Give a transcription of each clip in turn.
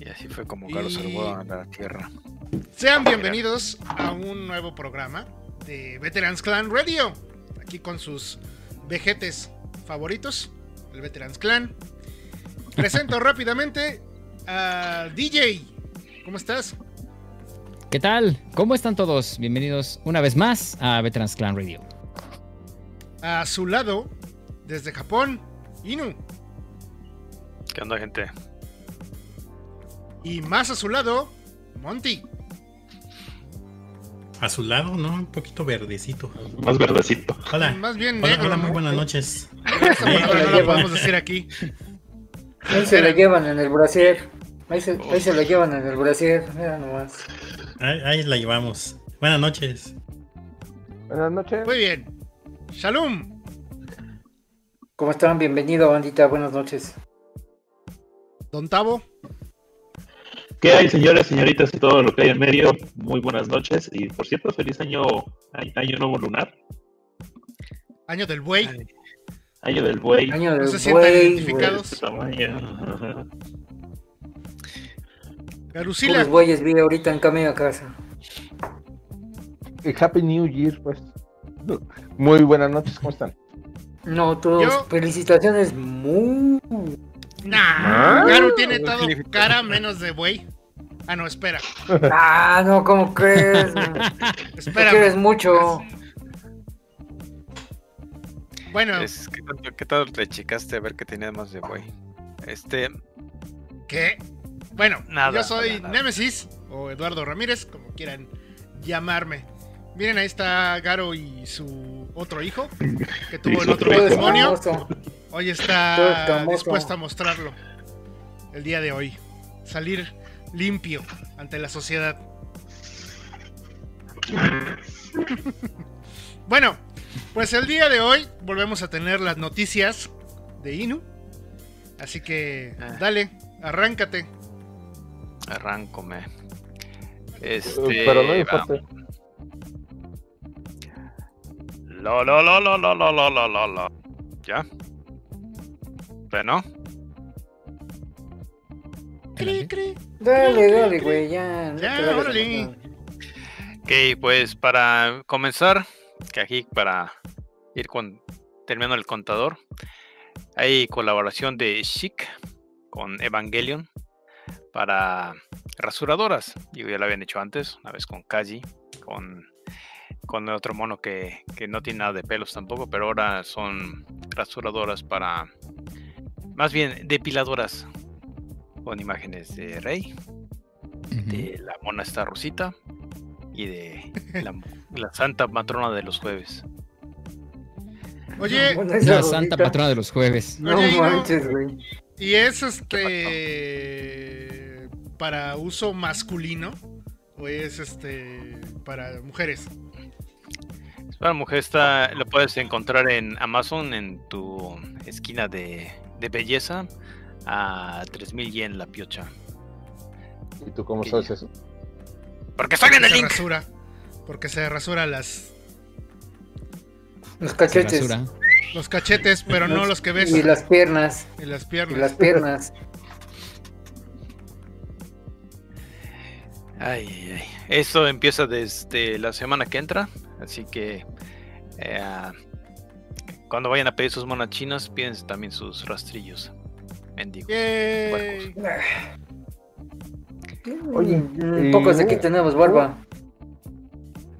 Y así fue como Carlos salvó a la tierra. Sean bienvenidos a un nuevo programa de Veterans Clan Radio. Aquí con sus vejetes favoritos, el Veterans Clan. Presento rápidamente a DJ. ¿Cómo estás? ¿Qué tal? ¿Cómo están todos? Bienvenidos una vez más a Veterans Clan Radio. A su lado, desde Japón, Inu. ¿Qué onda, gente? Y más a su lado, Monty. A su lado, ¿no? Un poquito verdecito. Más verdecito. Hola. Más bien Hola, negro, hola, muy buenas noches. No la podemos decir aquí. Ahí se lo llevan en el brasier. Ahí se, ahí se lo llevan en el brasier. Mira nomás. Ahí, ahí la llevamos. Buenas noches. Buenas noches. Muy bien. Shalom. ¿Cómo están? Bienvenido, bandita. Buenas noches. Don Tavo. ¿Qué hay, señores, señoritas y todo lo que hay en medio? Muy buenas noches. Y por cierto, feliz año, año nuevo lunar. Año del buey. Año del buey. Año No del se sientan buey, identificados. Este. Garusila. Puros bueyes vi ahorita en camino a casa. Y Happy New Year, pues. Muy buenas noches, ¿cómo están? No, todos. Yo- Felicitaciones. Muy. Nah, ¿Ah? Garu tiene todo cara menos de buey. Ah, no, espera. Ah, no, ¿cómo crees? Te Espera. quieres mucho. Bueno, Es, ¿qué, tanto, ¿Qué tal le checaste a ver qué tenía más de güey? Este, ¿qué? Bueno, Nada, yo soy nada, nada. Nemesis o Eduardo Ramírez, como quieran llamarme. Miren, ahí está Garo y su otro hijo, que tuvo el otro matrimonio. Hoy está famoso. dispuesto a mostrarlo. El día de hoy. Salir limpio ante la sociedad. bueno, pues el día de hoy volvemos a tener las noticias de Inu. Así que Ah. dale, arráncate. arráncome. Este, Pero no importa. Lo, lo, lo, lo, lo, lo, lo, lo, lo, lo. ¿Ya? Bueno, Cri, cri. Dale, dale, güey, ya. no Ya, órale. ok, pues para comenzar, que aquí para ir con, terminando el contador, hay colaboración de Chic con Evangelion para rasuradoras. Digo, ya lo habían hecho antes, una vez con Kaji, con, con otro mono que, que no tiene nada de pelos tampoco, pero ahora son rasuradoras para, más bien depiladoras con imágenes de Rey, de la mona esta rosita y de la, la santa matrona de los jueves. Oye, La santa patrona de los jueves. No Oye, y no- manches, güey. ¿y es este para uso masculino? ¿O es este para mujeres? Para mujer está, lo puedes encontrar en Amazon en tu esquina de, de belleza a 3000 yen la piocha. ¿Y tú cómo Ok. sabes eso? Porque estoy en el link. rasura. Porque se rasura las Los cachetes. los cachetes, pero no los que ves Y las piernas. y las Y piernas. las piernas. Ay, ay, ay. Esto empieza desde la semana que entra, así que eh, cuando vayan a pedir sus monas chinas, piden también sus rastrillos. Mendigo. Yay. Oye, y Pocos de aquí tenemos barba.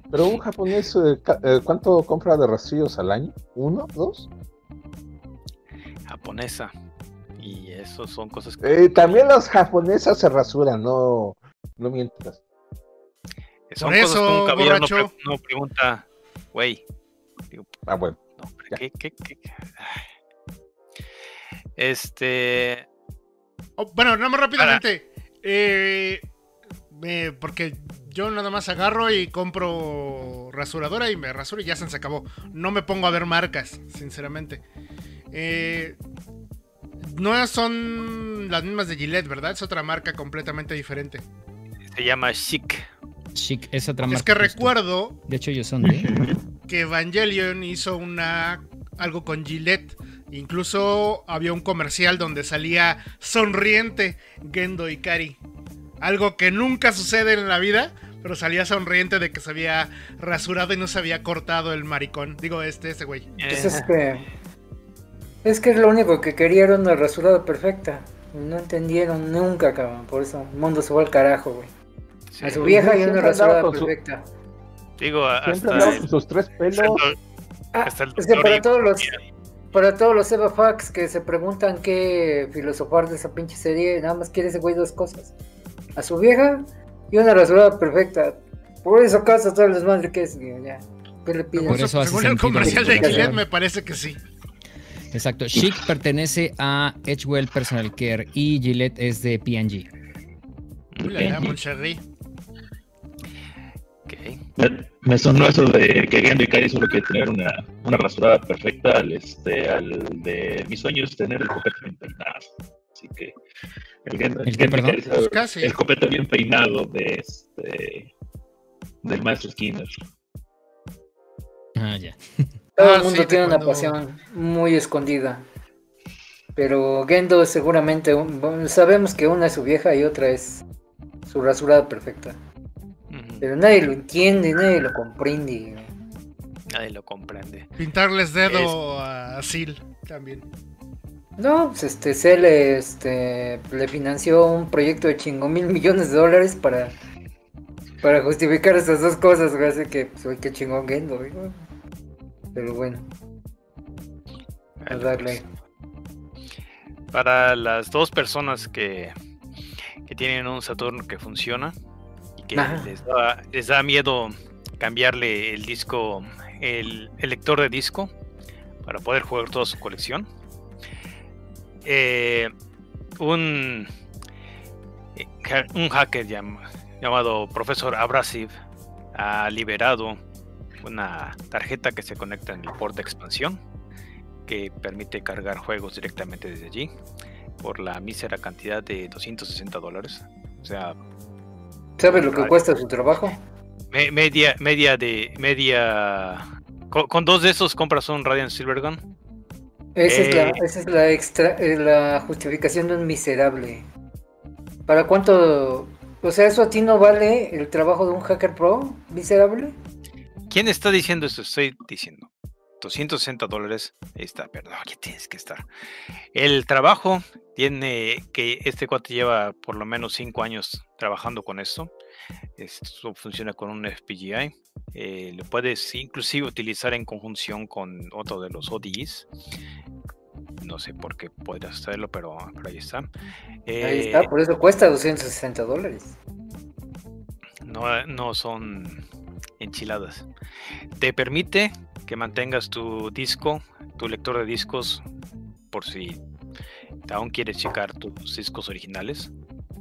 Pero un japonés, eh, ca- eh, ¿cuánto compra de rastrillos al año? ¿Uno? ¿Dos? Japonesa. Y eso son cosas que Eh, también los japonesas se rasuran, no, no mientas. Son Por cosas que eso, un caballero no, borracho. pre- no pregunta, güey. Ah, bueno. No. ¿qué, qué, qué? Este. Oh, bueno, nada más rápidamente. Eh, me- porque yo nada más agarro y compro rasuradora y me rasuro y ya se se acabó. No me pongo a ver marcas, sinceramente. Eh, no son las mismas de Gillette, ¿verdad? Es otra marca completamente diferente. Se llama Chic. Chic, es otra Es que justo. recuerdo De hecho, ellos son de. que Evangelion hizo una algo con Gillette Incluso había un comercial donde salía sonriente Gendo Ikari. Algo que nunca sucede en la vida, pero salía sonriente de que se había rasurado y no se había cortado el maricón. Digo, este, ese güey. Pues es que. Es que lo único que quería era una rasurada perfecta. No entendieron nunca, cabrón. Por eso el mundo se fue al carajo, güey. Sí. A su vieja y una rasurada su- perfecta. Digo, Siempre hasta el, sus tres pelos. hasta el- Ah, hasta el es que para todos los. Para todos los Eva Fax que se preguntan qué filosofar de esa pinche serie, nada más quiere ese güey dos cosas. A su vieja y una rasurada perfecta. Por eso casa todo el desmadre que es, ya. ¿Qué le piden? Por eso hace Según el comercial de. Gillette, me parece que sí. Exacto. Chic pertenece a Edgewell Personal Care y Gillette es de P&G. Uy, Moncherry. Ok. Me, me sonó eso de que Gendo Ikari solo quiere tener una, una rasurada perfecta al, este, al de mi sueño es tener el copete bien peinado. Así que el Gendo, ¿El perdón? Pues casi. el copete bien peinado de este del maestro Skinner. Ah, ya. Todo Ah, el mundo sí, de tiene una cuando- pasión muy escondida. Pero Gendo seguramente, un- sabemos que una es su vieja y otra es su rasurada perfecta. Pero nadie lo entiende, nadie lo comprende. Nadie lo comprende. Pintarles dedo a Sil también. No, pues este, se le, este, le financió un proyecto de chingo mil millones de dólares para, para justificar esas dos cosas, güey, así que, pues, uy, qué chingón Gendo, güey. Pero bueno, a darle. pues, Para las dos personas que, que tienen un Saturno que funciona que les da, les da miedo cambiarle el disco, el, el lector de disco para poder jugar toda su colección. Eh, un, eh, un hacker llam- llamado Profesor Abrasive ha liberado una tarjeta que se conecta en el port de expansión que permite cargar juegos directamente desde allí por la mísera cantidad de 260 dólares. O sea, ¿Sabes lo que cuesta su trabajo? me- media, media de media. Con, con dos de esos compras un Radiant Silvergun. Esa es la, Eh. esa es la extra, eh, la justificación de un miserable. ¿Para cuánto? O sea, ¿eso a ti no vale el trabajo de un hacker pro miserable? ¿Quién está diciendo esto? Estoy diciendo. 260 dólares. Ahí está, perdón, aquí tienes que estar. El trabajo tiene que este cuate lleva por lo menos 5 años trabajando con esto. Esto funciona con un FPGA. eh, lo puedes inclusive utilizar en conjunción con otro de los ODIs. No sé por qué podrías hacerlo, pero, pero ahí está. Ahí Eh, está, por eso cuesta 260 dólares. no, no son enchiladas. Te permite que mantengas tu disco, tu lector de discos, por si aún quieres checar tus discos originales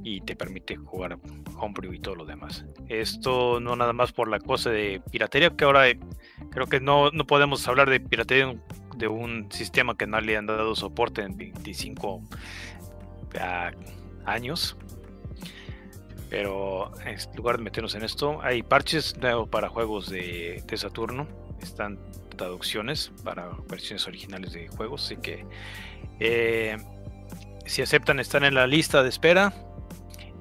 y te permite jugar homebrew y todo lo demás. Esto no nada más por la cosa de piratería, que ahora creo que no, no podemos hablar de piratería de un- de un sistema que no le han dado soporte en 25 ah, años. Pero en lugar de meternos en esto, hay parches nuevos para juegos de, de Saturno. Están traducciones para versiones originales de juegos. Así que eh, si aceptan estar en la lista de espera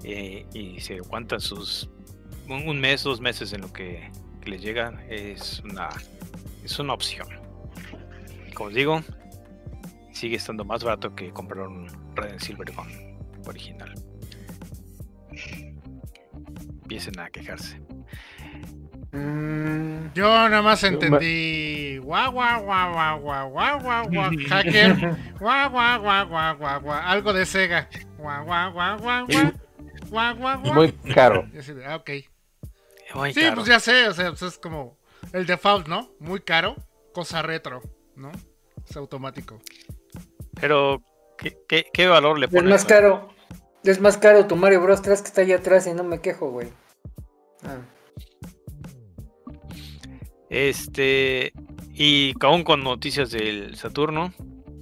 eh, y se aguantan sus un, mes, dos meses en lo que, les llega, es una, es una opción. Como digo, sigue estando más barato que comprar un Red Silvergun original empiecen a quejarse. Mm, Yo nada más entendí. Guau, guau, guau, guau, guau, guau, guau, guau, hacker. Guau, guau, guau, guau, guau, guau. Algo de Sega. Guau, guau, guau, guau, guau. Guau, guau, guau. Muy caro. Ah, ok. Muy Sí, caro. pues ya sé, o sea, pues es como el default, ¿no? Muy caro, cosa retro, ¿no? Es automático. Pero, ¿qué, qué, qué valor le es pones? más a- caro. Es más caro tu Mario Bros 3 que está allá atrás y no me quejo, güey. Ah. Este, y aún con noticias del Saturno,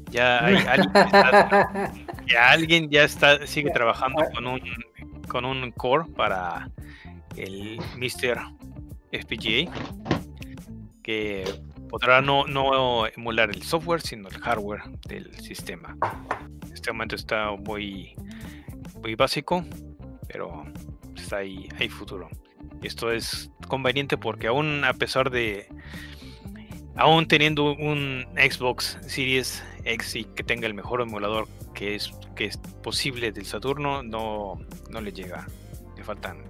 ya hay alguien, está- ya alguien ya está, sigue trabajando con un, con un core para el Mr. FPGA, que podrá no, no emular el software, sino el hardware del sistema. En este momento está muy, muy básico, pero está ahí, hay futuro. Esto es conveniente porque aún a pesar de, aún teniendo un Xbox Series X y que tenga el mejor emulador que es, que es posible del Saturno, no, no le llega. Le faltan,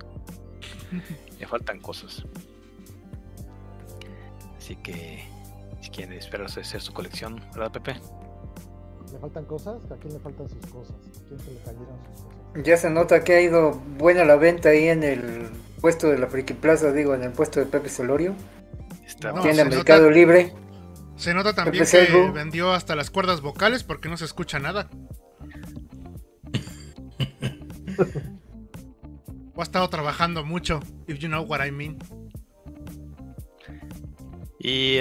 le faltan cosas. Así que si quieren esperar hacer su colección, ¿verdad, Pepe? ¿Le faltan cosas? ¿A quién le faltan sus cosas? ¿A quién se le cayeron sus cosas? Ya se nota que ha ido buena la venta ahí en el puesto de la Friki Plaza, digo, en el puesto de Pepe Solorio. Está No, Tienda se Mercado nota- Libre. Se nota también Pepe que Selvo. vendió hasta las cuerdas vocales porque no se escucha nada. o ha estado trabajando mucho, if you know what I mean. Y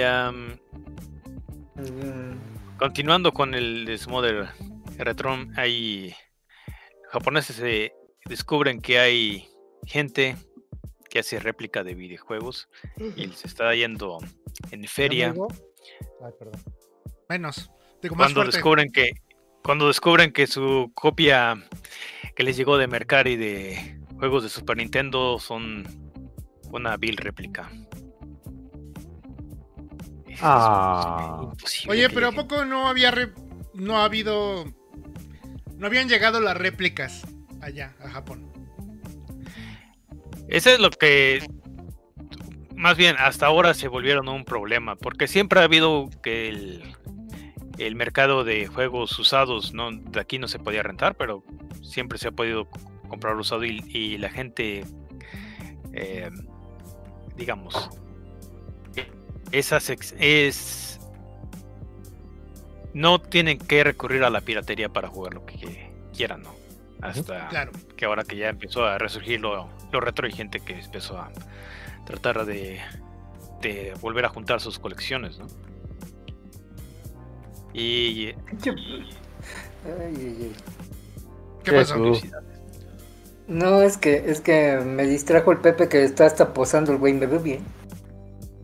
Mm, continuando con el Smother Retron, hay japoneses se descubren que hay gente que hace réplica de videojuegos y se está yendo en feria. Ay, perdón. Menos. Digo, más cuando fuerte. descubren que cuando descubren que su copia que les llegó de Mercari de juegos de Super Nintendo son una vil réplica. Ah. Oye, pero ¿a poco no había re- no ha habido no habían llegado las réplicas allá a Japón? Eso es lo que más bien hasta ahora se volvieron un problema, porque siempre ha habido que el, mercado de juegos usados, no, de aquí no se podía rentar, pero siempre se ha podido comprar usado y, la gente, eh, digamos, esas es no tienen que recurrir a la piratería para jugar lo que quieran, ¿no? Hasta Claro. que ahora que ya empezó a resurgir lo, lo retro y gente que empezó a tratar de, de volver a juntar sus colecciones, ¿no? Y. ¿Qué ¿Qué pasó? No, es que, es que me distrajo el Pepe que está hasta posando el güey, me ve bien.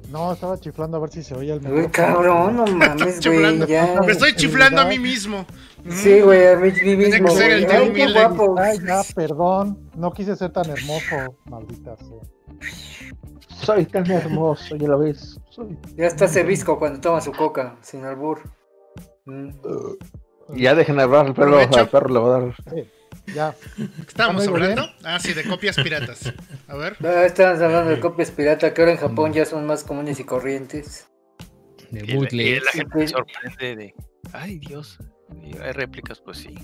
No, estaba chiflando a ver si se oía el Uy, micrófono. cabrón, no mames, güey, ya. Me estoy chiflando a mí mismo. Sí, güey, a mí mismo, que ser güey. el Ay, qué guapo. Ay, ya, perdón. No quise ser tan hermoso, maldita sea. Soy tan hermoso, ya lo ves. Soy... Ya está Cebisco cuando toma su coca, sin albur. Mm. Ya dejen hablar al perro, al perro le va a dar. Ya. ¿Estábamos bien. hablando? Ah, sí, de copias piratas. A ver. Ah, estábamos hablando de copias pirata que ahora en Japón ya son más comunes y corrientes. De Y la, y la gente pues. se sorprende de, ay Dios, y hay réplicas, pues sí.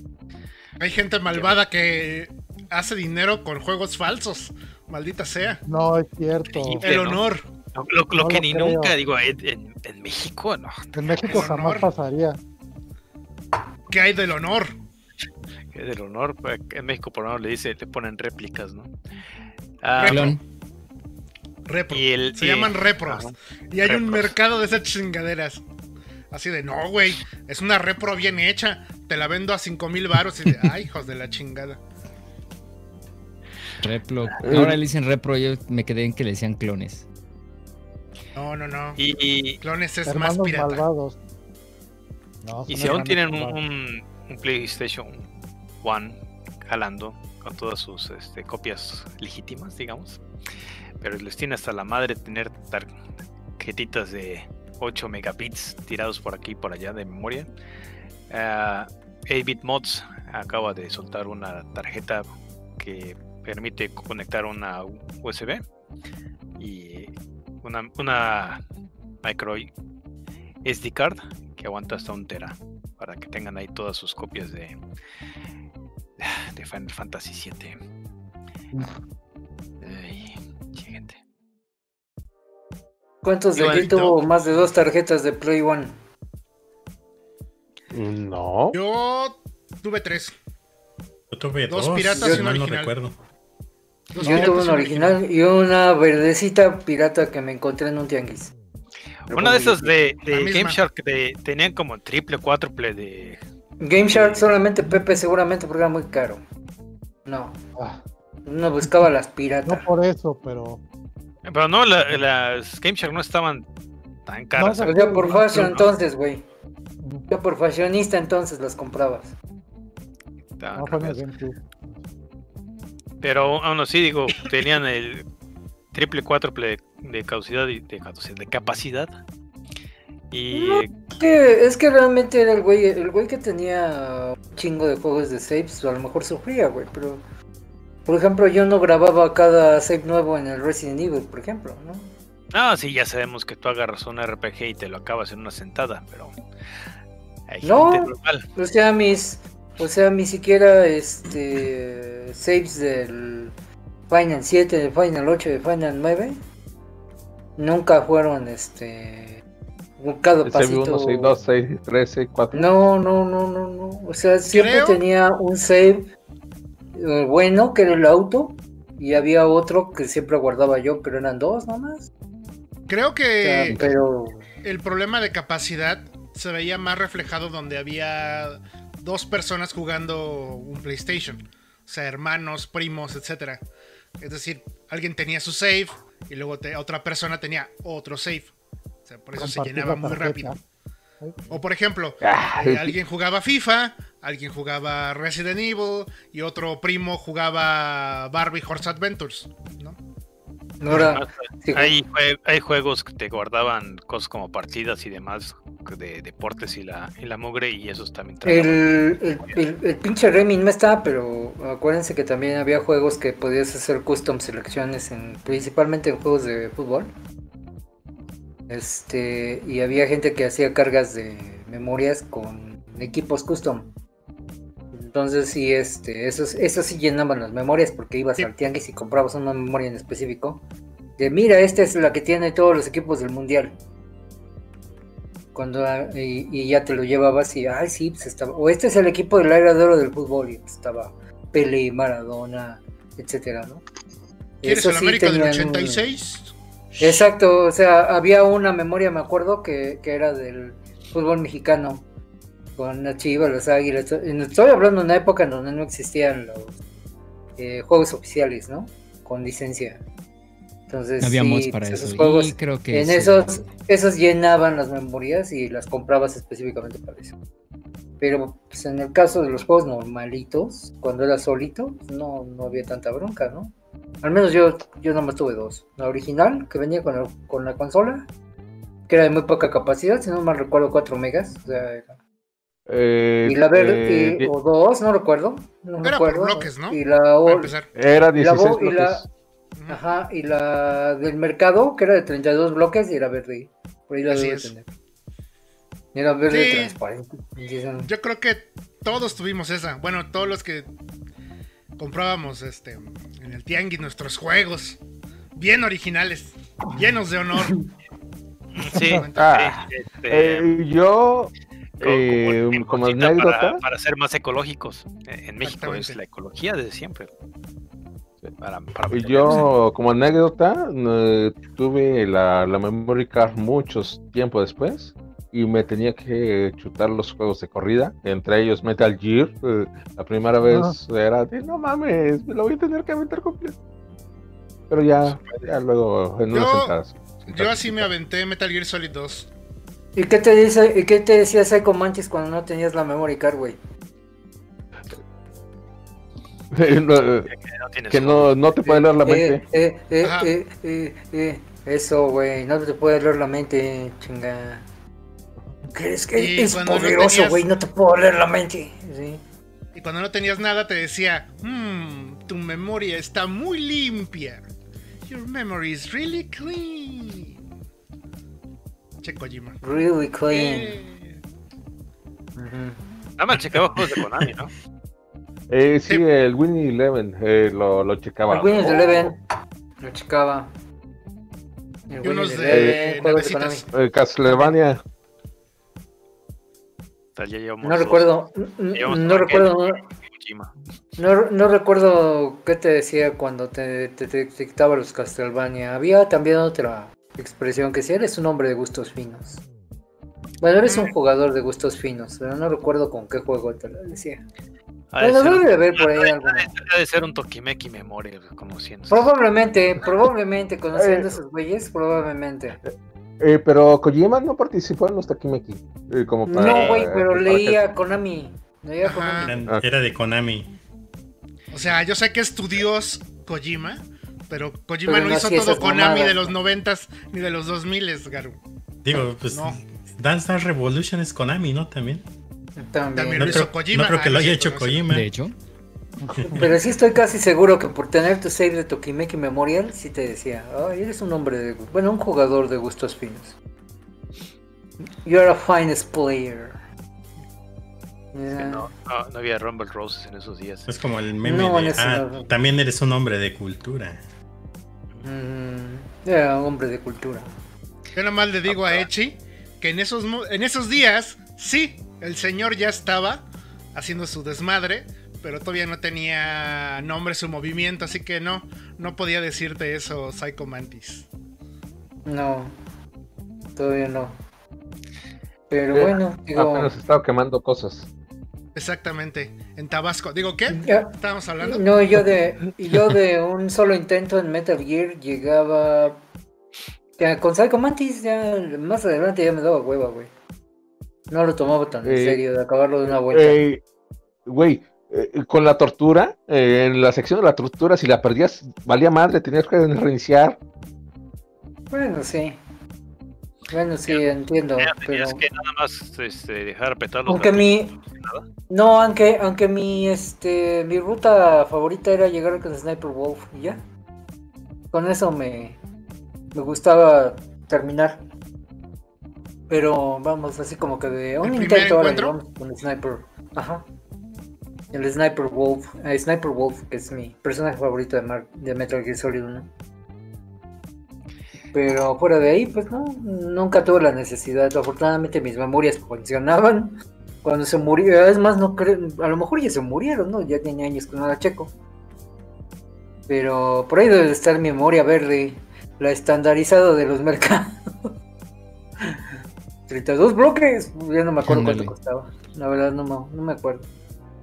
Hay gente malvada que hace dinero con juegos falsos. Maldita sea. No, es cierto. Sí. El ¿no? honor. Lo, lo- lo No que lo ni creo. nunca, digo, en, en- en México, no, En México El jamás honor. pasaría. ¿Qué hay del honor? que es del honor, pues, en México por lo menos le dice, le ponen réplicas, ¿no? Ah, Repro. Clon. Repro. Y el- Se y- llaman repros. ajá, Y hay un mercado de esas chingaderas. Así de, no, güey, es una repro bien hecha. Te la vendo a 5 mil baros. Y de, ay, hijos de la chingada. Replo. Ahora le dicen repro, yo me quedé en que le decían clones. No, no, no. Y, y- Clones es más pirata. malvados. No, y si aún tienen un PlayStation One jalando con todas sus este, copias legítimas, digamos, pero les tiene hasta la madre tener tarjetitas de 8 megabits tirados por aquí y por allá de memoria. Ah, 8-bit Mods acaba de soltar una tarjeta que permite conectar una USB y una, una micro SD card que aguanta hasta un tera para que tengan ahí todas sus copias de de Final Fantasy VII. Ay, ¿Cuántos de aquí tuvo más de dos tarjetas de Play One? No. Yo tuve tres. Yo tuve Dos dos, piratas y no, no original. recuerdo. Dos Yo tuve y un un original y una verdecita pirata que me encontré en un tianguis. Una de esas de, de. Game Shark de, tenían como triple, cuádruple de. Game Shark solamente Pepe seguramente porque era muy caro. No, Ah, no buscaba las no piratas. por eso, pero Pero no, la- las Game Shark no estaban tan caras. No, sea, por fashion no. entonces, güey. Ya por fashionista entonces las comprabas. No. Pero aún así, digo, tenían el triple, cuádruple de, de capacidad y de, de capacidad. Y No. Es que, es que realmente era el güey, el güey que tenía un chingo de juegos de saves, a lo mejor sufría, güey, pero... Por ejemplo, yo no grababa cada save nuevo en el Resident Evil, por ejemplo, ¿no? Ah, sí, ya sabemos que tú agarras un RPG y te lo acabas en una sentada, pero hay No. gente normal. O sea, mis... O sea, ni siquiera este... Saves del Final 7, del Final 8, del Final 9 nunca fueron este... Cada El pasito... 1, 6, 2, 6, 3, 6, 4. No, no, no, no, no. O sea, siempre Creo- tenía un save eh, bueno, que era el auto, y había otro que siempre guardaba yo, pero eran dos nomás. Creo O sea, que pero el problema de capacidad se veía más reflejado donde había dos personas jugando un PlayStation. O sea, hermanos, primos, etcétera. Es decir, alguien tenía su save y luego te- otra persona tenía otro save. O sea, por eso se llenaba muy rápido. O por ejemplo, Ah, eh, alguien jugaba FIFA, alguien jugaba Resident Evil y otro primo jugaba Barbie Horse Adventures, ¿no? no era. sí, Hay, jue- hay juegos que te guardaban cosas como partidas y demás de deportes y la, y la mugre y esos también el, el, el- el pinche Remy no está, pero acuérdense que también había juegos que podías hacer custom selecciones, en, principalmente en juegos de fútbol. Este, y había gente que hacía cargas de memorias con equipos custom. Entonces sí, este, esos, esos sí llenaban las memorias porque ibas Sí. al tianguis y comprabas una memoria en específico. De mira, esta es la que tiene todos los equipos del mundial. Cuando ah, y, y ya te lo llevabas y ay sí, pues estaba. O este es el equipo del era de oro del fútbol y estaba Pele, Maradona, etcétera, ¿no? ¿Quieres Eso el sí América del tenían un- 86? Exacto, o sea, había una memoria, me acuerdo, que, que era del fútbol mexicano, con las chivas, las águilas. Estoy hablando de una época en donde no existían los eh, juegos oficiales, ¿no? Con licencia. Entonces, Había sí, para pues, eso. esos juegos, y creo que en sí. esos, esos llenaban las memorias y las comprabas específicamente para eso. Pero pues, en el caso de los juegos normalitos, cuando era solito, pues, no, no había tanta bronca, ¿no? Al menos yo, yo nomás tuve dos. La original, que venía con, el- con la consola, que era de muy poca capacidad, si no mal recuerdo 4 megas. O sea, era- eh, y la verde, eh, o dos, no recuerdo. No Era por recuerdo. bloques, ¿no? Y la. Era y la 16 bo- y la- bloques. Ajá, y la del mercado, que era de 32 bloques y era verde. Por ahí la Así debo es. tener. Y era verde Sí. transparente. Yo creo que todos tuvimos esa. Bueno, todos los que comprábamos este en el tianguis nuestros juegos bien originales, llenos de honor. Sí, Ah, sí, este, Eh, yo, eh, como cosita anécdota, Para, para ser más ecológicos. Eh, En México es la ecología desde siempre. Para, para. Yo, como anécdota, eh, tuve la, la memory card muchos tiempo después y me tenía que chutar los juegos de corrida, entre ellos Metal Gear. eh, la primera vez era de no mames, me lo voy a tener que aventar completo. Pero ya, ya luego en unas Yo- sentadas. Yo así me aventé Metal Gear Solid 2. ¿Y qué te dice, y qué te decía Psycho Mantis cuando no tenías la memory card, güey? No, eh, Que no que no, no te puede leer la Eh, mente. eh, eh, eh, eh, eh, Eso, güey, no te puede leer la mente, chinga. ¿Crees que Y es no poderoso, tenías- güey? No te puedo leer la mente. Sí. Y cuando no tenías nada te decía, "Hmm, tu memoria está muy limpia. Your memory is really clean. Che Kojima. Really clean. Eh, Ujú. Nada más checaba juegos de Konami, ¿no? Eh, sí, el Winnie Eleven eh, lo, lo checaba. El Windows Oh, 11 lo checaba. El Y unos de 11, juegos de eh, Castlevania. No dos. recuerdo, no recuerdo, no recuerdo qué te decía cuando te, te, te dictaba los Castlevania. Había también otra expresión que si eres un hombre de gustos finos. Bueno, eres un jugador de gustos finos, pero no recuerdo con qué juego te lo decía. Ha de Bueno, debe de haber por ahí ha de- alguno. ha de ser un Tokimeki Memoria, conociendo. Probablemente, probablemente, conociendo Eh. a esos güeyes, probablemente. Eh, pero Kojima no participó en los Takimeki. eh, como para- No, güey, pero para leía Konami. Leía Ajá. Konami. Ah. Era de Konami. O sea, yo sé que es tu dios Kojima, pero Kojima Pero no no hizo todo Konami mamadas. de los noventas ni de los dos miles, Garu. Digo, pues No. Dance Dance Revolution es Konami, ¿no? También. También. También No lo hizo creo, Kojima. no creo Ah, que no lo es haya hecho no. Kojima. De hecho, Pero sí estoy casi seguro que por tener tu save de Tokimeki Memorial, sí te decía, ay, eres un hombre de... Bueno, un jugador de gustos finos. You're a finest player. Yeah. No, no, no había Rumble Roses en esos días. Es como el meme No, de, ah, no. también eres un hombre de cultura. Mm, era un hombre de cultura. Yo nada más le digo a Echi que en esos, en esos días, sí, el señor ya estaba haciendo su desmadre, pero todavía no tenía nombre su movimiento, así que no, no podía decirte eso, Psycho Mantis. No, todavía no. Pero Eh, bueno, digo... Apenas estaba quemando cosas. Exactamente, en Tabasco. Digo, ¿qué? ¿Estábamos hablando? No, yo de, yo de un solo intento en Metal Gear llegaba. ya, con Psycho Mantis, ya más adelante ya me daba hueva, güey. No lo tomaba tan en Eh, serio de acabarlo de una vuelta. Eh, Güey, eh, con la tortura, eh, en la sección de la tortura, si la perdías, valía madre, tenías que reiniciar. Bueno, sí. Bueno, sí, entiendo. Ya Pero... que nada más este, dejar apretar los Aunque mi. No, aunque, aunque mi este mi ruta favorita era llegar con Sniper Wolf y ya. Con eso me, me gustaba terminar. Pero vamos, así como que de un intento ahora vamos con Sniper. Ajá. El Sniper Wolf, eh, Sniper Wolf, que es mi personaje favorito de, Mar- de Metal Gear Solid 1. Pero fuera de ahí, pues no, nunca tuve la necesidad. Afortunadamente mis memorias funcionaban. Cuando se murió, es más, no creo, a lo mejor ya se murieron, ¿no? Ya tenía años que no la checo. Pero por ahí debe de estar mi memoria verde, la estandarizada de los mercados. 32 bloques, ya no me acuerdo cuánto costaba. La verdad no me, no me acuerdo.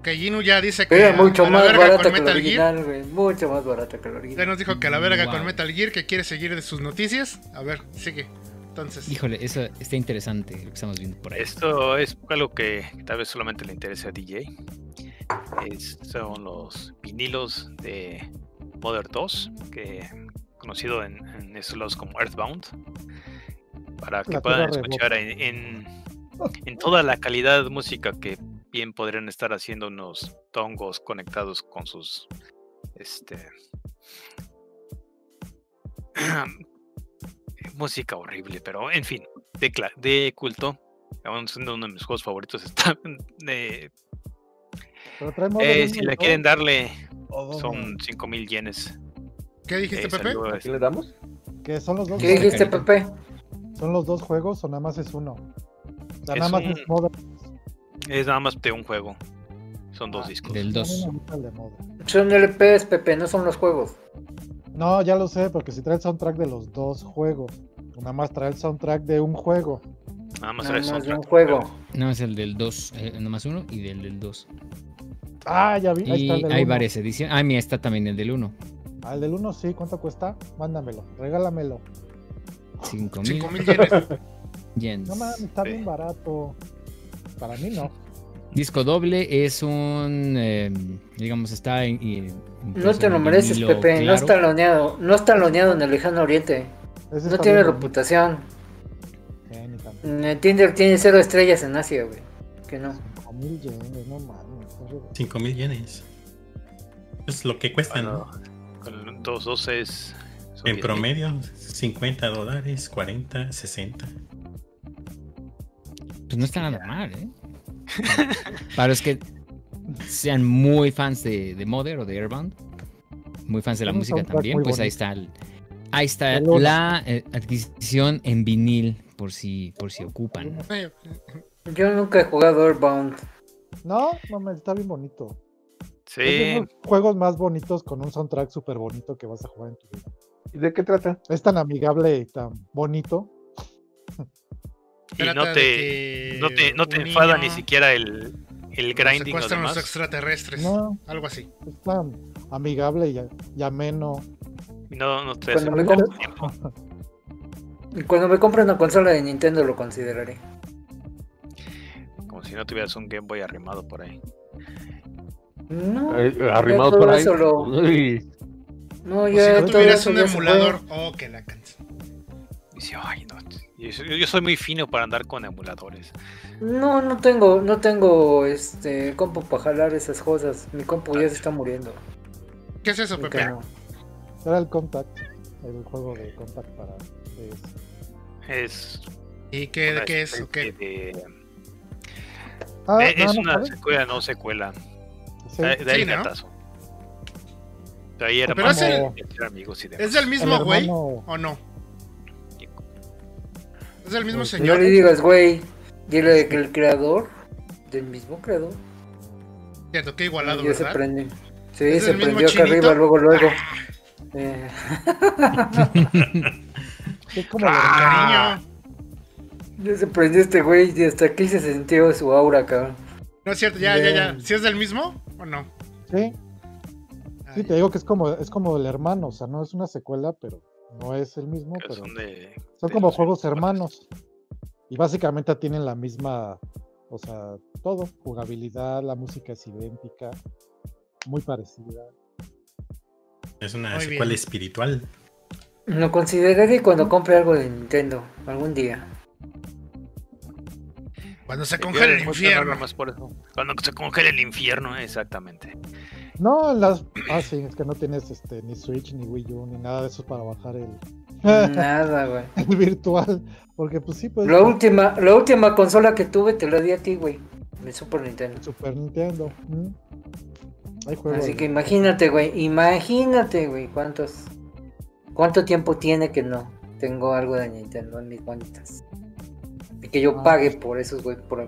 Que Ginu ya dice que Era mucho a la más verga barata con que el Metal Gear. original, güey. Mucho más barata que el Ya original. nos dijo que a la verga con. Metal Gear, que quiere seguir de sus noticias. A ver, sigue. Entonces, híjole, eso está interesante lo que estamos viendo por ahí. Esto es algo que tal vez solamente le interese a DJ. Es- son los vinilos de Mother 2, que conocido en, en estos lados como Earthbound, para que La puedan escuchar en, en, en toda la calidad de música que bien podrían estar haciendo unos tongos conectados con sus este música horrible, pero en fin, de, de culto. Uno de mis juegos favoritos, está eh, eh, si le quieren darle, son 5000 yenes. ¿qué dijiste, Eh, Pepe? ¿Aquí este, le damos? ¿Qué son los dos? ¿Qué dijiste. Pepe? ¿Son los dos juegos o nada más es uno? O sea, Es nada más un- es modo. Es nada más de un juego. Son dos Ah, discos. Del A mí 2. me gusta el de modo. Son LPs, Pepe, no son los juegos. No, ya lo sé, porque si trae el soundtrack de los dos juegos. Nada más trae el soundtrack de un juego. Nada más Nada trae más de un soundtrack, juego. No, es el del 2, eh, nomás uno y del del 2. Ah, ya vi. Ahí Y está el del hay uno. varias ediciones. Ah, mira, está también el del 1. Ah, el del 1 sí, ¿cuánto cuesta? Mándamelo, regálamelo. 5000 5000 yenes. yens. No mames, está Sí. bien barato. Para mí no. Disco doble es un. eh, digamos, está en. en- No te lo mereces, Pepe. No está loneado. No está loneado en el lejano oriente. Ese No tiene bien reputación. En Tinder tiene cero estrellas en Asia, güey. Que no. 5000 yenes, no mames. está re- 5000 yenes. Es lo que cuesta, Bueno, ¿no? con el 212 es. En 10,000. promedio, 50 dólares, 40, 60. Pues no está nada mal, ¿eh? Para los que sean muy fans de, de Mother o de Airbound, muy fans de la música también, pues ahí está el- ahí está la eh, adquisición en vinil por si por si ocupan. Yo nunca he jugado Airbound. No, mames, está bien bonito. Sí, Es de los juegos más bonitos con un soundtrack súper bonito que vas a jugar en tu vida. ¿Y de qué trata? Es tan amigable y tan bonito. Y no te, no te, no te enfada ni siquiera el, el lo grinding o secuestran los extraterrestres. No, Algo así. es tan amigable y, y ameno. Y no, no te hace Cuando me perder comp- tiempo. Y cuando me compre una consola de Nintendo lo consideraré. Como si no tuvieras un Game Boy arrimado por ahí. No, Eh, arrimado por ahí. lo- no, O ya si no tuvieras un emulador. Oh, que la canción. Dice, ay, no. Yo, soy- yo soy muy fino para andar con emuladores. No, no tengo, no tengo este compu para jalar esas cosas. Mi compu ya se está muriendo. ¿Qué es eso, Pepe? no. Era el Contact, el juego de Contact para DS. Es. ¿Y qué, de una qué es? o especie qué? de- Ah, eh, no, es no, una secuela, no secuela. Sí, De, ahí Sí, ¿no? gatazo. De ahí era Pero más es el- de ser amigos y demás. ¿Es del el mismo güey hermano- o no? ¿Es del mismo Pues, No señor? le digas, güey. Dile que el creador, del mismo creador, Cierto, qué igualado, ya se prende. Sí, ¿Es se el mismo prendió acá chinito? arriba, luego, luego. Eh, Es como Ah, cariño. ya se prendió este güey y hasta aquí se sintió su aura, cabrón. No es cierto, ya, ya, ya. ¿Si es del mismo o no? Sí, sí, te digo que es como, es como el hermano, o sea, no es una secuela, pero no es el mismo, pero son de- son de como juegos hermanos. hermanos. Y básicamente tienen la misma, o sea, todo, jugabilidad, la música es idéntica, muy parecida. Es una Muy secuela bien. espiritual. Lo consideraré cuando compre algo de Nintendo, algún día. Cuando se El congela el infierno. más por eso. Cuando se congela el infierno, exactamente. No, las, ah sí, es que no tienes este ni Switch ni Wii U ni nada de eso para bajar el, Nada, güey. el virtual, porque pues sí, pues La última, la última consola que tuve te la di a ti, güey. El Super Nintendo. Super Nintendo. ¿m? Hay juegos. Así que imagínate, güey. Imagínate, güey. ¿Cuántos. ¿Cuánto tiempo tiene que no tengo algo de Nintendo en mis cuentas? Y que yo Ah. pague por esos, güey. Por...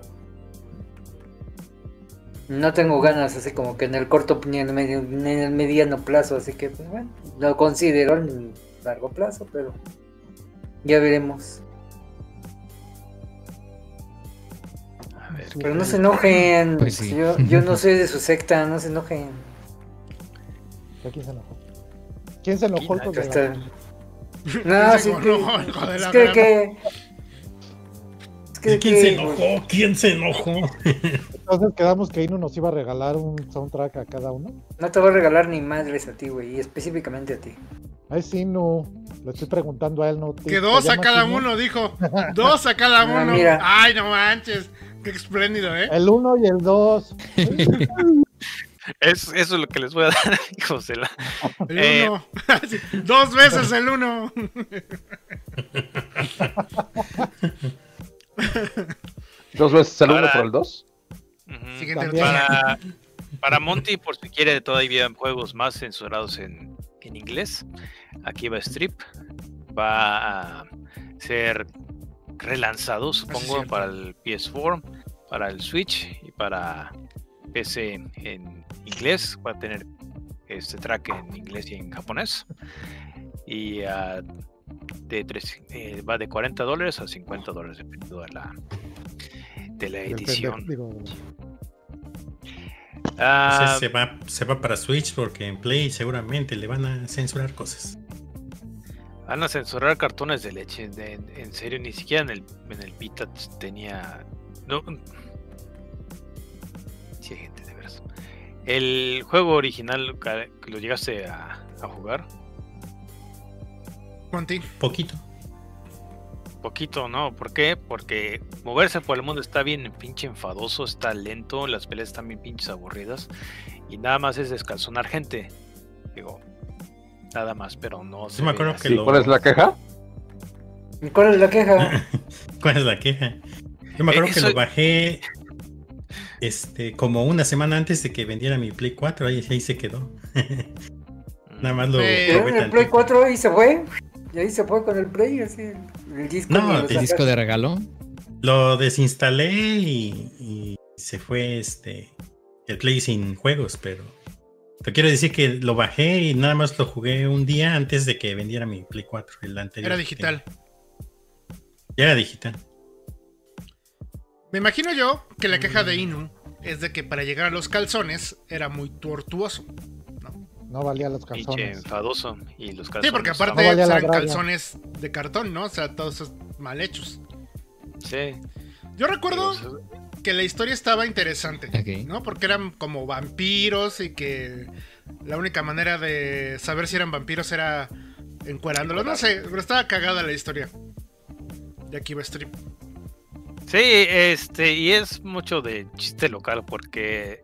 No tengo ganas, así como que en el corto ni en el, medio- ni en el mediano plazo. Así que, pues bueno, lo considero en largo plazo, pero ya veremos. A ver, Pero no se enojen. Pues sí. yo, yo no soy de su secta, no se enojen. ¿A ¿Quién se enojó? ¿Quién se enojó? De Está- la- No, sí que, es que- es que- ¿Quién que- se enojó? ¿Quién se enojó? Entonces quedamos que Inu nos iba a regalar un soundtrack a cada uno. No te voy a regalar ni madres a ti, güey, y específicamente a ti. Ay, sí, no. Le estoy preguntando a él, ¿no? ¿Te- Que te dos a cada Inu? uno, dijo. Dos a cada Ah, uno. mira. Ay, no manches. Qué espléndido, ¿eh? El uno y el dos. Es, eso es lo que les voy a dar, hijos de la. El Eh. uno. Dos veces el uno. Dos veces el uno Para- por el dos. Ujú. Siguiente También. noticia. Para, para Monty, por si quiere todavía juegos más censurados en, en inglés, aquí va Strip. Va a ser relanzado, supongo, para el PS4, para el Switch y para PC en inglés. Va a tener este track en inglés y en japonés. Y ah, de tres- eh, va de 40 dólares a 50 dólares, dependiendo de la, de la edición. digo, Ah, se va, se va para Switch porque en Play seguramente le van a censurar cosas. Van a censurar cartones de leche. de- en, en serio, ni siquiera en el, en el Vita tenía. No. Sí, hay gente de veras. El juego original lo llegaste a, a jugar. Monty. Poquito. Poquito, ¿no? ¿Por qué? Porque moverse por el mundo está bien pinche enfadoso, está lento, las peleas están bien pinches aburridas. Y nada más es descalzonar gente. Digo, nada más, pero no se me acuerdo que ¿Y lo- cuál es la queja? ¿Y ¿Cuál es la queja? ¿Cuál es la queja? Yo me acuerdo que lo bajé este como una semana antes de que vendiera mi Play 4, ahí, ahí se quedó. Nada más lo Eh, el Play tantito. 4 ahí se fue. Y ahí se fue con el Play, así. El, el disco. No, el ¿El sacaste. disco de regalo? Lo desinstalé y, y se fue este el Play sin juegos, pero te quiero decir que lo bajé y nada más lo jugué un día antes de que vendiera mi Play 4, el anterior. Era digital. Ya era digital. Me imagino yo que la queja de Inu es de que para llegar a los calzones era muy tortuoso. ¿No? Valía los pinche calzones. enfadoso. Y los calzones. Sí, porque aparte No eran calzones de cartón, ¿no? O sea, todos esos mal hechos. Sí. Yo recuerdo que la historia estaba interesante. ¿no? Porque eran como vampiros y que la única manera de saber si eran vampiros era encuerándolos. No sé, pero estaba cagada la historia. De Akiba Strip. Sí, este, y es mucho de chiste local porque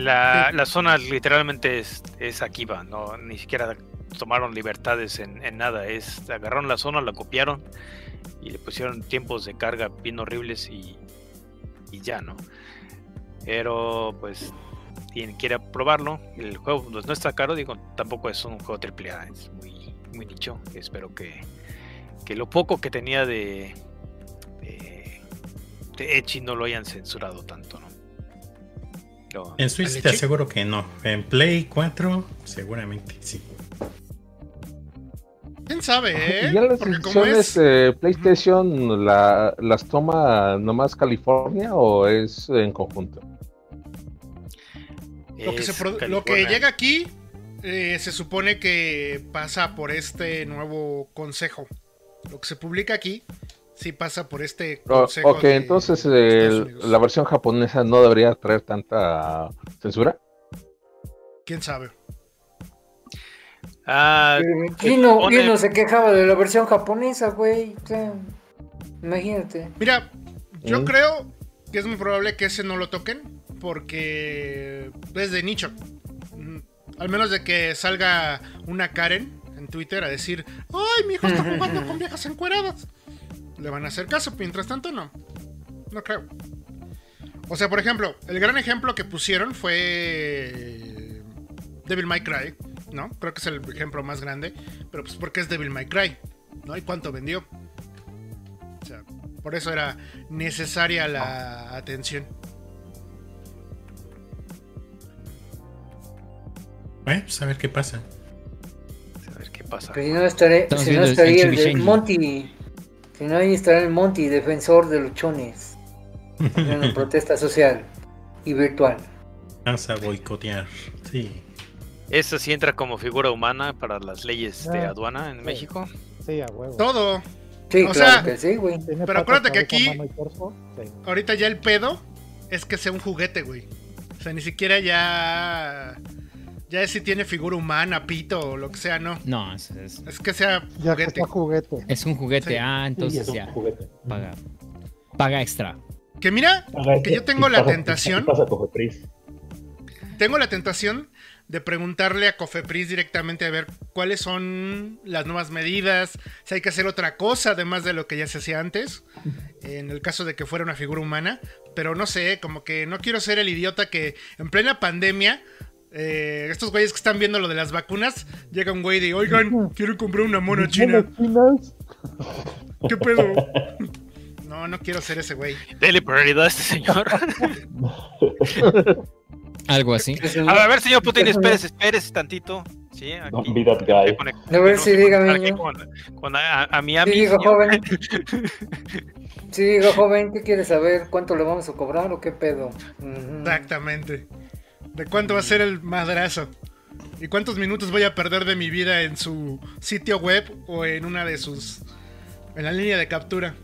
la, la zona literalmente es, es Akiba, no ni siquiera tomaron libertades en, en nada, es agarraron la zona, la copiaron y le pusieron tiempos de carga bien horribles y, y ya, ¿no? Pero pues quien quiera probarlo, el juego pues, no está caro, digo, tampoco es un juego AAA, es muy, muy nicho, espero que, que lo poco que tenía de, de, de Echi no lo hayan censurado tanto, ¿no? Lo- En Switch ¿El te aseguro que no. En Play 4, seguramente sí. ¿Quién sabe, eh? ¿Y ya las Porque como es... PlayStation la- las toma nomás California o es en conjunto? Lo que, se lo llega aquí eh, se supone que pasa por este nuevo consejo. Lo que se publica aquí sí pasa por este consejo. ok, de entonces el- la versión japonesa no debería traer tanta censura. ¿Quién sabe? Ah, ¿Quién no, supone- quién no se quejaba de la versión japonesa, güey? O sea, imagínate. Mira, yo Mm. creo que es muy probable que ese no lo toquen porque es de nicho. Mm, Al menos de que salga una Karen en Twitter a decir, ¡ay, mi hijo está jugando con viejas encueradas! Le van a hacer caso, mientras tanto no. No creo. O sea, por ejemplo, el gran ejemplo que pusieron fue Devil May Cry, ¿no? Creo que es el ejemplo más grande, pero pues porque es Devil May Cry, ¿no? ¿Y cuánto vendió? O sea, por eso era necesaria la atención. Bueno, pues a ver qué pasa. a ver qué pasa. Pero si no estaré, si no el estaría el, Shenji. Monty. Si no, ahí estará el Monty, defensor de luchones. En una protesta social y virtual. Vamos a boicotear. Sí. Eso sí entra como figura humana para las leyes de Ah, aduana en sí. México. Sí, a huevo. Todo. Sí, O claro sea, que sí, güey. Pero acuérdate que aquí- sí. Ahorita ya el pedo es que sea un juguete, güey. O sea, ni siquiera ya. Ya es si tiene figura humana, pito o lo que sea, no. No, es, es- Es que sea que juguete. juguete. es un juguete. Sí. Ah, Sí, entonces es un ya. juguete. Paga, paga extra. Que mira, que yo tengo la pasa- tentación. pasa Cofepris. tengo la tentación de preguntarle a Cofepris directamente a ver cuáles son las nuevas medidas, si hay que hacer otra cosa además de lo que ya se hacía antes, en el caso de que fuera una figura humana, pero no sé, como que no quiero ser el idiota que en plena pandemia, eh, estos güeyes que están viendo lo de las vacunas, llega un güey de, oigan, quiero comprar una mona china, Chinas, ¿qué pedo? No, no quiero ser ese güey. Dele prioridad a este señor. Algo así. A ver, señor Putin, espérese, espérese tantito. Sí, aquí. Don't be that guy. A ver si dígame. Con, con a, a mi Sí, señor. joven. Sí, diga, joven, ¿qué quiere saber? ¿Cuánto le vamos a cobrar o qué pedo? Exactamente. ¿De cuánto va a ser el madrazo? ¿Y cuántos minutos voy a perder de mi vida en su sitio web o en una de sus... en la línea de captura?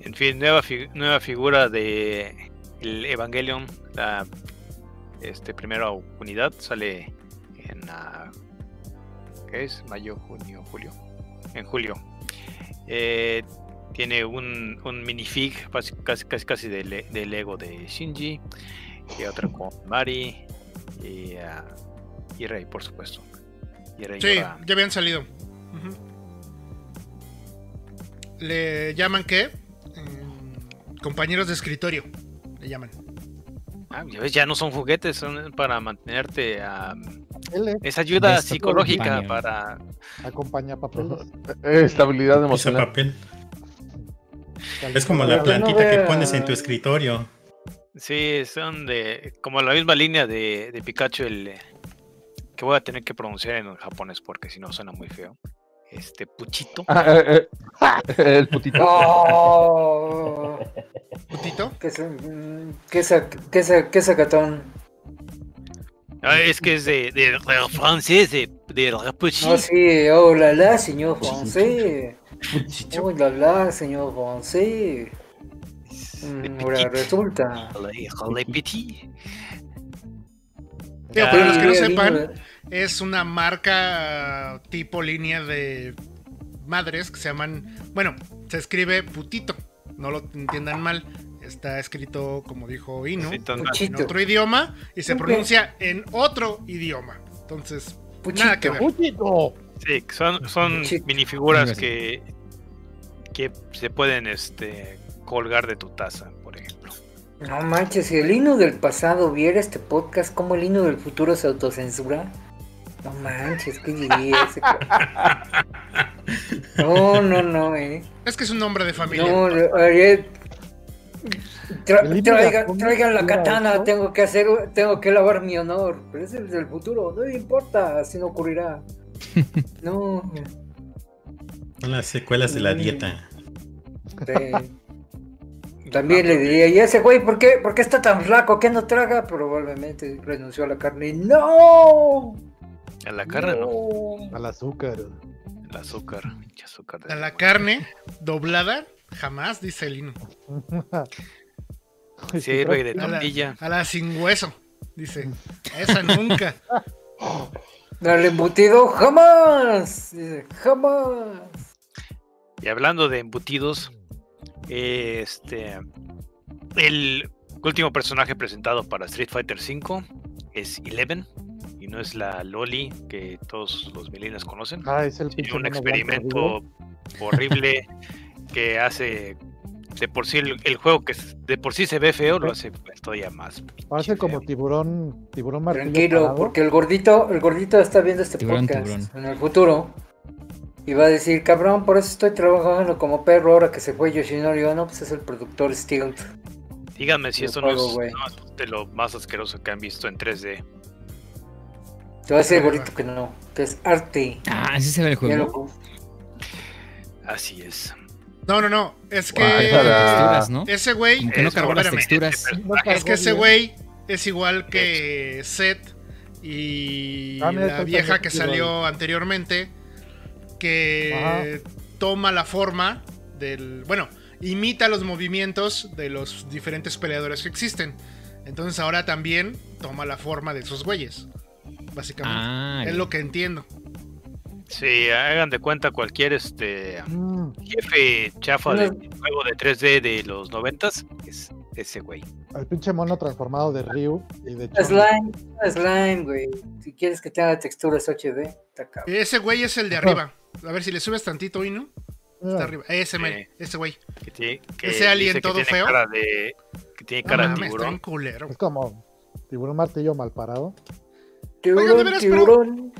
En fin, nueva, nueva figura de el Evangelion, la este primera unidad sale en ah, ¿qué es? Mayo, junio, julio. En julio. Eh, tiene un, un minifig casi casi casi de, Le- de Lego de Shinji y otro con Mari y, ah, y Rey, por supuesto. Y Rey Sí, ya habían salido. Le llaman qué? Mm, compañeros de escritorio. Le llaman. Ah, ya ves, ya no son juguetes, son para mantenerte ah, es- ayuda psicológica para... acompaña papeles. Eh, Estabilidad emocional. papel. Es como la plantita que pones en tu escritorio. Sí, son de... Como la misma línea de, de Pikachu, el... eh, Que voy a tener que pronunciar en japonés porque si no suena muy feo. Este, Puchito. Ah, eh, eh, el putito. Oh, ¿Putito? qué, qué sacatón. Ah, es que es de, de, de francés, de, de. No, sí, oh la la, señor francés. Oh la la, señor francés. Mm, Ahora resulta. Le petit. Digo, para los que no sepan, vino- es una marca tipo línea de madres que se llaman. Bueno, se escribe putito. No lo entiendan mal. Está escrito, como dijo Inu, en otro idioma y se pronuncia en otro idioma. Entonces, Puchito. nada que ver. ¡Puchito! Sí, son, son minifiguras que, que se pueden este, colgar de tu taza, por ejemplo. No manches, si el hino del pasado viera este podcast, ¿cómo el hino del futuro se autocensura? No manches, ¿qué diría ese? No, no, no, eh. Es que es un nombre de familia. No, Tra- de traigan, la katana, tengo que hacer, tengo que lavar mi honor. Pero es el del futuro, no me importa, así no ocurrirá. No, Son las secuelas de la Mm. dieta. sí. También le diría, ¿y ese güey por qué, por qué está tan flaco? ¿Qué no traga? Probablemente renunció a la carne. ¡No! A la carne, ¿no? No. Al azúcar. El azúcar. pinche azúcar de- A la carne doblada, jamás, dice el Inu. Sirve de A la, tortilla. a la sin hueso, dice. Esa nunca. Al embutido, jamás. Dice, jamás. Y hablando de embutidos, este el último personaje presentado para Street Fighter V es Eleven y no es la Loli que todos los millennials conocen. Ah, es el sino un experimento horrible que hace de por sí el, el juego que de por sí se ve feo lo hace todavía más. Parece como tiburón, tiburón martillo Tranquilo, parado. porque el gordito, el gordito está viendo este Tiburón, podcast tiburón. en el futuro. Y va a decir, cabrón, por eso estoy trabajando como perro ahora que se fue Yoshinori Ono, pues es el productor Stilt. Díganme si esto juego, no, es, no es de lo más asqueroso que han visto en 3D. Te va a decir gordito que no, que es arte. Ah, ese se ve el juego. Así es. No, no, no. Es que. Ese güey. Como que no es- cargó las espérame. texturas. No Es cargó que ese güey es igual que Seth y Ah, mira, la vieja que salió anteriormente, que toma la forma del... Bueno, imita los movimientos de los diferentes peleadores que existen. Entonces ahora también toma la forma de esos güeyes. Básicamente. Ah, es lo que entiendo. Sí, hagan de cuenta cualquier este Mm, jefe chafa de juego de 3D de los noventas es ese güey. el pinche mono transformado de Ryu y de. Slime, slime, güey. Si quieres que tenga texturas HD, está cabrón. Ese güey es el de arriba. A ver si le subes tantito, Inu. Está Ah, arriba. Ese, Sí. ese güey. Que tiene, que Ese alien dice que todo tiene feo. Cara de, que tiene No cara de mames, está tiburón. culero. Es como tiburón martillo mal parado. Tiburón, de veras, pero- tiburón.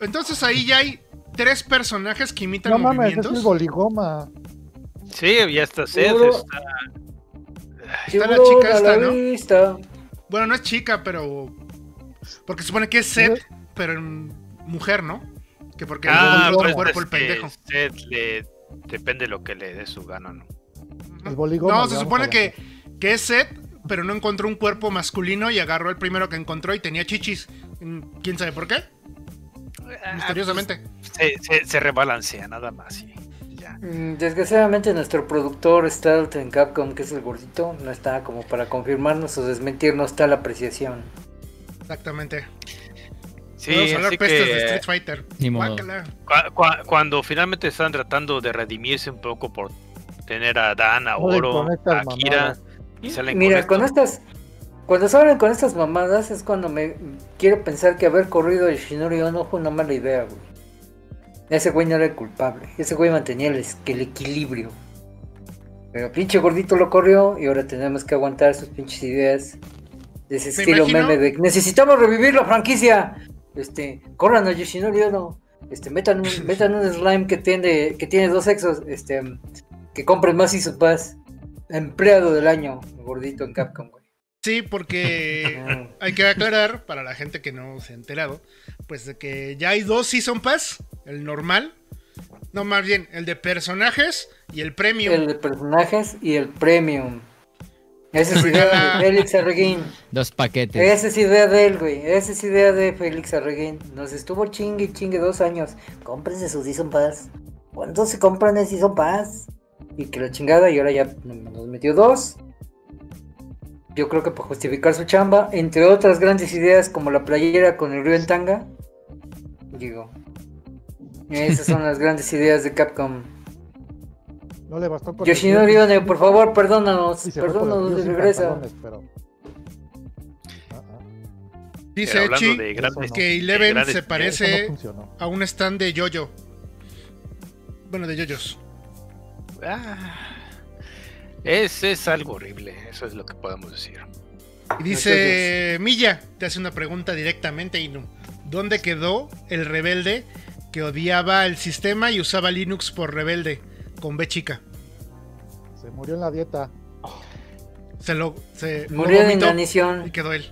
Entonces ahí ya hay tres personajes que imitan No mames, es movimientos. el boligoma. Sí, ya está Seth, Tiburón. está... Está la chica a esta, la ¿no? vista. Bueno, no es chica, pero. Porque supone que es Seth, pero en mujer, ¿no? Que porque Ah, le pues el cuerpo el pendejo. que Seth le... Depende de lo que le dé su gana, ¿no? El boligoma. No, se supone que, que es Seth, pero no encontró un cuerpo masculino y agarró el primero que encontró y tenía chichis. Mm, ¿Quién sabe por qué? Misteriosamente. Se, se, se rebalancea nada más y ya. Mm, Desgraciadamente nuestro productor Stealth en Capcom, que es el gordito, no está como para confirmarnos o desmentirnos tal apreciación. Exactamente. Sí, Podemos hablar así pestes de que Street Fighter. Cuando finalmente están tratando de redimirse un poco por tener a Dan, a Oro, a Akira, y salen Mira, con, estas, cuando salen con estas mamadas es cuando me quiero pensar que haber corrido de Shinori Ono fue una mala idea, güey. Ese güey no era el culpable, ese güey mantenía el, el equilibrio. Pero pinche gordito lo corrió y ahora tenemos que aguantar sus pinches ideas de ese Me estilo imagino- meme de necesitamos revivir la franquicia. Este, corran a Yoshinori Ono. Este, metan un, metan un slime que tiene, que tiene dos sexos, este, que compren más y su paz. Empleado del año, gordito en Capcom, güey. Sí, porque hay que aclarar para la gente que no se ha enterado, pues de que ya hay dos Season Pass, el normal, no más bien el de personajes y el premium. El de personajes y el premium. Esa es idea de Félix Arreguín. Dos paquetes. Esa es idea de él, güey. Esa es idea de Félix Arreguín. Nos estuvo chingue y chingue dos años. Cómprense su Season Pass. ¿Cuántos se compran el Season Pass? Y que la chingada, y ahora ya nos metió dos. Yo creo que para justificar su chamba, entre otras grandes ideas como la playera con el río en tanga. Digo. Esas son las grandes ideas de Capcom. No le bastó con Yoshinori One, por favor, perdónanos. Perdónanos regresa. pero- Dice Echi que Eleven grandes se parece no a un stand de yoyo. Bueno, de yoyos. Ah, es, es algo horrible, eso es lo que podemos decir. Y dice Milla, te hace una pregunta directamente, Inu. ¿Dónde quedó el rebelde que odiaba el sistema y usaba Linux por rebelde? Con B chica. Se murió en la dieta. Se lo, se lo Murió de vomitó inanición. y quedó él.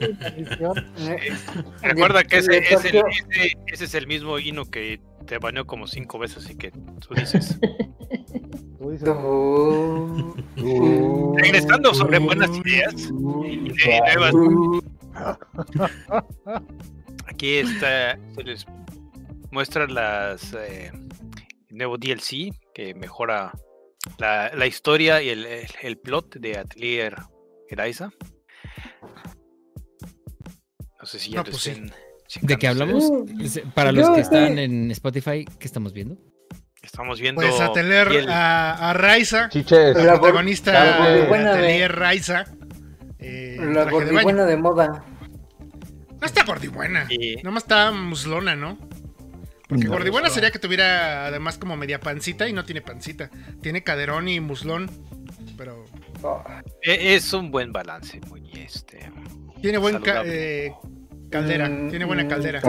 Eh, Recuerda que ese, es el, partió- ese- ese es el mismo Ino que te baneó como cinco veces, así que tú dices. Tú dices, Oh. Regresando sobre buenas ideas y de nuevas. Aquí está, se les muestra las eh, nuevo DLC que mejora la, la historia y el, el- el plot de Atelier Eraisa. No sé si ya No, lo pues sí. estén ¿De qué hablamos? Para los que están en Spotify, ¿qué estamos viendo? Estamos viendo Pues a tener piel. a, a Raiza, Chiches. la protagonista la gordibuena de- Atelier Raiza. eh, La traje de gordibuena de moda. No está gordibuena. Y- Nomás está muslona, ¿no? Porque No, gordibuena sería que tuviera además como media pancita y no tiene pancita. Tiene caderón y muslón. Pero Oh, e- es un buen balance, muy este. tiene buen ca- eh, caldera. Mm, Tiene buena mm, caldera.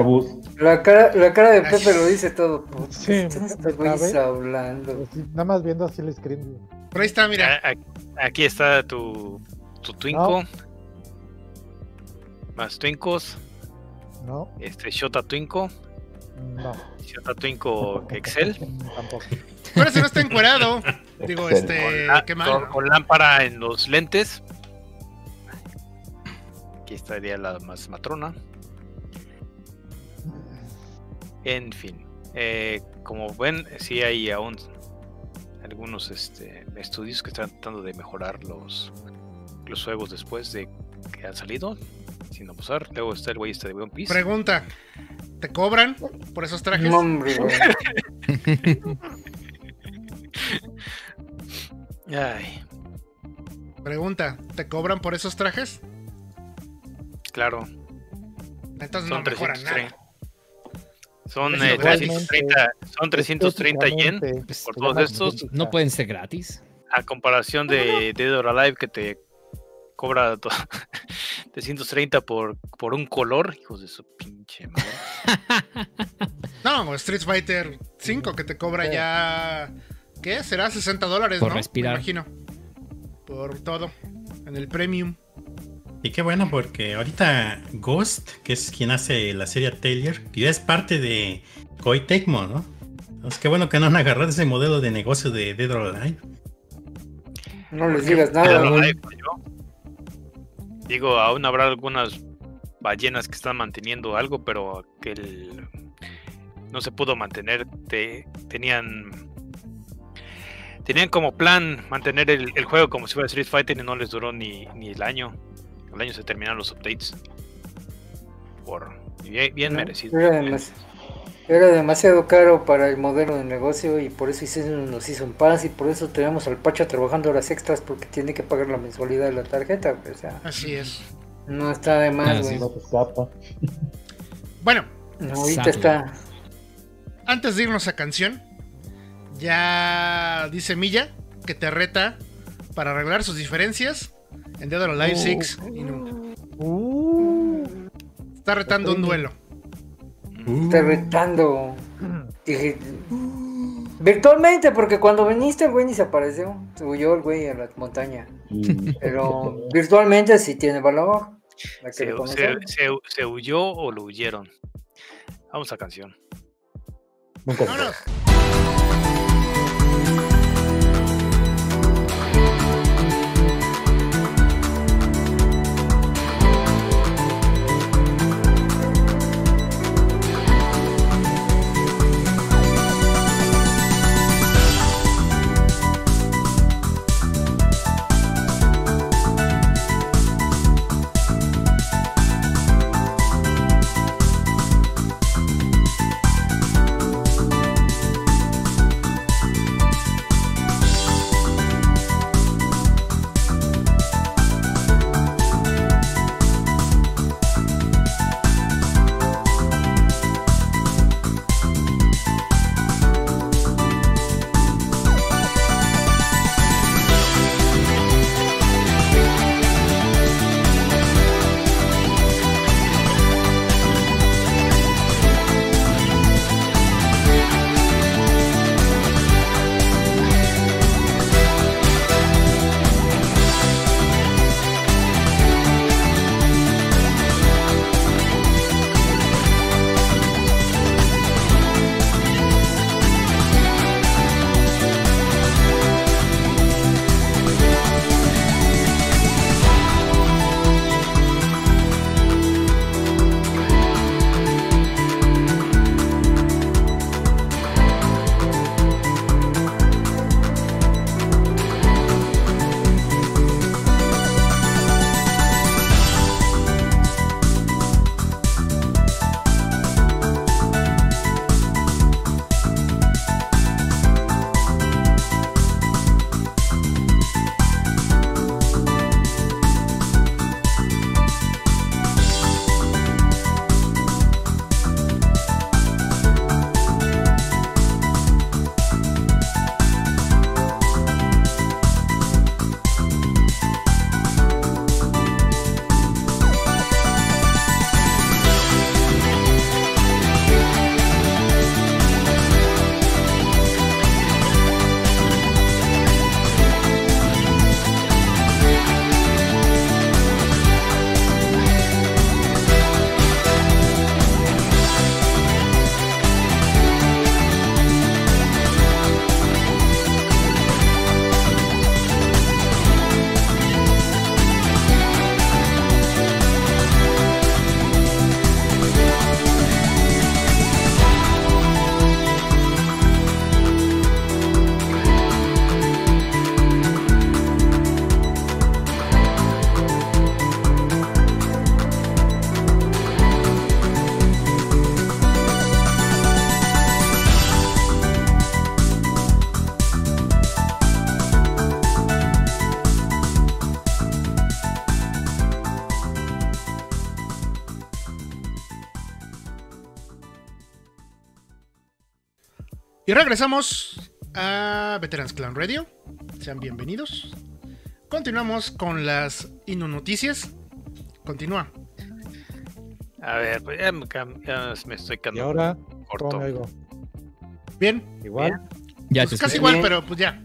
La cara, la cara de. Pepe lo dice todo. Sí, ¿Qué hablando? pues, sí, nada más viendo así el screen. Por ahí está, mira. A- a- Aquí está tu, tu Twinko. Más Twinkos. No, Este Shota Twinko. No, Shota Twinko Excel. tampoco. Pero ese no está encuerado. Digo, este. la- Qué con, mal. con lámpara en los lentes. Aquí estaría la más matrona. En fin. eh, como ven, sí hay aún algunos este, estudios que están tratando de mejorar los, los juegos después de que han salido. Sin abusar. Luego está el güey este de One Piece. Pregunta: ¿te cobran por esos trajes? No, hombre. Ay, Pregunta: ¿te cobran por esos trajes? claro. Entonces Son no mejoran 330. nada. Son, Eso eh, gratis. 330, son 330 yen Estéticamente, Pues, por te todos estos. No pueden ser gratis. a comparación de Dead or Alive que te cobra to- 330 por, por un color, hijos de su pinche madre. No, Street Fighter 5 que te cobra ya. ¿Qué? Será 60 dólares, Por ¿no? respirar. Me imagino. Por todo. En el premium. Y qué bueno porque ahorita Ghost, que es quien hace la serie Taylor, ya es parte de Koei Tecmo, ¿no? Entonces qué bueno que no han agarrado ese modelo de negocio de Dead or Alive. No les digas Dead or nada. Alive. Digo, aún habrá algunas ballenas que están manteniendo algo, pero que el- no se pudo mantener. Te- tenían tenían como plan mantener el, el juego como si fuera Street Fighter y no les duró ni, ni el año. El año se terminaron los updates. Por bien, bien No, merecido. Era demasiado caro para el modelo de negocio y por eso hicieron, nos hizo un pass y por eso tenemos al Pacha trabajando horas extras porque tiene que pagar la mensualidad de la tarjeta. O sea, Así es. no está de más, güey. No. Bueno, No, ahorita Sabe. está. antes de irnos a canción, ya dice Milla que te reta para arreglar sus diferencias en Dead or Alive 6. y no- Uh, Está retando un duelo. Está retando. Dije, virtualmente, porque cuando viniste el güey ni se apareció. Se huyó el güey a la montaña. Pero virtualmente sí tiene valor. Se, se, se- se huyó o lo huyeron. Vamos a canción. Vámonos. Regresamos a Veterans Clan Radio. Sean bienvenidos. Continuamos con las Inu Noticias. Continúa. A ver, pues ya me, ya estoy Y quedando ahora, corto. ¿cómo me oigo? Bien. Igual. Ya Pues casi igual, Bien. pero pues ya.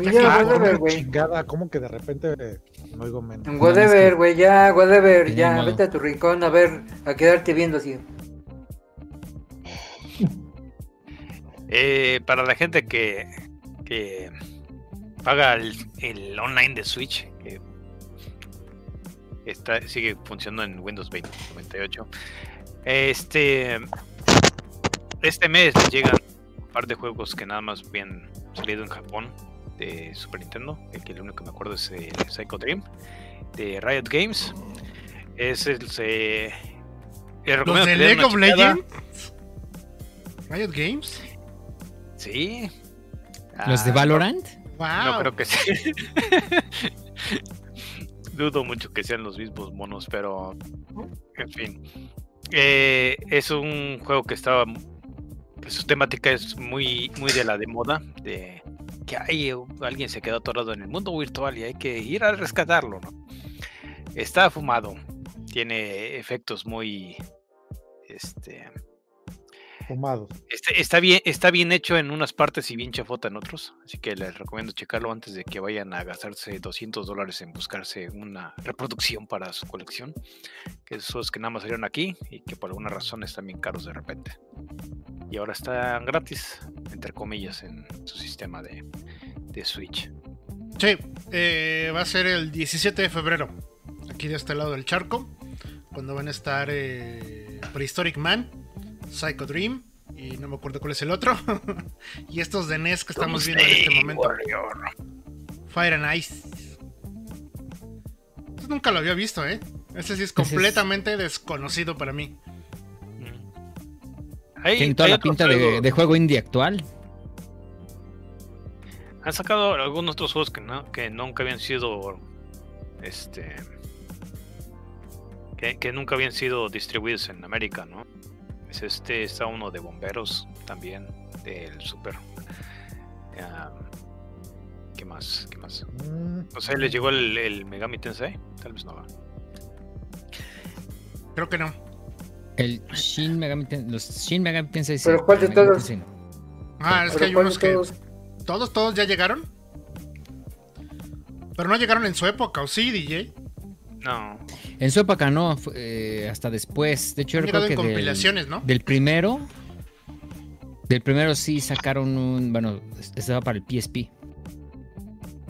Ya, Ah, whatever, qué güey. chingada, ¿cómo que de repente no oigo menos? Whatever, güey, ya, whatever, ya, vete a tu rincón a ver, a quedarte viendo así. Eh, para la gente que, que paga el, el online de Switch, que está, sigue funcionando en Windows 20 98. Este, este mes llegan un par de juegos que nada más habían salido en Japón de Super Nintendo. El que el único que me acuerdo es eh, Psycho Dream de Riot Games. Es el. se- Los de League of. Legends. Riot Games. Sí. ¿Los de Ah, Valorant? Wow. No creo que sí. Dudo mucho que sean los mismos monos, pero en fin. Eh, es un juego que estaba. que su temática es muy, muy de la de moda. De que hay alguien se quedó atorado en el mundo virtual y hay que ir a rescatarlo, ¿no? Está fumado. Tiene efectos muy. Este. Fumados. Este- está, bien, está bien hecho en unas partes y bien chafota en otros. Así que les recomiendo checarlo antes de que vayan a gastarse 200 dólares en buscarse una reproducción para su colección. Que esos que nada más salieron aquí y que por alguna razón están bien caros de repente. Y ahora están gratis, entre comillas, en su sistema de, de Switch. Sí, eh, va a ser el 17 de febrero. Aquí de este lado del charco. Cuando van a estar eh, Prehistoric Man, Psycho Dream. Y no me acuerdo cuál es el otro. y estos de NES que estamos viendo en este momento. Warrior. Fire and Ice. Este nunca lo había visto, ¿eh? Ese sí es es- completamente desconocido para mí. Mm. Hay- Tiene toda hay la pinta de, juego indie actual. Han sacado algunos otros juegos que, no, que nunca habían sido. Este. Que, que nunca habían sido distribuidos en América, ¿no? Es este, está uno de bomberos también, del Super. ¿Qué más? ¿Qué más? Mm, No sé, ¿les llegó el, el Megami Tensei? Tal vez no va. Creo que no. El Shin Megami Ten- los Shin Megami Tensei ¿Pero cuál de todos? Tensei no. Ah, es que Pero hay ¿cuál unos de que. todos? ¿Todos, todos ya llegaron? Pero no llegaron en su época, ¿o sí, DJ? No. En su época no, fue, eh, hasta después. De hecho, yo creo en que del, compilaciones, ¿no? del primero. Del primero sí sacaron un. Bueno, estaba para el PSP.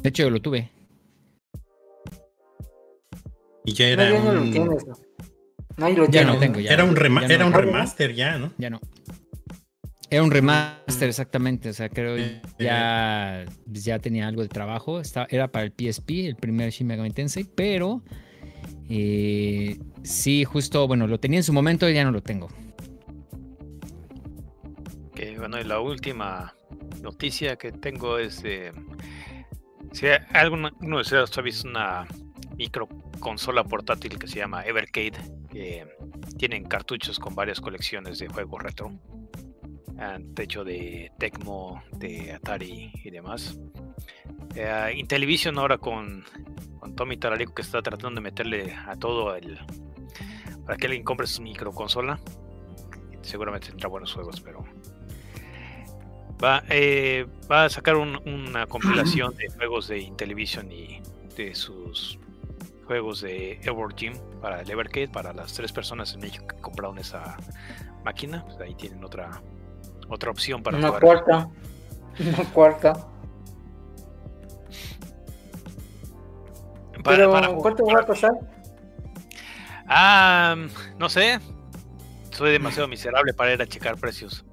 De hecho, yo lo tuve. Y ya No, era ya no lo un, tienes. ¿no? Lo Ya tiene. no tengo, ya. era un, rema- ya no era un tengo. remaster ya, ¿no? Ya no. Era un remaster, exactamente. O sea, creo ya, pues, ya tenía algo de trabajo. Estaba, era para el PSP, el primer Shin Megami Tensei, pero eh, sí, justo, bueno, lo tenía en su momento y ya no lo tengo. Que bueno, y la última noticia que tengo es de. Si alguno de ustedes ha visto una micro consola portátil que se llama Evercade, que tienen cartuchos con varias colecciones de juegos retro. Han hecho de Tecmo, de Atari y demás. Eh, Intellivision ahora con, con Tommy Tararico que está tratando de meterle a todo el. para que alguien compre su microconsola. Seguramente tendrá buenos juegos, pero Va, eh, va a sacar un- una compilación de juegos de Intellivision y de sus juegos de Edward Jim para el Evercade, para las tres personas en México que compraron esa máquina. Pues ahí tienen otra otra opción para Una jugar. cuarta. Una cuarta. Pero, para. ¿cuánto va a costar? Ah, no sé. Soy demasiado miserable para ir a checar precios.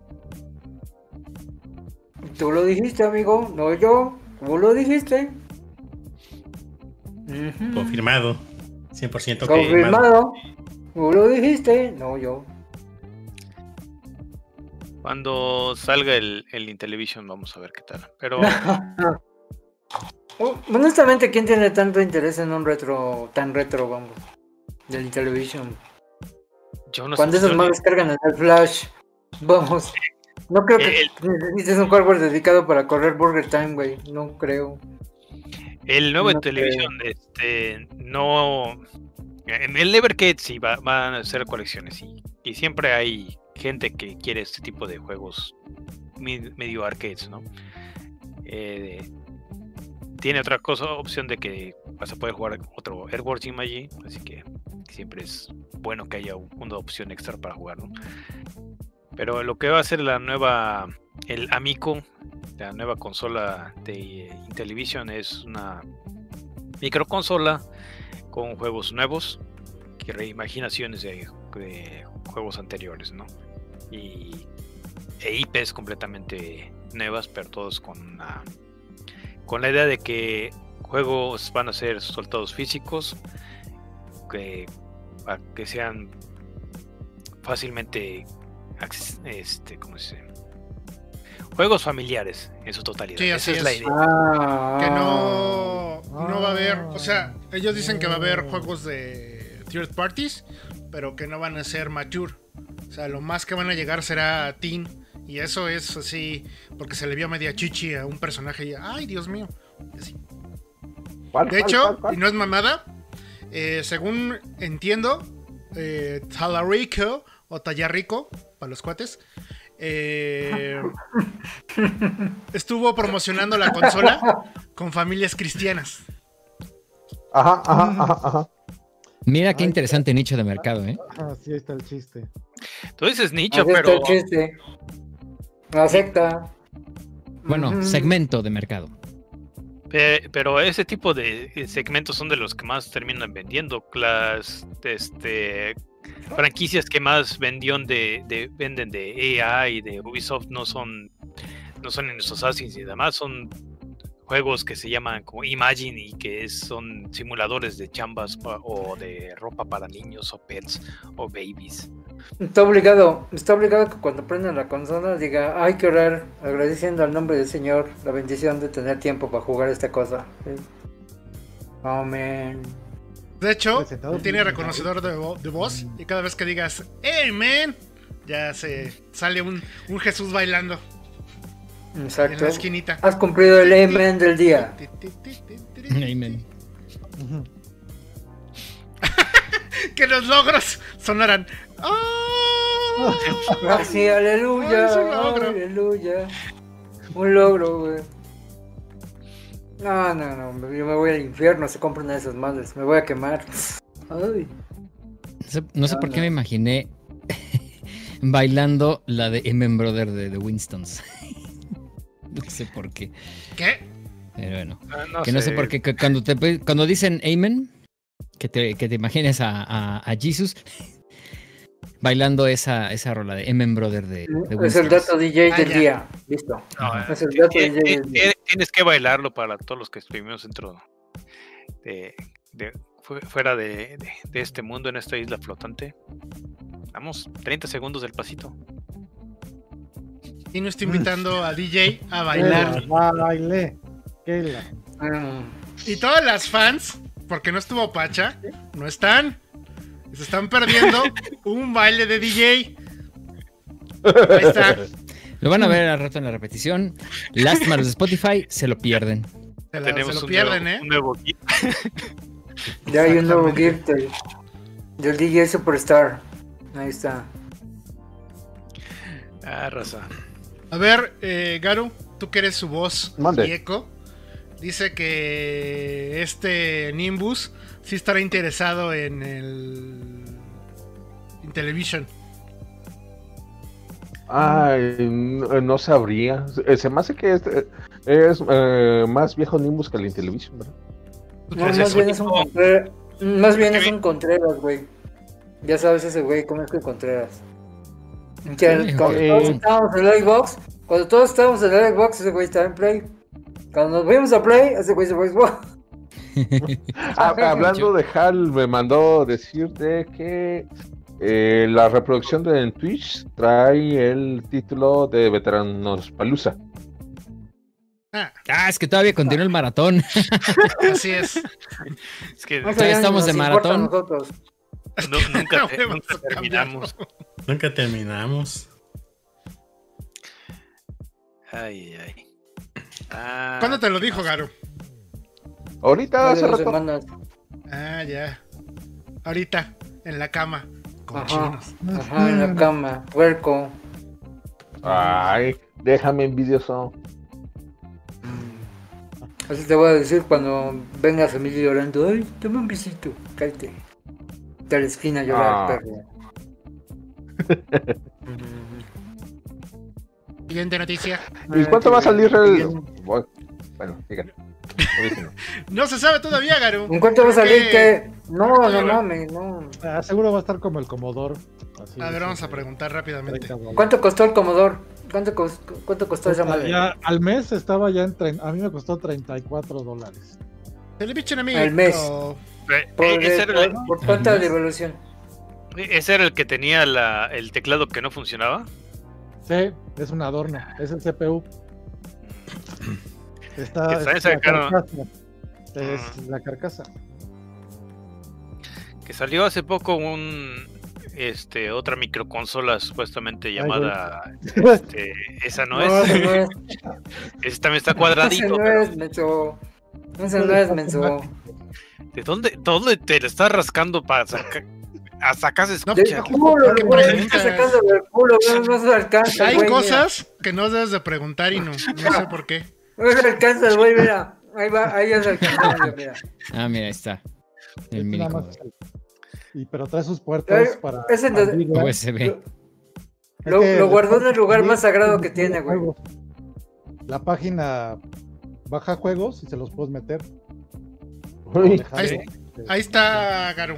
Tú lo dijiste, amigo, no yo. Tú lo dijiste. Confirmado. 100% confirmado. Confirmado. Tú lo dijiste, no yo. Cuando salga el, el Intellivision vamos a ver qué tal. Pero Oh, Honestamente, ¿quién tiene tanto interés en un retro tan retro, vamos? Del television. yo no Cuando sé. esos ni- descargan en el flash. Vamos. No creo que El- necesites un hardware dedicado para correr Burger Time, güey. No creo. El nuevo No en televisión, este, no. En el Evercade sí va- van a ser colecciones y, y siempre hay gente que quiere este tipo de juegos medio arcades, ¿no? Eh, tiene otra cosa, opción de que vas a poder jugar otro Sim allí, así que siempre es bueno que haya un- una opción extra para jugar, ¿no? Pero lo que va a ser la nueva, el Amico, la nueva consola de Intellivision es una microconsola con juegos nuevos, que reimaginaciones de, de juegos anteriores, ¿no? Y e IPs completamente nuevas, pero todos con una, con la idea de que juegos van a ser soltados físicos, que, sean fácilmente este, ¿cómo se dice? Juegos familiares en su totalidad. Sí, así Esa es la idea. Ah, Que no, no va a haber, o sea, ellos dicen que va a haber juegos de third parties, pero que no van a ser mature. O sea, lo más que van a llegar será teen. Y eso es así, porque se le vio media chichi a un personaje y, ay, Dios mío. así. ¿Cuál, De cuál, hecho, cuál, cuál? y no es mamada, eh, según entiendo, eh, Talarico o Tallarico, para los cuates, eh, estuvo promocionando la consola con familias cristianas. Ajá, ajá, ajá, ajá. Mira qué Ay, interesante nicho de mercado, ¿eh? Ah, sí, ahí está el chiste. Tú dices nicho, así está pero el chiste. La secta. Bueno, segmento de mercado. Pe- Pero ese tipo de eh, segmentos son de los que más terminan vendiendo. Las este, franquicias que más vendieron de, de- venden de EA y de Ubisoft no son no son en los Assassins y demás, son juegos que se llaman como Imagine y que son simuladores de chambas o de ropa para niños o pets o babies. Está obligado, está obligado que cuando prenda la consola diga, hay que orar agradeciendo al nombre del Señor la bendición de tener tiempo para jugar esta cosa. Sí. Amén. De hecho, tiene reconocedor de, vo- de voz y cada vez que digas, ¡Amen! Ya se sale un, un Jesús bailando en Exacto. la esquinita. Has cumplido el amen del día. Amen. Que los logros sonaran. ¡Oh! Ah, sí, aleluya. Ay, es un logro. Aleluya. Un logro, güey. No, no, no. Yo me voy al infierno. Se compran una de esas madres. Me voy a quemar. Ay. No sé, no sé por qué me imaginé bailando la de Emen Brother de The Winstons. no sé por qué. ¿Qué? Pero bueno. Ah, no que no sé por qué. que Cuando, te, cuando dicen Amen, que te, que te imagines a, a, a Jesus bailando esa, esa rola de Emen Brother de, de Es el dato DJ Ah, del ya. día. Listo. No, Es el dato DJ del día. ti- Tienes que bailarlo para todos los que estuvimos dentro de, de- fu- fuera de, de- de este mundo, en esta isla flotante. Vamos, 30 segundos del pasito. Y no estoy invitando a DJ a bailar. Baile. Mm. Y todas las fans, porque no estuvo Pacha, no están. Se están perdiendo un baile de DJ. Ahí está. Lo van a ver al rato en la repetición. Lástima los de Spotify, se lo pierden. Se, la- Tenemos se lo un, pierden, nuevo, ¿eh? un nuevo gif. Ya hay un nuevo gift del, del DJ Superstar. Ahí está. Ah, raza. A ver, eh, Garu, tú que eres su voz Mande. y eco, dice que este Nimbus sí estará interesado en el Intellivision. Ay, no, no sabría. Eh, Se me hace que es, es, eh, más viejo Nimbus que el Intellivision, ¿verdad? No, más es bien es un. Contreras. Más bien es un Contreras, güey. Ya sabes ese güey, ¿cómo es que Contreras? Que cuando eh. todos estábamos en el Xbox, cuando todos estábamos en el Xbox, ese güey estaba en Play. Cuando nos fuimos a Play, ese güey se fue a Xbox. Ah, hablando de HAL, me mandó decirte que eh, la reproducción de en Twitch trae el título de Veteranos Palusa. Ah, Ah, es que todavía continúa el maratón. así es. Es que Más Todavía estamos de maratón. nosotros. nunca, te- nunca terminamos. Nunca terminamos. Ay, ay. Ah, ¿Cuándo te lo dijo, Garo? Ahorita Hace rato. semanas. Ah, ya. Ahorita, en la cama. Con Ajá. chinos. Ajá, en la cama. Puerco. Ay, déjame envidioso. Así te voy a decir cuando venga familia llorando. Ay, toma un besito. Cállate. De la esquina a llorar, Ah. perro. Siguiente noticia. ¿Y cuánto va a salir el.? Bueno, bueno, díganme. No se sabe todavía, Garo. ¿En cuánto va a salir que- que.? No, no mames, no. Ah, seguro va a estar como el Commodore. así, A ver, vamos a preguntar rápidamente. 30 dólares. ¿Cuánto costó el Commodore? ¿Cuánto, cos- cuánto costó esa madre? ya al mes estaba ya en. tre- A mí me costó 34 dólares. Television amigo. Al mes. eh, Por, eh, ese, era el, por- por cuánta devolución. ese era el que tenía la- el teclado que no funcionaba. Sí, es un adorno. Es el CPU. Está, Que también es se la sacaron- carcasa. Es la carcasa. Que salió hace poco un este otra microconsola supuestamente llamada este, esa no, No, es. ese no es. Ese también está Ese cuadradito. no pero es, menso. Ese no es, menso. ¿De dónde, dónde te lo estás rascando para sacar? Hasta acá se No. No se alcanza, Hay güey. mira. cosas que no debes de preguntar y no. No sé por qué. No se alcanza, güey, mira. Ahí va, ahí ya se alcanza, mira, mira. Ah, mira, ahí está. El Este mini el- Y, pero trae sus puertos Eh, para. ese abrirla. USB. Lo, Es que lo guardó en el lugar más sagrado que tiene, güey. La página baja juegos y se los puedes meter. Uy, Ahí, ahí está, Garo.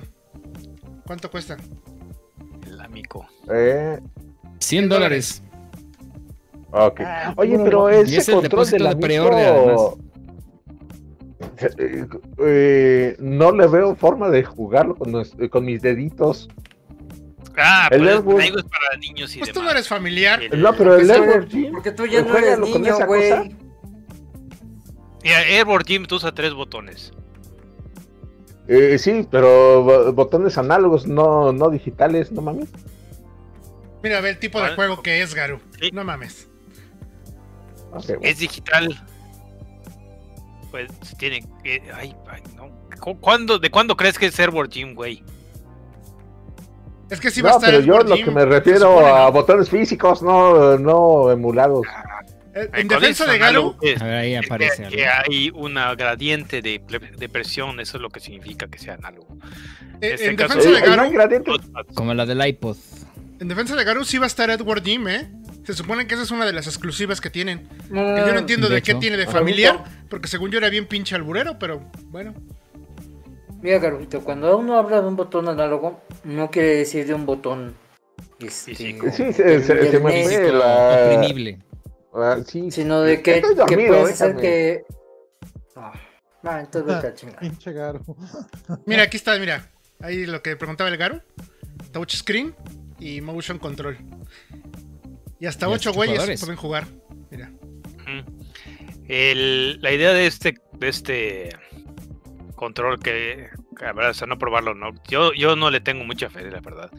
¿Cuánto cuesta? El amigo. eh, 100 dólares. Ok. Ah, Oye, pero lo- Y es ese el control de la preorden, Eh, eh, no le veo forma de jugarlo con, eh, con mis deditos. Ah, El pues Airwood. digo, es para niños y Pues tú no eres familiar. El- No, pero el Airborne Gym, porque tú ya no eres niño, güey. Mira, Airborne Gym tú usa tres botones. eh, sí, pero bo- botones análogos, no, no digitales, no mames. Mira, ve el tipo de juego que es, Garo. Sí. No mames. Bueno. Es digital. Pues tiene que. Ay, ay, no. ¿Cu- ¿Cuándo, ¿De cuándo crees que es Airborne Gym, güey? Es que sí va a no, estar pero yo lo que me refiero supone, a ¿no? botones físicos, no, no emulados. Eh, Ay, En ¿cuál defensa de? Garo, Es A ver, ahí que- aparece que, algo. hay una gradiente de, presión, eso es lo que significa que sea análogo. eh, este en caso- defensa Eh, de gradiente. Como la del iPod. en defensa de Garo sí va a estar Edward Jim, ¿eh? Se supone que esa es una de las exclusivas que tienen. No, Que yo no entiendo de, de qué tiene de Ah, familiar, porque según yo era bien pinche alburero, pero bueno. Mira, Garujito, cuando uno habla de un botón análogo, no quiere decir de un botón. Este, Físico. Sí, se, se- se me fue la. Oprimible. ah, sí, Sino de que, que dormido, hacer déjame. que. Ah, ah, entonces vete a chingar. Pinche Garo. Mira, aquí está, mira. Ahí lo que preguntaba el Garo. Touch screen y motion control. Y hasta Y ocho güeyes pueden jugar. Mira. El- la idea de este, de este control que, que, a ver, o sea, no probarlo, no. Yo, yo no le tengo mucha fe, la verdad.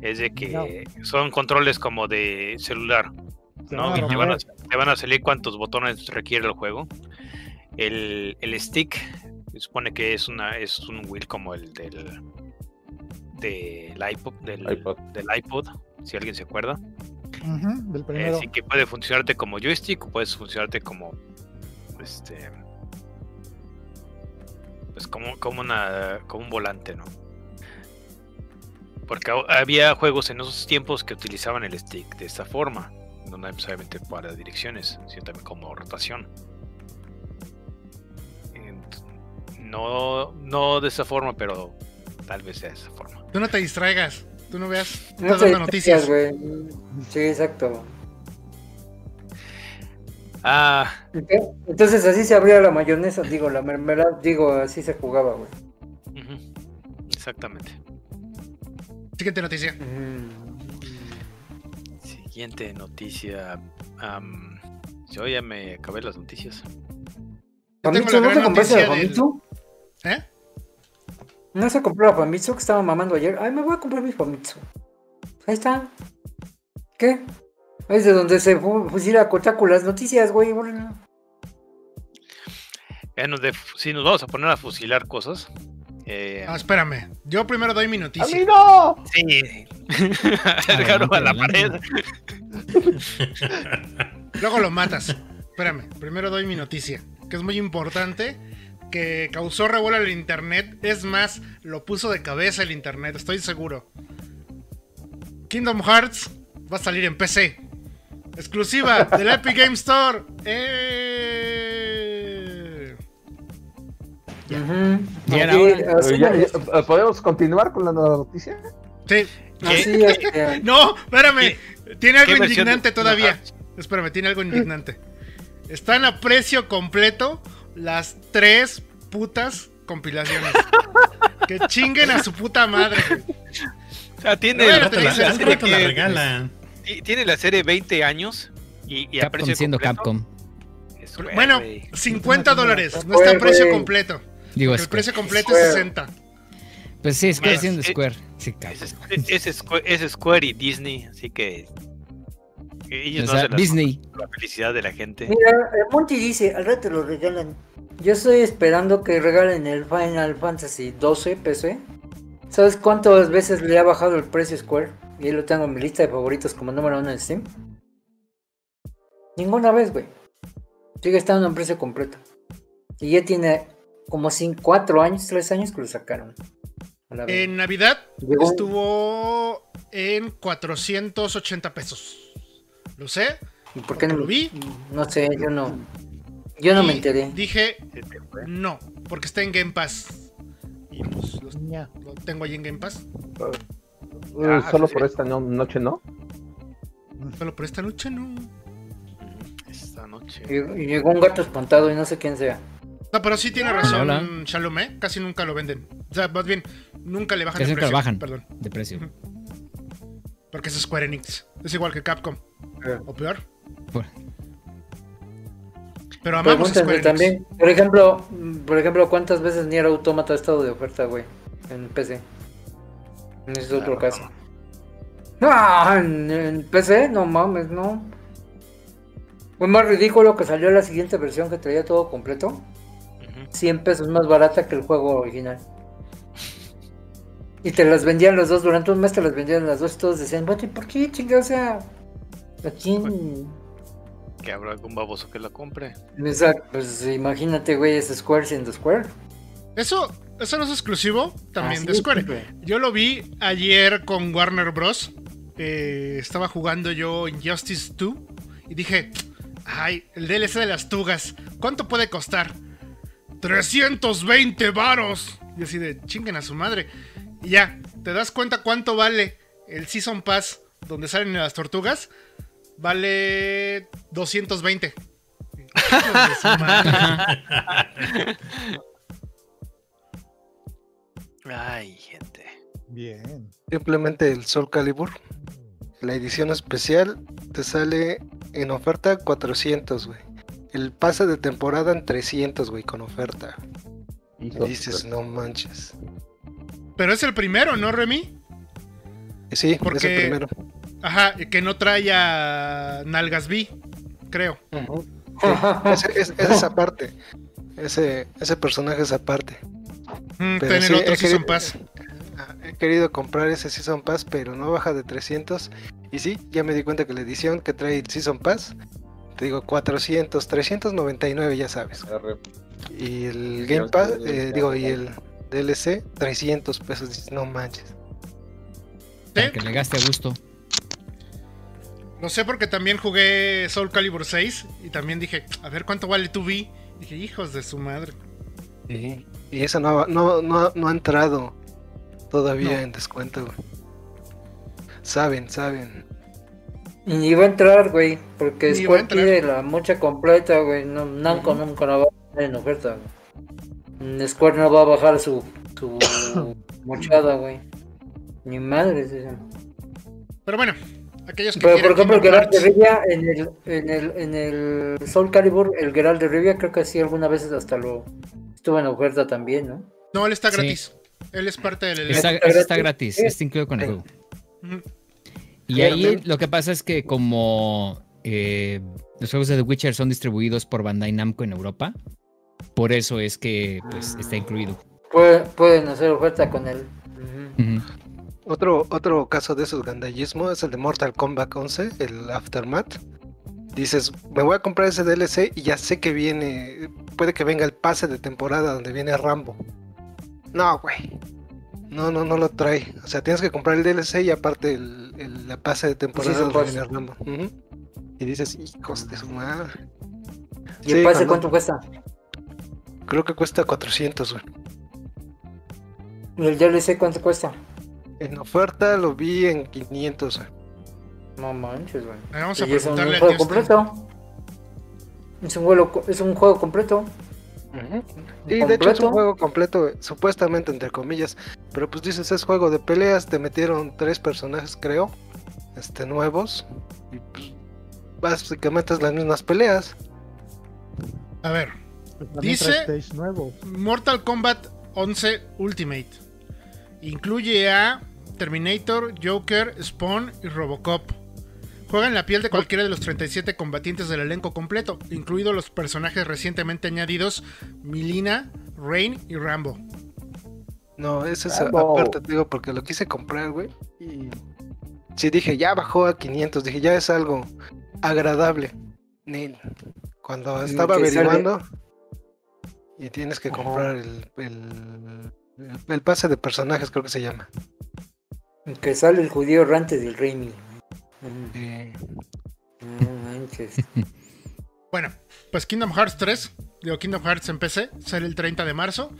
Es de que son controles como de celular, ¿no? te van, a, romper. te van a salir cuántos botones requiere el juego. El, el stick se supone que es una es un wheel como el del del iPod, del, iPod. del iPod, si alguien se acuerda. Del Eh, primero. Así que puede funcionarte como joystick o puedes funcionarte como este pues como, como una como un volante, ¿no? Porque ha- había juegos en esos tiempos que utilizaban el stick de esta forma, no necesariamente para direcciones, sino también como rotación. No, no de esa forma, pero tal vez de esa forma. Tú no te distraigas. Tú no veas. No Estás dando noticias. güey. Sí, exacto. Ah, Entonces así se abría la mayonesa, digo, la mermelada, digo, así se jugaba, güey. exactamente. Siguiente noticia. Mm. Siguiente noticia. am, yo ya me acabé las noticias. Famitsu, ¿no te compraste la noticia del- Famitsu? ¿Eh? ¿No se compró la Famitsu que estaba mamando ayer? Ay, me voy a comprar mi Famitsu. Ahí está. ¿Qué? Es de donde se fu- fusila Kotaku las noticias, güey. bueno. Bueno, de- si nos vamos a poner a fusilar cosas. eh, Ah, espérame. Yo primero doy mi ¡A mí noticia. no! sí. A la pared. Luego lo matas. Espérame. Primero doy mi noticia. Que es muy importante. Que causó revuelo el internet. Es más, lo puso de cabeza el internet. Estoy seguro. Kingdom Hearts va a salir en PC. Exclusiva del Epic Game Store. ¡Eh! Eh, ya- ya- ¿Podemos continuar con la noticia? Sí. así, este, No, espérame. Tiene algo ¿Qué versión indignante de- todavía. Ajá. Espérame, tiene algo indignante. Están a precio completo las tres putas compilaciones. que chinguen a su puta madre. güey. O sea, tiene, la, la que- regalan. tiene la serie 20 años y, y a Capcom precio siendo completo. Capcom. Bueno, güey. 50 dólares. No está a precio completo. Digo, El precio completo Square. es 60. Pues sí, Square Es- siendo es- Square. Sí, es, es- es Square, es Square y Disney, así que que ellos O no sea, se las Disney. la felicidad de la gente. Mira, eh, Monty dice, al rato lo regalan. Yo estoy esperando que regalen el Final Fantasy 12 PC. ¿Sabes cuántas veces le ha bajado el precio Square? Y ahí lo tengo en mi lista de favoritos como número uno en Steam. Ninguna vez, güey. Sigue estando en precio completo. Y ya tiene como 4 años, 3 años que lo sacaron. En Navidad Llegó- estuvo en 480 pesos. Lo sé. ¿Y por qué no lo vi? No sé, yo no. Yo no me enteré. Dije no, porque está en Game Pass. Y pues los- lo tengo ahí en Game Pass. Uh, Ah, solo sí, por esta no- noche, ¿no? Solo por esta noche no. Esta noche. Llegó, y llegó un gato espantado y no sé quién sea. No, pero sí tiene razón Hola. Shalom, ¿eh? Casi nunca lo venden. O sea, más bien, nunca le bajan Casi el nunca precio. lo bajan. Perdón. De precio. Porque es Square Enix. Es igual que Capcom. Eh. O peor. Pero amamos Square Enix. también, por ejemplo, por ejemplo, ¿cuántas veces Nier Automata ha estado de oferta, güey? En PC. Ese es otro caso. Ah, en, en PC, no mames, no. Fue más ridículo que salió la siguiente versión que traía todo completo. Ujú. 100 pesos más barata que el juego original. Y te las vendían los dos, durante un mes te las vendían las dos y todos decían, "Bueno, ¿y ¿por qué chingados? O sea, ¿a quién? Que habrá algún baboso que la compre. Exacto, pues imagínate, güey, es Square siendo Square. Eso, eso no es exclusivo también Así de Square. Yo lo vi ayer con Warner Bros. Eh, estaba jugando yo Injustice 2 y dije, ay, el DLC de las tugas, ¿cuánto puede costar? 320 varos. Y así de chinguen a su madre. Y ya, ¿te das cuenta cuánto vale el Season Pass donde salen las tortugas? Vale 220. Hijos de su madre. Ay, gente. Bien. Simplemente el Soul Calibur. La edición especial te sale en oferta 400, güey. El pase de temporada en 300, güey, con oferta. Y dices, no manches. Pero es el primero, ¿no, Remy? Sí, es Porque- el primero. Ajá, que no trae a Nalgas B, creo. Ese- es, es esa parte. Ese, ese personaje es aparte. Mm, Pero tener sí, otro he Season querido- Pass. Ah, He querido comprar ese Season Pass, pero no baja de 300. Y sí, ya me di cuenta que la edición que trae el Season Pass, te digo 400, 399, ya sabes. Y el Game Pass, eh, digo, y el DLC, 300 pesos. Dices, no manches. Para Sí, que le gaste a gusto. Lo sé porque también jugué Soul Calibur 6 y también dije, a ver cuánto vale tu B. Dije, hijos de su madre. Y, y esa no, ha- no, no, no ha entrado todavía No. en descuento. güey. Saben, saben. Y ni va a entrar, güey, porque Square pide la mocha completa, güey. No, Namco nunca la va a poner en oferta, güey. Mm, Square no va a bajar su, su mochada, güey. Ni madre, sí, sí. Pero bueno, aquellos que Pero por ejemplo, el Geralt de Rivia, en el, en el, en el Soul Calibur, el Geralt de Rivia, creo que sí, algunas veces hasta lo estuvo en oferta también, ¿no? No, él está Sí. gratis. Él es parte del... Está, Está está gratis. Sí. está incluido con el juego. Y ahí lo que pasa es que como eh, los juegos de The Witcher son distribuidos por Bandai Namco en Europa, por eso es que pues, está incluido. Pueden, hacer oferta con él. Otro, otro caso de esos gandallismo es el de Mortal Kombat 11, el Aftermath. Dices, me voy a comprar ese DLC y ya sé que viene, puede que venga el pase de temporada donde viene Rambo. No, güey. No, no, no lo trae. O sea, tienes que comprar el DLC y aparte el, el- la pase de temporada Season donde viene Rambo. Y dices, hijos de su madre. ¿Y el Sí, pase cuando- cuánto cuesta? Creo que cuesta 400, güey. ¿Y el DLC cuánto cuesta? En oferta lo vi en 500, güey. No manches, güey. Vamos a es un preguntarle al juego tío completo. Es un juego, es un juego completo. Y de hecho es un juego completo, supuestamente entre comillas. Pero pues dices, es juego de peleas, te metieron tres personajes, creo, este nuevos. Y pues básicamente es las mismas peleas. A ver, Dice- nuevo. Mortal Kombat 11 Ultimate. Incluye a Terminator, Joker, Spawn y Robocop. Juega en la piel de cualquiera de los 37 combatientes del elenco completo, incluidos los personajes recientemente añadidos Milina, Rain y Rambo. No, ese es Bravo. aparte, te digo, porque lo quise comprar, güey. Y sí dije, ya bajó a 500, dije, ya es algo agradable. Cuando estaba sale- averiguando, y tienes que comprar el, el, pase de personajes, creo que se llama. Que sale el judío errante del Raimi. Mm, Eh, No manches. Bueno, pues Kingdom Hearts 3, digo Kingdom Hearts en PC, sale el 30 de marzo.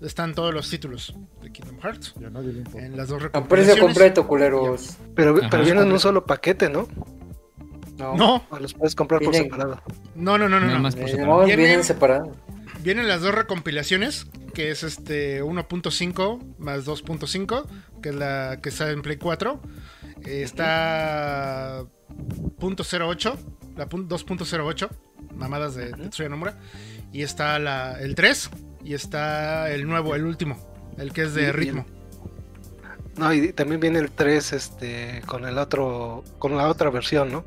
Están todos los títulos de Kingdom Hearts Ya nadie le importa. en las dos A precio completo, culeros. Pero, Ajá. pero vienen en un solo paquete, ¿no? No, No, O los puedes comprar por separado. no, no, no, no. Nada no. más por separado. no, Vienen- vienen separados. Vienen las dos recompilaciones, que es este 1.5 más 2.5, que es la que sale en Play 4. Eh, está .08, la pun- 2.08, mamadas de Tetsuya Nomura. Y está la, el 3, y está el nuevo, el último, el que es de ritmo. No, y también viene el 3 este, con el otro, con la otra versión, ¿no?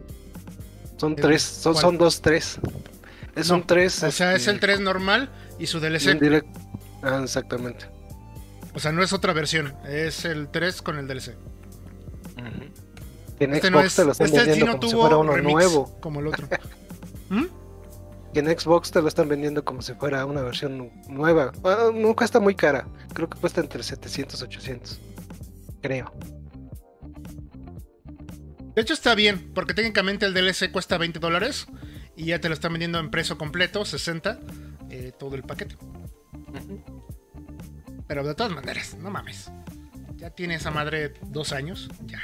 Son ¿El tres, son, cuál? son dos 3. Es un 3. O sea, es el 3 normal y su DLC. Ah, exactamente. O sea, no es otra versión, es el 3 con el DLC. Que en Este Xbox no es, te lo están este vendiendo como si fuera uno remix nuevo. como el otro. ¿Mm? Que en Xbox te lo están vendiendo como si fuera una versión nu- nueva. Ah, no cuesta muy cara. Creo que cuesta entre 700 y 800. Creo. De hecho está bien, porque técnicamente el DLC cuesta 20 dólares y ya te lo están vendiendo en precio completo, 60, eh, todo el paquete. Pero de todas maneras, no mames. Ya tiene esa madre dos años, ya.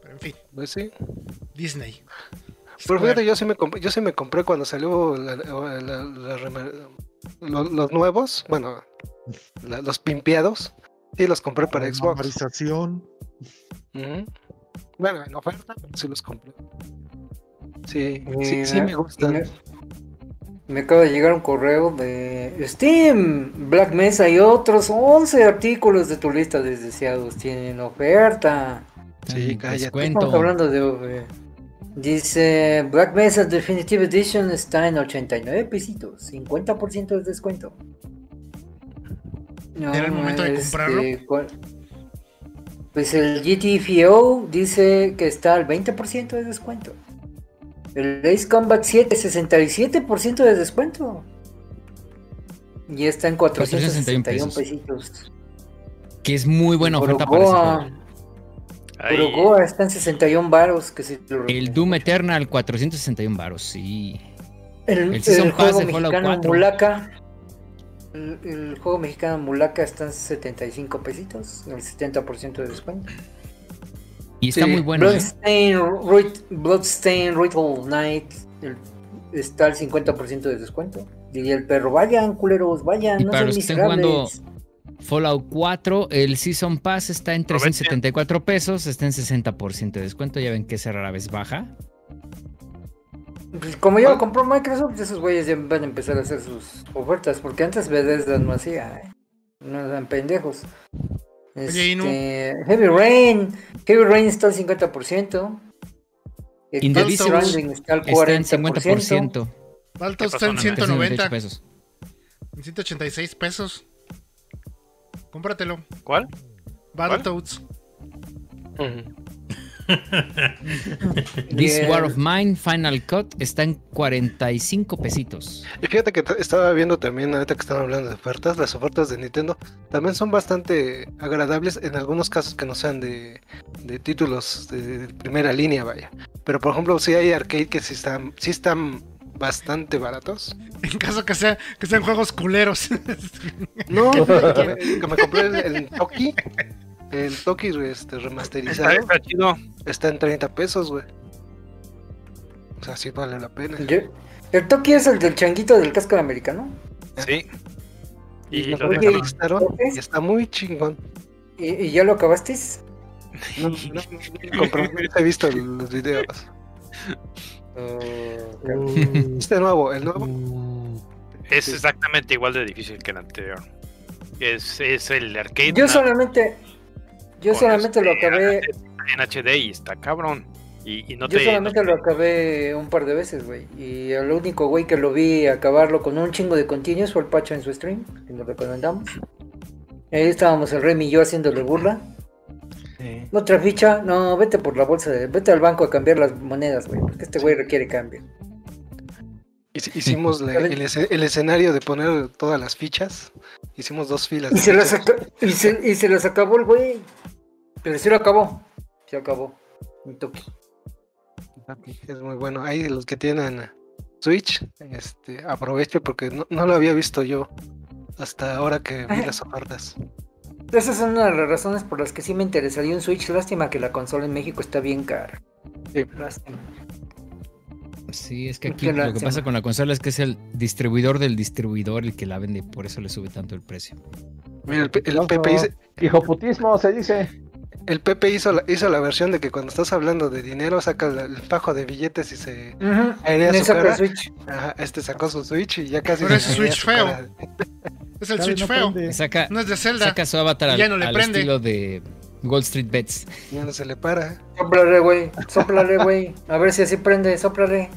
Pero en fin, Pues sí. Disney. Pero fíjate, yo sí me compré, yo sí me compré cuando salió la- la- la- la rema- lo- los, nuevos, bueno, la- los pimpeados. Sí, los compré para Xbox. memorización. Ujú. Bueno, en oferta, pero sí los compré. Sí, sí, Eh, sí me y gustan. Me, me acaba de llegar un correo de Steam, Black Mesa y otros 11 artículos de tu lista de deseados tienen oferta. Sí, cállate. Estamos hablando de... eh, Dice Black Mesa Definitive Edition está en 89 pesitos, 50% de descuento. No, ¿Era el momento de comprarlo? ¿cuál? Pues el GTFO dice que está al 20% de descuento. El Ace Combat 7, 67% de descuento. Y está en 461 461 pesitos. Que es muy buena oferta para ese está en 61 varos. Que si lo El Doom Eternal, 461 varos, sí. El, El el juego de mexicano 4. Mulaca. El, el juego mexicano Mulaca está en 75 pesitos. El 70% de descuento. Y está Sí, muy bueno, ¿eh? Bloodstain, Rit- Bloodstain Ritual Night. el- está al 50% de descuento. Diría el perro, vayan culeros, vayan, Y no para los que estén jugando. Fallout 4, el Season Pass está en 374 pesos, está en 60% de descuento. Ya ven que esa rara vez baja. Pues como ya lo compró Microsoft, esos güeyes ya van a empezar a hacer sus ofertas. Porque antes Bethesda no hacía, ¿eh? no eran pendejos. Oye, Inu. Este, Heavy Rain. Heavy Rain está al 50%. El In the Stranding está al Está en 40%. 50%. Balto ¿Qué está en pasó, Nana? 190. 198 pesos. En 186 pesos. Cómpratelo. ¿Cuál? Battletoads. Ujú. This. War of Mine Final Cut está en 45 pesitos. Y fíjate que estaba viendo también, ahorita que están hablando de ofertas, las ofertas de Nintendo también son bastante agradables en algunos casos que no sean de, de títulos de, de primera línea, vaya. Pero por ejemplo, si hay arcade que sí están, sí están bastante baratos. En caso que, sea, que sean juegos culeros. No, fíjate que, me, que me compré el, el Toki, el Toki este, remasterizado, está chido. está en 30 pesos, güey. O sea, sí vale la pena. Yo- el Toki es el del changuito del casco americano. Sí. Y Y lo lo Oye, dejaron. remastearon y está muy chingón. ¿Y, y ya lo acabaste? No, no, no, no, compré, no he visto los videos. Este nuevo, el nuevo. Es Sí. exactamente igual de difícil que el anterior. Es, es el arcade. Yo solamente. Yo solamente lo este, acabé. En HD y está cabrón. Y, y no Yo te. solamente no te- lo acabé un par de veces, güey. Y el único güey que lo vi acabarlo con un chingo de continuos fue el Pacho en su stream, que nos recomendamos. Ahí estábamos el Remy y yo haciéndole burla. Otra ficha, no, vete por la bolsa, de- vete al banco a cambiar las monedas, güey, porque este güey requiere cambio. Hic- Hicimos la- el, esce- el escenario de poner todas las fichas. Hicimos dos filas. Y se las, y se, y se las acabó el güey. Pero sí lo acabó. Se acabó. Un toque. Es muy bueno. Ahí los que tienen Switch, este, aproveche porque no, no lo había visto yo hasta ahora que vi las ofertas. Esas son una de las razones por las que sí me interesaría un Switch. Lástima que la consola en México está bien cara. Sí. Lástima. Sí, es que aquí Qué lo que pasa con la consola es que es el distribuidor del distribuidor el que la vende, por eso le sube tanto el precio. Mira, el, el Ojo. Pepe, hizo, Hijo putismo, se dice. El Pepe hizo, la, hizo la versión de que cuando estás hablando de dinero saca el fajo de billetes y se Ujú. airea Me su saca el cara. Switch. Ajá, este sacó su Switch y ya casi Pero es Switch feo. cara. Es el Switch no feo. prende. Saca, No es de Zelda. saca su avatar al, ya no le al prende. estilo de Wall Street Bets. Ya no se le para. Sóplale, güey. Sóplale, güey. A ver si así prende. Sóplale.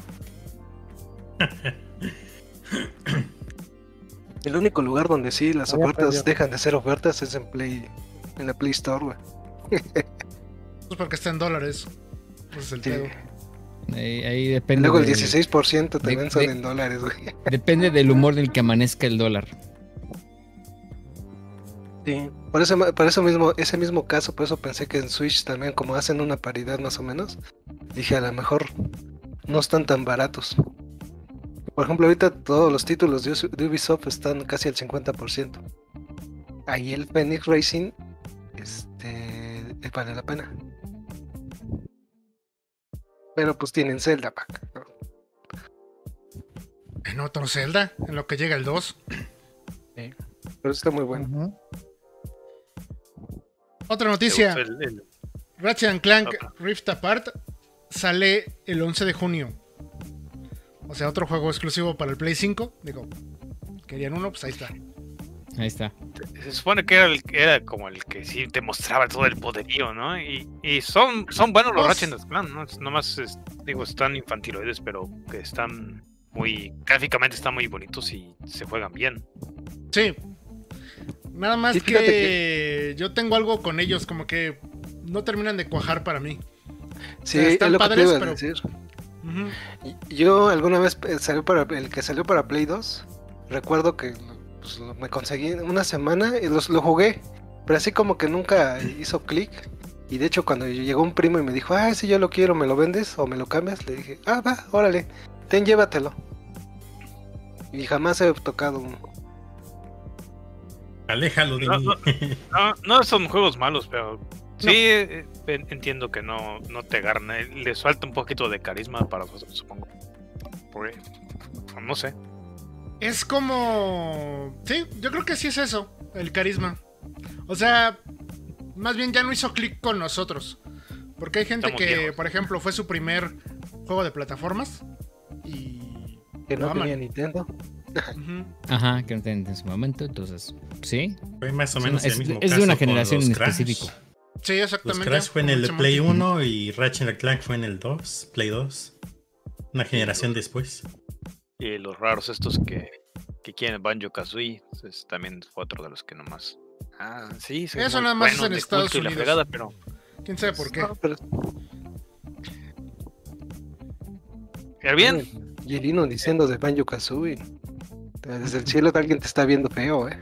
El único lugar donde sí las ofertas dejan de ser ofertas es en Play, en la Play Store, güey. Pues porque está en dólares. Ese es el Sí. pedo. Ahí, ahí depende. Luego el del- 16% también de- son de- en dólares, güey. Depende del humor del que amanezca el dólar. Sí. Por eso, por eso mismo, ese mismo caso, por eso pensé que en Switch también, como hacen una paridad más o menos, dije a lo mejor no están tan baratos. Por ejemplo, ahorita todos los títulos de Ubisoft están casi al 50%. Ahí el Phoenix Racing, vale la pena. Pero pues tienen Zelda Pack. ¿no? En otro Zelda, en lo que llega el 2. Pero está muy bueno. Otra noticia. el- el- Ratchet and Clank. Rift Apart sale el 11 de junio. O sea, otro juego exclusivo para el Play 5. Digo, querían uno, pues ahí está. Ahí está. Se supone que era, el, era como el que sí te mostraba todo el poderío, ¿no? Y, y son, son buenos los Pues- Ratchet and Clank, ¿no? Es- Nomás, es- digo, están infantiloides, pero que están muy, gráficamente están muy bonitos y se juegan bien. Sí. Nada más Sí, que, yo tengo algo con ellos, como que no terminan de cuajar para mí. Sí, sea, es están lo que te padres, iba a pero- decir. Yo alguna vez eh, salió para el que salió para Play 2, recuerdo que pues, lo- me conseguí en una semana y los, lo jugué, pero así como que nunca hizo clic. Y de hecho cuando llegó un primo y me dijo, ah, si yo lo quiero, ¿me lo vendes o me lo cambias? Le dije, ah, va, órale, ten, llévatelo. Y jamás he tocado uno. Aléjalo de No, mí. no. No, no son juegos malos, pero sí eh, en- entiendo que no, no te agarran. eh, Les falta un poquito de carisma para vosotros, supongo. Porque, no sé. Es como... Sí, yo creo que sí es eso, el carisma. O sea, más bien ya no hizo clic con nosotros. Porque hay gente Estamos que, viejos. por ejemplo, fue su primer juego de plataformas. Y... Que no tenía Nintendo. Ajá, que no tienen en su momento, entonces, sí. Fue más o Es menos el es- mismo es de una generación los en Crash. específico. Sí, Los exactamente. Crash fue en el Play Monty. 1 y Ratchet Clank fue en el 2, Play 2. Una generación después. Y los raros estos que, que quieren Banjo Kazooie, pues, también fue otro de los que nomás. Ah, sí, sí, Eso nada más es en Estados la Unidos. fregada, pero ¿Quién sabe por qué? No, pero pero bien. Y el Ino diciendo de Banjo Kazooie. Desde el cielo alguien te está viendo feo, eh.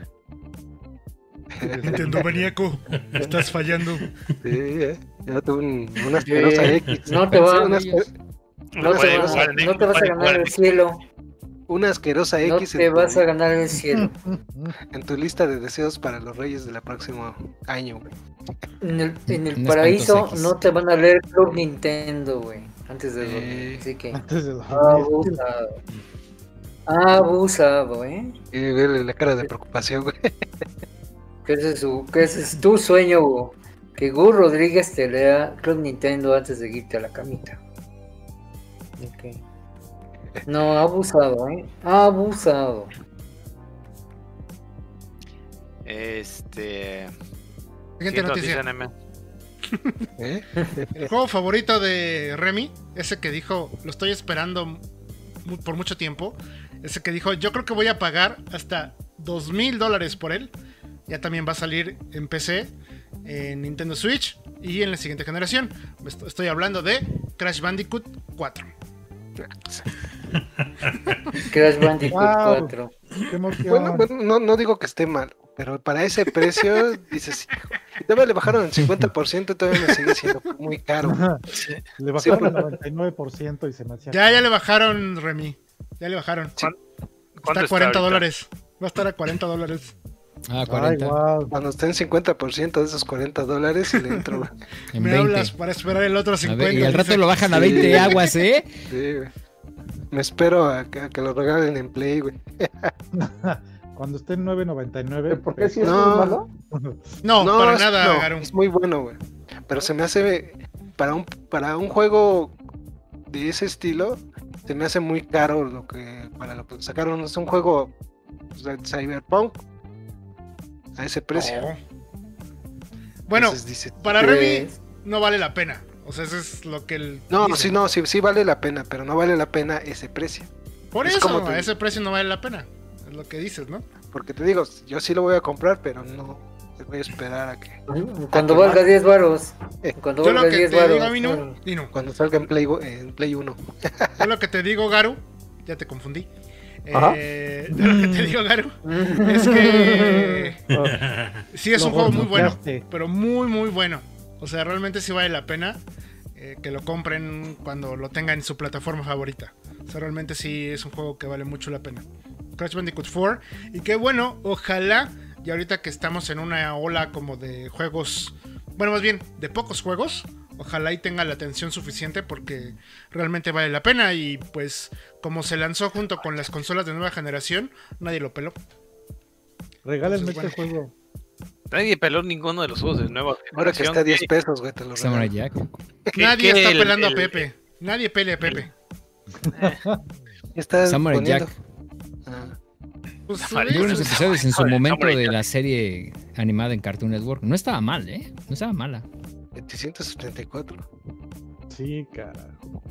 Nintendo maníaco, estás fallando. Sí, eh. Ya tuve un, una asquerosa Eh, X. no te va- No, te vas a, jugar en- no te vas a puede ganar el cielo. Una asquerosa No X te en, tu, vas a ganar el cielo. en tu lista de deseos para los reyes del próximo año, güey. En el, en el Unos paraíso no te van a leer Club Nintendo, güey. Antes de dormir. Eh. Así que. Antes de dormir. Abusado. Abusado, ¿eh? Y verle la cara de preocupación, güey. Que ese es, su, que ese es tu sueño, Hugo. Que Gus Rodríguez te lea Club Nintendo antes de irte a la camita. Ok. No, abusado, ¿eh? Abusado. Este. Siguiente noticia. ¿Eh? El juego favorito de Remy, ese que dijo, lo estoy esperando por mucho tiempo. Ese que dijo, yo creo que voy a pagar hasta dos mil dólares por él. Ya también va a salir en PC, en Nintendo Switch y en la siguiente generación. Est- Estoy hablando de Crash Bandicoot 4. Crash Bandicoot Wow. 4. Qué emoción. Bueno, bueno, no, no digo que esté mal, pero para ese precio, dices, todavía le bajaron el 50%, todavía me sigue siendo muy caro. Le bajaron el 99% y se me hacía. Ya, ya le bajaron, Remy. Ya le bajaron. ¿Cuánto Está a está 40 ahorita? dólares. Va a estar a 40 dólares. Ah, Ay, 40. wow. Cuando esté en 50% de esos 40 dólares y le entro. En Me 20. hablas para esperar el otro A 50. ver, y al rato lo bajan a Sí. 20 aguas, ¿eh? Sí, güey. Me espero a que, a que lo regalen en Play, güey. Cuando esté en 9.99. ¿Por qué si es No. muy malo? No, para es- nada, no, es muy bueno, güey. Pero se me hace para un para un juego de ese estilo se me hace muy caro lo que para lo que sacaron es un juego pues, de Cyberpunk a ese precio. Oh. Bueno, Entonces dice, para ¿Qué Remy no vale la pena. O sea, eso es lo que él. no, dice. sí, no, sí, sí vale la pena, pero no vale la pena ese precio. Por es eso, como te- a ese precio no vale la pena. Es lo que dices, ¿no? Porque te digo, yo sí lo voy a comprar, pero no voy a esperar a que Cuando que valga más. 10 varos. Eh, Cuando Yo valga lo que 10 te varos. digo a mí no. Dino. cuando salga en Play en Play 1. Yo lo que te digo, Garu. Ya te confundí. Eh, yo lo que te digo, Garu, es que sí es un juego muy bueno, pero muy, muy bueno. O sea, realmente sí vale la pena eh, que lo compren cuando lo tengan en su plataforma favorita. O sea, realmente sí es un juego que vale mucho la pena. Crash Bandicoot 4. Y qué bueno, ojalá, y ahorita que estamos en una ola como de juegos, bueno, más bien de pocos juegos, ojalá y tenga la atención suficiente porque realmente vale la pena. Y pues, como se lanzó junto con las consolas de nueva generación, nadie lo peló. Regálenme este juego. Nadie peló ninguno de los juegos de nueva Ahora que está a 10 pesos, güey, te lo Samurai. Jack. Nadie está el- pelando el- a Pepe. Nadie pelea a Pepe. Está Samurai poniendo. Jack. Ah, Pues, unos episodios en su Samurai momento de la serie animada en Cartoon Network. No estaba mal, ¿eh? No estaba mala. 774. Sí, carajo.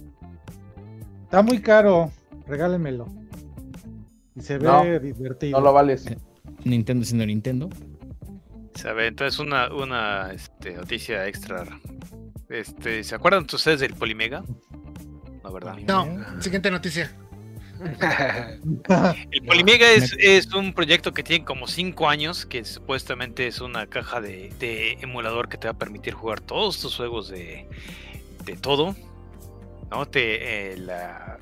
Está muy caro. Regálenmelo. Y se ve No, divertido. No lo vales. Nintendo siendo Nintendo. ¿Sabe? Entonces una, una este, noticia extra. Este, ¿Se acuerdan ustedes del Polimega? No, ¿verdad? No, siguiente noticia. El Polimega es, es un proyecto que tiene como 5 años, que supuestamente es una caja de, de emulador que te va a permitir jugar todos tus juegos de, de todo. ¿no? Te, eh, la-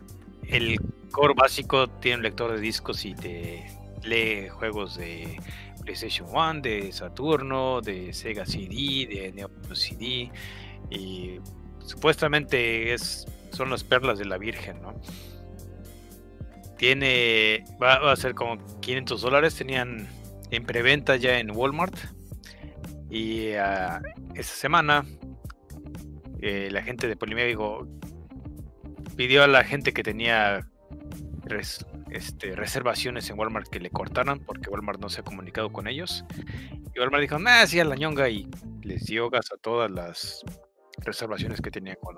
el core básico tiene un lector de discos y te lee juegos de PlayStation 1, de Saturno, de Sega CD, de Neo CD. Y supuestamente es, son las perlas de la Virgen, ¿no? Tiene, va, a ser como 500 dólares. Tenían en preventa ya en Walmart. Y ah, esta semana eh, la gente de Polimega dijo, pidió a la gente que tenía este, reservaciones en Walmart que le cortaran porque Walmart no se ha comunicado con ellos. Y Walmart dijo, nah, sí, a la ñonga y les dio gas a todas las reservaciones que tenía con,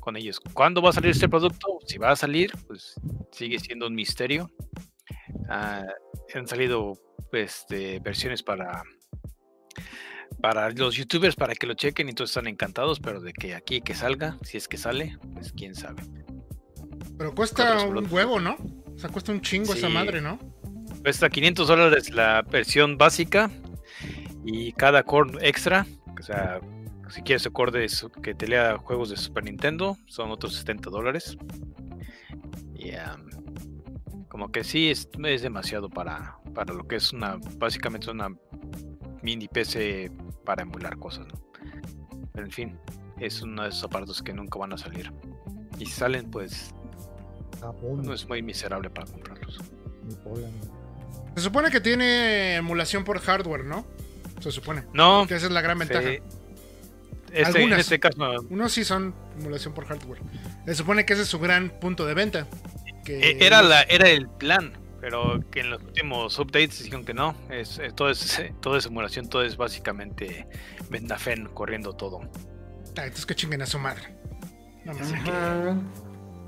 con ellos. ¿Cuándo va a salir este producto? Si va a salir, pues sigue siendo un misterio. Ah, han salido de versiones para para los youtubers para que lo chequen y todos están encantados, pero de que aquí que salga, si es que sale, pues quién sabe. Pero cuesta un huevo, ¿no? O sea, cuesta un chingo esa madre, ¿no? Cuesta 500 dólares la versión básica y cada core extra, o sea, si quieres un core de su- que te lea juegos de Super Nintendo, son otros 70 dólares. Y am, como que sí, es, es demasiado para, para lo que es una, básicamente una mini PC para emular cosas, ¿no? Pero en fin, es uno de esos aparatos que nunca van a salir. Y si salen, pues Japón, no es muy miserable para comprarlos. Se supone que tiene emulación por hardware, ¿no? Se supone. No, Que esa es la gran ventaja. Sí. Este, en este caso, Unos sí son emulación por hardware. Se supone que ese es su gran punto de venta. Que e- era, la, era el plan, pero que en los últimos updates dijeron que no. Es, es- todo, es, todo es simulación, todo es básicamente Vendafen corriendo todo. Ah, entonces que chinguen a su madre. No más. Ajá.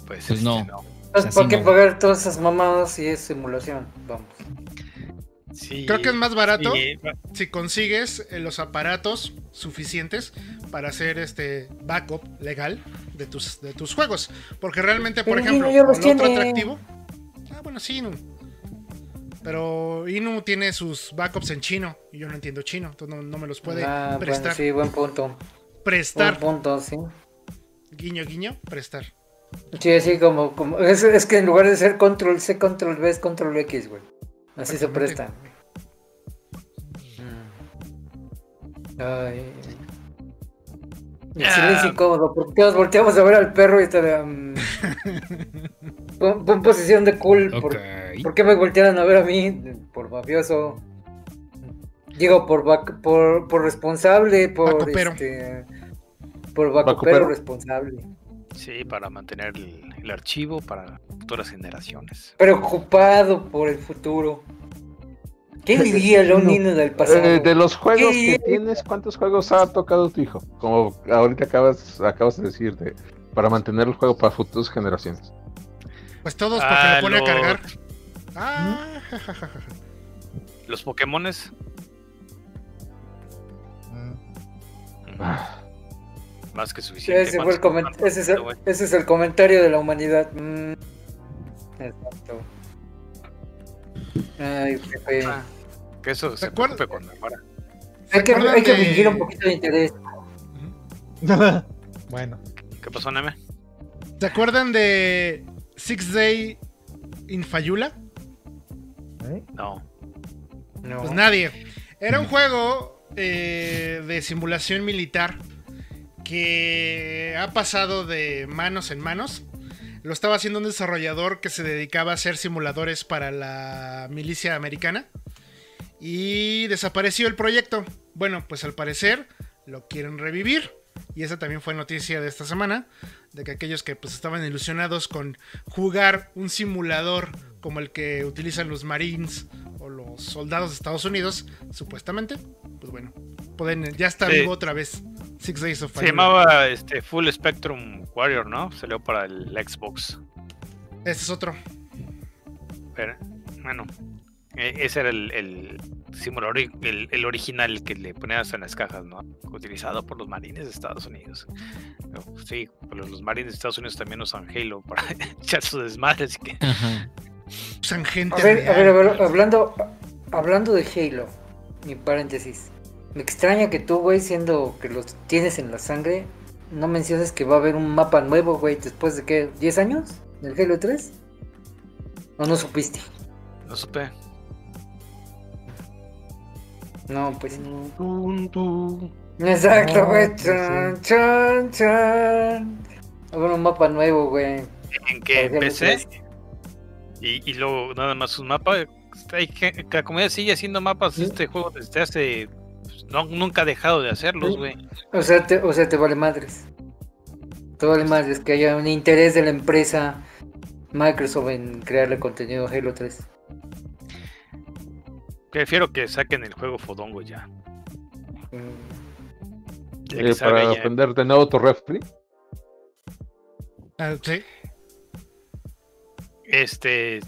Pues, Pues este, no. Entonces, Así ¿Por qué no. pagar todas esas mamadas si es simulación? Vamos. Sí, Creo que es más barato sí, si consigues eh, los aparatos suficientes para hacer este backup legal de tus, de tus juegos. Porque realmente, por Pero ejemplo, con otro tiene. atractivo. Ah, bueno, sí. Pero Inu tiene sus backups en chino y yo no entiendo chino, entonces no, no me los puede Ah, prestar. bueno, sí, buen punto. Buen Prestar, punto, sí. guiño, guiño, prestar. Sí, así como, como es, es que en lugar de ser control C, control V es control X, güey. Así se presta. Mm. Ay. El Ah. silencio incómodo, porque todos volteamos a ver al perro y está de. mm, pon, pon posición de cool. ¿Por, Por qué me voltearon a ver a mí? Por mafioso. Digo, por, por, por responsable, por Bacupero. este. Por vacupero responsable. sí, para mantener el, el archivo para futuras generaciones. Preocupado por el futuro. ¿Qué diría un niño del pasado? Eh, de los juegos ¿Qué? que tienes, ¿cuántos juegos ha tocado tu hijo? Como ahorita acabas, acabas de decir, de- para mantener el juego para futuras generaciones. Pues todos porque Ah, lo pone los- a cargar. Ah. Los Pokémones. Ah, Más que suficiente. ese, fue el ¿Cuántos- comen- ese, es el, güey? ese es el comentario de la humanidad. Mm. Exacto. Ay, Pepe. Ah, Que eso se preocupe cuando muera. Hay que, hay que fingir un poquito de interés. bueno, ¿Qué pasó, Neme? ¿Se acuerdan de Six Day in Fayula? ¿Eh? No. No. Pues nadie. Era un juego eh, de simulación militar que ha pasado de manos en manos. Lo estaba haciendo un desarrollador que se dedicaba a hacer simuladores para la milicia americana. Y desapareció el proyecto. Bueno, pues al parecer lo quieren revivir. Y esa también fue noticia de esta semana. De que aquellos que pues estaban ilusionados con jugar un simulador como el que utilizan los Marines o los soldados de Estados Unidos, supuestamente, pues bueno, pueden, ya está Sí. vivo otra vez. Six Days of Se Fire. llamaba este Full Spectrum Warrior, ¿no? Salió para el Xbox. Este es otro. Pero, bueno, ese era el, el simulador, ori- el, el original que le ponías en las cajas, ¿no? Utilizado por los marines de Estados Unidos. Sí, pero los marines de Estados Unidos también usan Halo para echar sus desmadres. así que-. Usan gente A ver, a ver, real. a ver, hablando, hablando de Halo, mi paréntesis. Me extraña que tú, güey, siendo que los tienes en la sangre, no menciones que va a haber un mapa nuevo, güey, después de qué, ¿10 años? ¿Del Halo 3? ¿O no supiste? No supe. No, pues. Tun, tun. Exacto, güey. pues Chan, chan, chan. Haber un mapa nuevo, güey. En que empecé 3. y, y luego nada más un mapa. Hay que, que la comunidad sigue haciendo mapas de Sí. este juego desde hace. No, nunca ha dejado de hacerlos, Sí. güey. O sea, te, o sea, te vale madres. Te vale madres que haya un interés de la empresa Microsoft en crearle contenido a Halo 3. Prefiero que saquen el juego Fodongo ya. Eh, para ya. aprender de nuevo tu refri. Ah, sí. Este.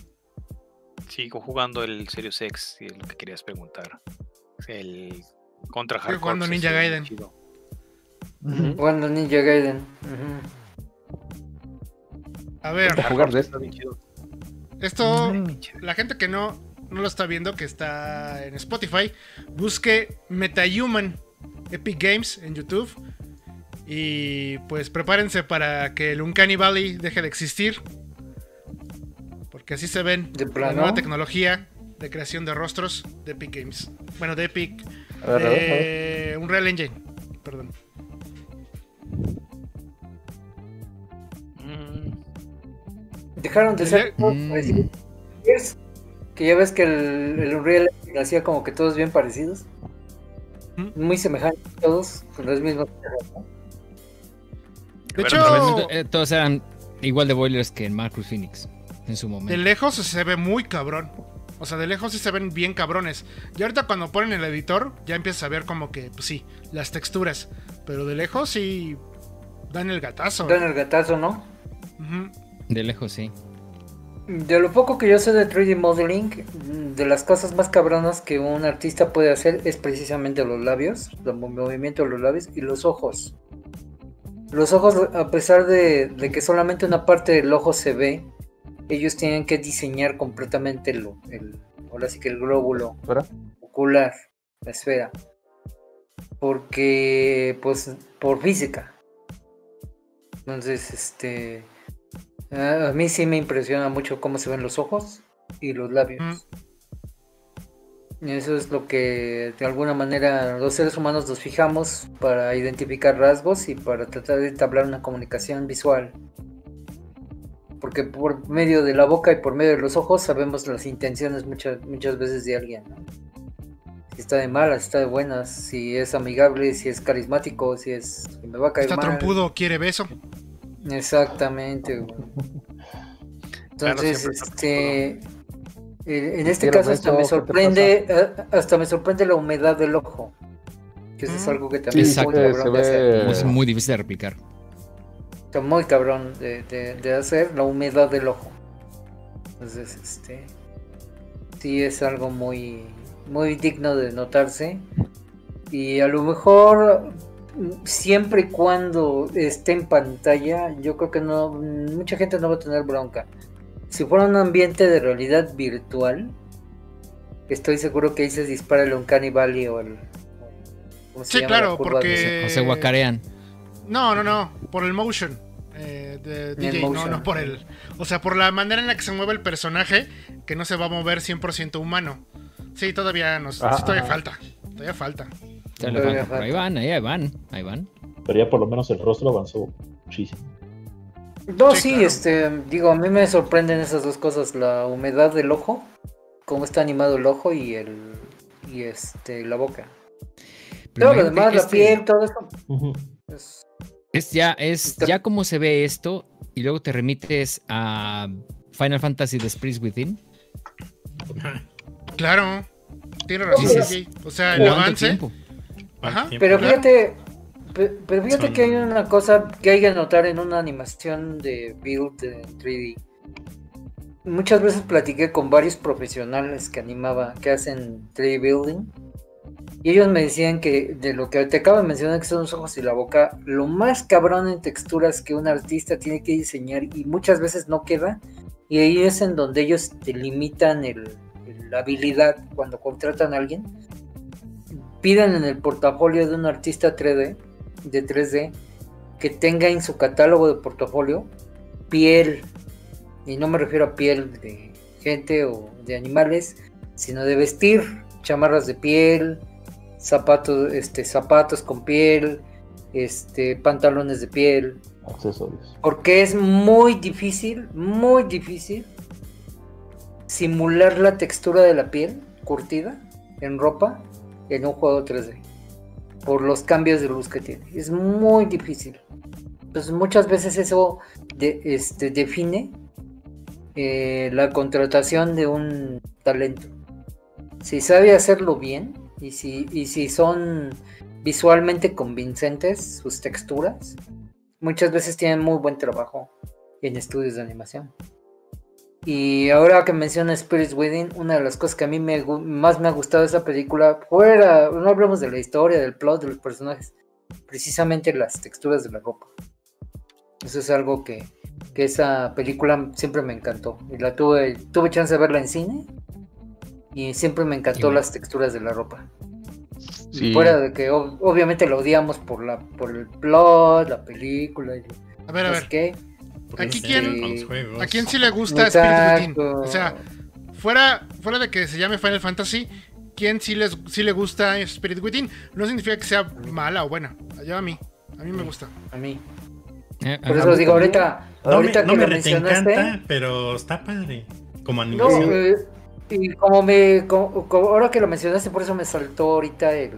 Sigo jugando el Serious X, si es lo que querías preguntar. El contra Hardcore. jugando Ninja Gaiden. Jugando Ninja Gaiden. A ver, jugar de chido. esto, Mm. la gente que no, no lo está viendo, que está en Spotify, busque MetaHuman Epic Games en YouTube. Y pues prepárense para que el Uncanny Valley deje de existir. Porque así se ven ¿De la nueva tecnología de creación de rostros de Epic Games. Bueno, de Epic. Ver, de Unreal Engine. Perdón. Mm, Dejaron de ser Mm. Que ya ves que el, el Unreal hacía como que todos bien parecidos. ¿Mm? Muy semejantes todos, con los mismos. De hecho, eh, todos eran igual de boilers que en Marcus Phoenix en su momento. de lejos se ve muy cabrón. O sea, de lejos sí se ven bien cabrones. Y ahorita cuando ponen el editor, ya empiezas a ver como que, pues sí, las texturas. Pero de lejos sí dan el gatazo. Dan el gatazo, ¿no? De lejos, sí. De lo poco que yo sé de 3D modeling, de las cosas más cabronas que un artista puede hacer es precisamente los labios, el movimiento de los labios y los ojos. Los ojos, a pesar de, de que solamente una parte del ojo se ve, ellos tienen que diseñar completamente el, el ahora sí que el glóbulo ¿Fuera? ocular, la esfera. Porque, pues, por física. Entonces, este. A a mí sí me impresiona mucho cómo se ven los ojos y los labios. Y Eso es lo que de alguna manera los seres humanos nos fijamos para identificar rasgos y para tratar de entablar una comunicación visual. Porque por medio de la boca y por medio de los ojos sabemos las intenciones muchas, muchas veces de alguien. ¿no? Si está de malas, si está de buenas, si es amigable, si es carismático, si es si me va a caer Está mal. trompudo, quiere beso. Exactamente. güey. Entonces, este, eh, en este caso hasta me ¿qué te sorprende, a- hasta me sorprende la humedad del ojo. Que eso es algo que también es muy cabrón de hacer. Es muy difícil de replicar. Está muy cabrón de, de- de hacer la humedad del ojo. Entonces, este, sí es algo muy, muy digno de notarse. Y a lo mejor siempre y cuando esté en pantalla, yo creo que no, mucha gente no va a tener bronca. Si fuera un ambiente de realidad virtual, estoy seguro que ahí se dispara el Uncanny Valley o el... ¿cómo se Sí, llama? claro, porque- de- O se guacarean. No, no, no. Por el motion. eh, de DJ, no, motion. no por el. O sea, por la manera en la que se mueve el personaje, que no se va a mover 100% humano. Sí, todavía nos. Ah, todavía ah. falta. Todavía falta. Ahí van, ahí van, ahí van. Pero ya por lo menos el rostro avanzó muchísimo. No, Sí, sí, claro. este, digo, a mí me sorprenden esas dos cosas, la humedad del ojo, cómo está animado el ojo y el y este la boca. Pero Todo lo demás, la este- piel, todo eso. Es- Es ya, es ya como se ve esto y luego te remites a Final Fantasy The Spirits Within. Claro. Tiene razón, Sí. O sea, el ¿Cuánto avance. tiempo? Ajá. Pero fíjate, pe- pero fíjate Son- que hay una cosa que hay que notar en una animación de build en 3D. Muchas veces platiqué con varios profesionales que animaba, que hacen 3D building. Y ellos me decían que de lo que te acabo de mencionar, que son los ojos y la boca, lo más cabrón en texturas que un artista tiene que diseñar y muchas veces no queda. Y ahí es en donde ellos te limitan el, el- la habilidad cuando contratan a alguien. Piden en el portafolio de un artista 3D, de 3D, que tenga en su catálogo de portafolio piel. Y no me refiero a piel de gente o de animales, sino de vestir, chamarras de piel, zapatos, este, zapatos con piel, este, pantalones de piel, Accesorios. porque es muy difícil, muy difícil simular la textura de la piel curtida en ropa en un juego 3D. Por los cambios de luz que tiene. Es muy difícil. Entonces muchas veces eso este, define eh, la contratación de un talento. Si sabe hacerlo bien y si, y si son visualmente convincentes sus texturas, muchas veces tienen muy buen trabajo en estudios de animación. Y ahora que menciona Spirits Within, una de las cosas que a mí me, más me ha gustado de esa película, fuera, no hablamos de la historia, del plot, de los personajes, precisamente las texturas de la ropa. Eso es algo que, que esa película siempre me encantó. Y la tuve, tuve chance de verla en cine y siempre me encantó las texturas de la ropa. Sí. Fuera de que ob- obviamente la odiamos por la por el plot, la película y A ver, a ver. qué. Aquí Sí, quién- con los juegos. ¿A quién sí le gusta Spirit Within? O sea, fuera, fuera de que se llame Final Fantasy, ¿quién sí, les, sí le gusta Spirit Within? No significa que sea mala o buena. Allá a mí. A mí me gusta. a mí. Eh, Por eso digo, ahorita, No me, ahorita no que me lo mencionaste, encanta, pero está padre. Como no, animación. eh, y como me, como- como ahora que lo mencionaste, por eso me saltó ahorita el,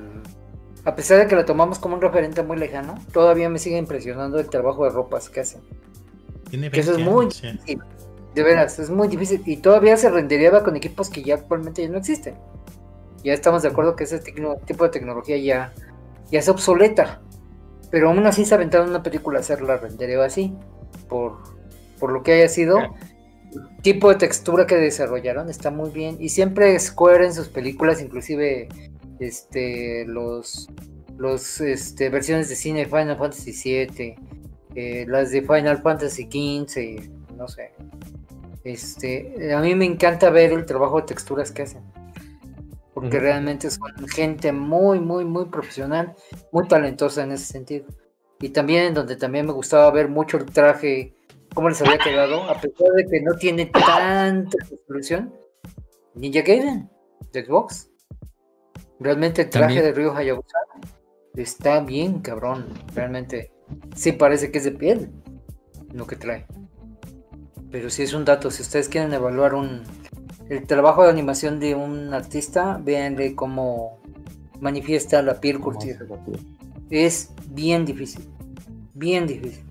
a pesar de que lo tomamos como un referente muy lejano, todavía me sigue impresionando el trabajo de ropas que hacen. Tiene que eso es 20 muy difícil. De veras, es muy difícil. Y todavía se rendería con equipos que ya actualmente ya no existen. Ya estamos de acuerdo que ese tipo de tecnología ya, ya es obsoleta. Pero aún así se aventaron una película a hacerla rendereo así. Por, por lo que haya sido. El tipo de textura que desarrollaron está muy bien. Y siempre Square en sus películas, inclusive este los los este, versiones de cine Final Fantasy VII, eh, las de Final Fantasy XV, no sé. Este, a mí me encanta ver el trabajo de texturas que hacen. Porque realmente son gente muy, muy, muy profesional, muy talentosa en ese sentido. Y también donde también me gustaba ver mucho el traje, cómo les había quedado, a pesar de que no tiene tanta resolución. Ninja Gaiden, de Xbox. Realmente el traje También. de Ryo Hayabusa está bien, cabrón. Realmente sí parece que es de piel lo que trae. Pero sí es un dato, si ustedes quieren evaluar un el trabajo de animación de un artista, véanle cómo manifiesta la piel curtida. Es bien difícil. Bien difícil.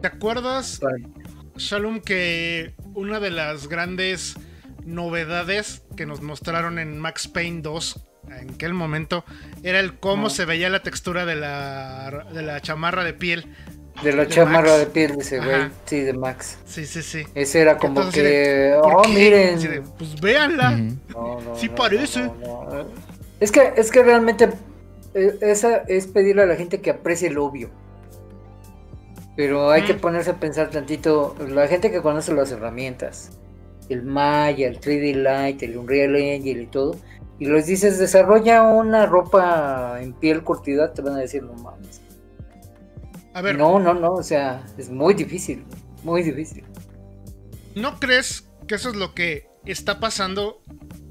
¿Te acuerdas, Vale. Shalom, que una de las grandes novedades que nos mostraron en Max Payne 2 en aquel momento era el cómo se veía la textura de la, de la chamarra de piel? De la De chamarra Max. de piel de ese güey. Sí, de Max. Sí, sí, sí. Ese era como Entonces, que. ¿Por Oh, qué? miren. De, pues véanla. Ujú. No, no, Sí no, parece. no, no, no. Es que, es que realmente eh, esa es pedirle a la gente que aprecie lo obvio. Pero hay que Mm. ponerse a pensar tantito, la gente que conoce las herramientas, el Maya, el 3D Light, el Unreal Engine y todo, y les dices desarrolla una ropa en piel curtida, te van a decir no mames. A ver, No, no, no, o sea, es muy difícil, muy difícil. ¿no crees que eso es lo que está pasando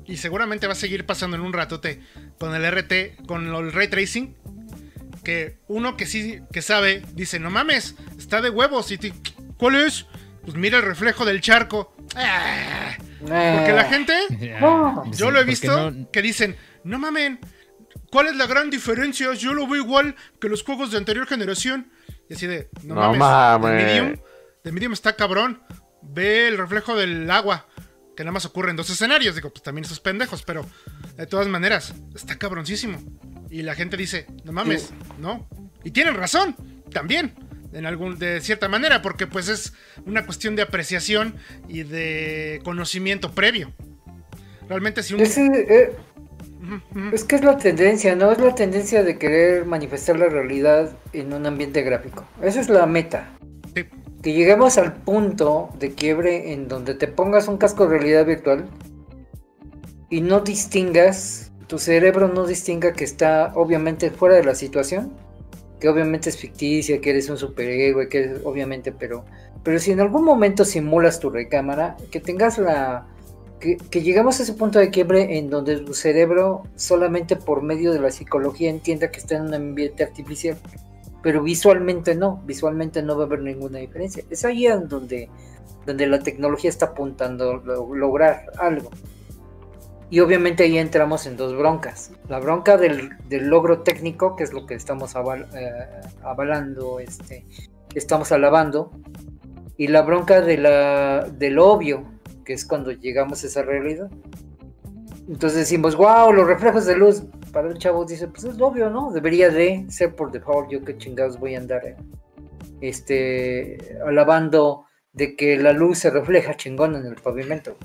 y seguramente va a seguir pasando en un ratote con el RT, con el ray tracing? Que uno que sí que sabe dice, no mames, está de huevos. Y te- ¿Cuál es? Pues mira el reflejo del charco. Ah, Porque la Eh, gente, sí, yo lo he visto, no- que dicen, no mamen, ¿cuál es la gran diferencia? Yo lo veo igual que los juegos de anterior generación. Y así de, no, No mames, mames. de Medium, de Medium está cabrón. Ve el reflejo del agua, que nada más ocurre en dos escenarios. Digo, pues también esos pendejos, pero de todas maneras, está cabroncísimo. Y la gente dice, no mames, no. Y tienen razón, también, en algún, de cierta manera, porque pues es una cuestión de apreciación y de conocimiento previo. Realmente si un... ese, eh. Es que es la tendencia, ¿no? Es la tendencia de querer manifestar la realidad en un ambiente gráfico. Esa es la meta. Sí. Que lleguemos al punto de quiebre en donde te pongas un casco de realidad virtual y no distingas, tu cerebro no distinga que está obviamente fuera de la situación, que obviamente es ficticia, que eres un superhéroe, que obviamente, pero, pero si en algún momento simulas tu recámara, que tengas la, que, que llegamos a ese punto de quiebre en donde tu cerebro solamente por medio de la psicología entienda que está en un ambiente artificial, pero visualmente no, visualmente no va a haber ninguna diferencia. Es ahí en donde, donde la tecnología está apuntando a lo- lograr algo. Y obviamente ahí entramos en dos broncas. La bronca del, logro técnico, que es lo que estamos eh, avalando, este, estamos alabando, y la bronca del obvio, porque es cuando llegamos a esa realidad. Entonces decimos, wow, los reflejos de luz. Para el chavo dice, pues es obvio, ¿no? Debería de ser por default. Yo qué chingados voy a andar eh, este, alabando de que la luz se refleja chingón en el pavimento.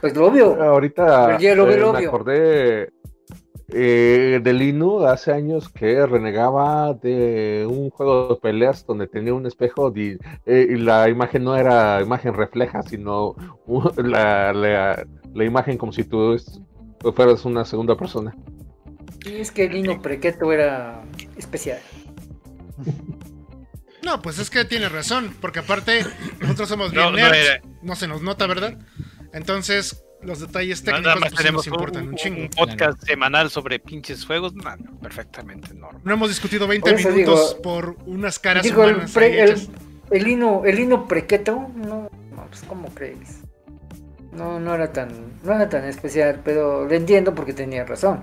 Pues lo obvio. Ahorita ve eh, lo me obvio. acordé eh, de Linu hace años que renegaba de un juego de peleas donde tenía un espejo eh, y la imagen no era imagen refleja, sino la, la- la imagen como si tú es- fueras una segunda persona. Y es que el Lino Prequeto era especial. No, pues es que tiene razón, porque aparte nosotros somos bien no nerds, era- no se nos nota, ¿verdad? Entonces, los detalles Nada técnicos más pues, tenemos nos importan un, un chingo. un podcast semanal sobre pinches juegos. No, no, perfectamente normal. No hemos discutido 20 Por eso minutos digo- por unas caras Digo, el, humanas pre- ahí el, el Lino, el Lino Prequeto, no, no, pues ¿cómo crees? No, no era tan, no era tan especial, pero le entiendo porque tenía razón.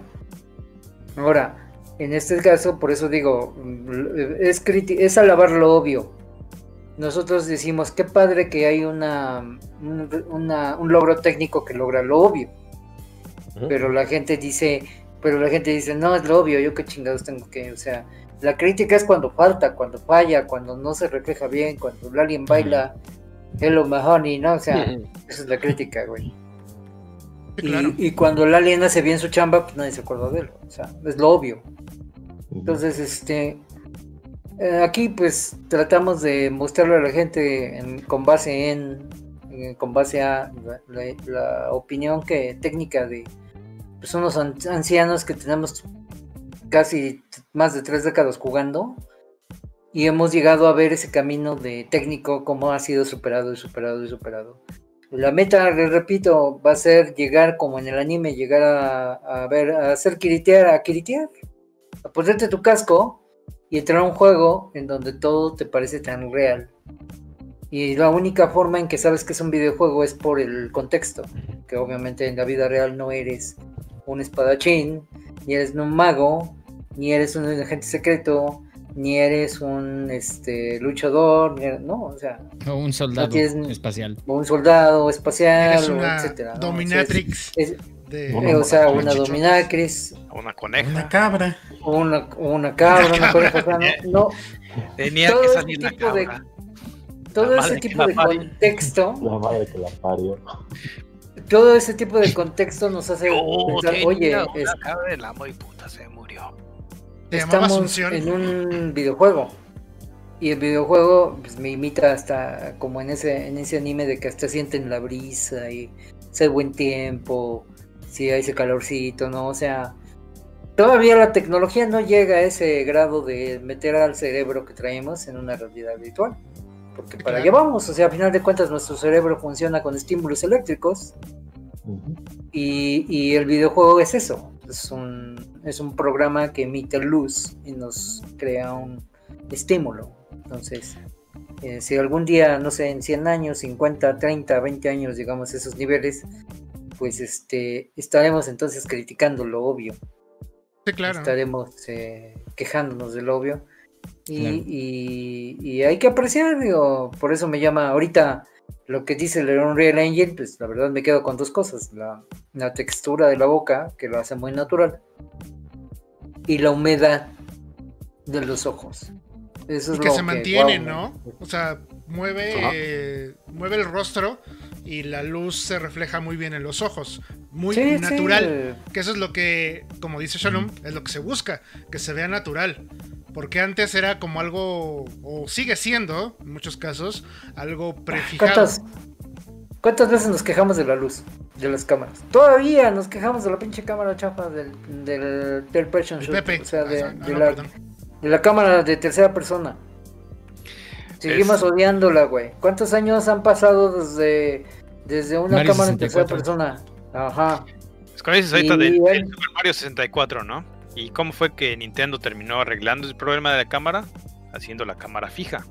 Ahora, en este caso, por eso digo, es, es alabar lo obvio. Nosotros decimos, qué padre que hay una, un, una- un logro técnico que logra lo obvio. Pero la gente dice, pero la gente dice, no, es lo obvio, yo qué chingados tengo que, o sea, la crítica es cuando falta, cuando falla, cuando no se refleja bien, cuando el alien baila Hello Mahoney, ¿no? O sea, esa es la crítica, güey. Sí, Y, claro. y cuando el alien hace bien su chamba, pues nadie se acuerda de él, o sea, es lo obvio. Entonces, este, eh, aquí pues tratamos de mostrarle a la gente en- con base en, en- con base a la, la- la opinión que técnica de pues, unos an- ancianos que tenemos casi más de tres décadas jugando y hemos llegado a ver ese camino de técnico cómo ha sido superado y superado y superado. La meta, les repito, va a ser llegar como en el anime, llegar a, a ver, a hacer kiritear, a kiritear, a ponerte tu casco y entrar a un juego en donde todo te parece tan real. Y la única forma en que sabes que es un videojuego es por el contexto, que obviamente en la vida real no eres un espadachín, ni eres un mago, ni eres un agente secreto, ni eres un este luchador, ni eres- no, o sea, O un soldado tienes- espacial. o un soldado espacial, Eres o etcétera. ¿no? dominatrix O sea, es- es- de... eh, o sea, una chichotas. dominatrix, Una coneja. Una cabra. o una, una cabra, Una coneja, o sea, no, no, Tenía todo que ese salir la tipo de- cabra. todo La ese tipo de parió. contexto, La madre que la parió. todo ese tipo de contexto nos hace pensar, tenía oye, una es- cabra, el amo y puta se murió. Estamos en un videojuego. Y el videojuego pues, me imita hasta como en ese, en ese anime de que hasta sienten la brisa y hace buen tiempo, si hay ese calorcito, ¿no? O sea, todavía la tecnología no llega a ese grado de meter al cerebro que traemos en una realidad virtual. Porque para allá vamos, o sea, a final de cuentas nuestro cerebro funciona con estímulos eléctricos Ujú. y, y el videojuego es eso. Es un, es un programa que emite luz y nos crea un estímulo. Entonces, eh, si algún día, no sé, en 100 años, 50, 30, 20 años llegamos a esos niveles, pues este estaremos entonces criticando lo obvio. Sí, claro. Estaremos eh, quejándonos del obvio. Y, Claro. y- y hay que apreciar, digo, por eso me llama ahorita lo que dice el Unreal Engine, pues la verdad me quedo con dos cosas, la, la textura de la boca, que lo hace muy natural, y la humedad de los ojos. Eso Y es que lo se mantiene, wow, ¿no? O sea, mueve, eh, mueve el rostro y la luz se refleja muy bien en los ojos. Muy Sí, natural. Que eso es lo que, como dice Shalom, es lo que se busca, que se vea natural. Porque antes era como algo, o sigue siendo, en muchos casos, algo prefijado. ¿Cuántas, ¿Cuántas veces nos quejamos de la luz? De las cámaras. Todavía nos quejamos de la pinche cámara chafa del, del, del shoot, Pepe. O sea, de, Ah, de no, la, de la cámara de tercera persona. Seguimos Es- odiándola, güey. ¿Cuántos años han pasado desde, desde una Mario cámara en tercera 64. persona? Ajá. Dices ahorita Y del, del Super Mario 64, ¿no? ¿Y cómo fue que Nintendo terminó arreglando el problema de la cámara? Haciendo la cámara fija.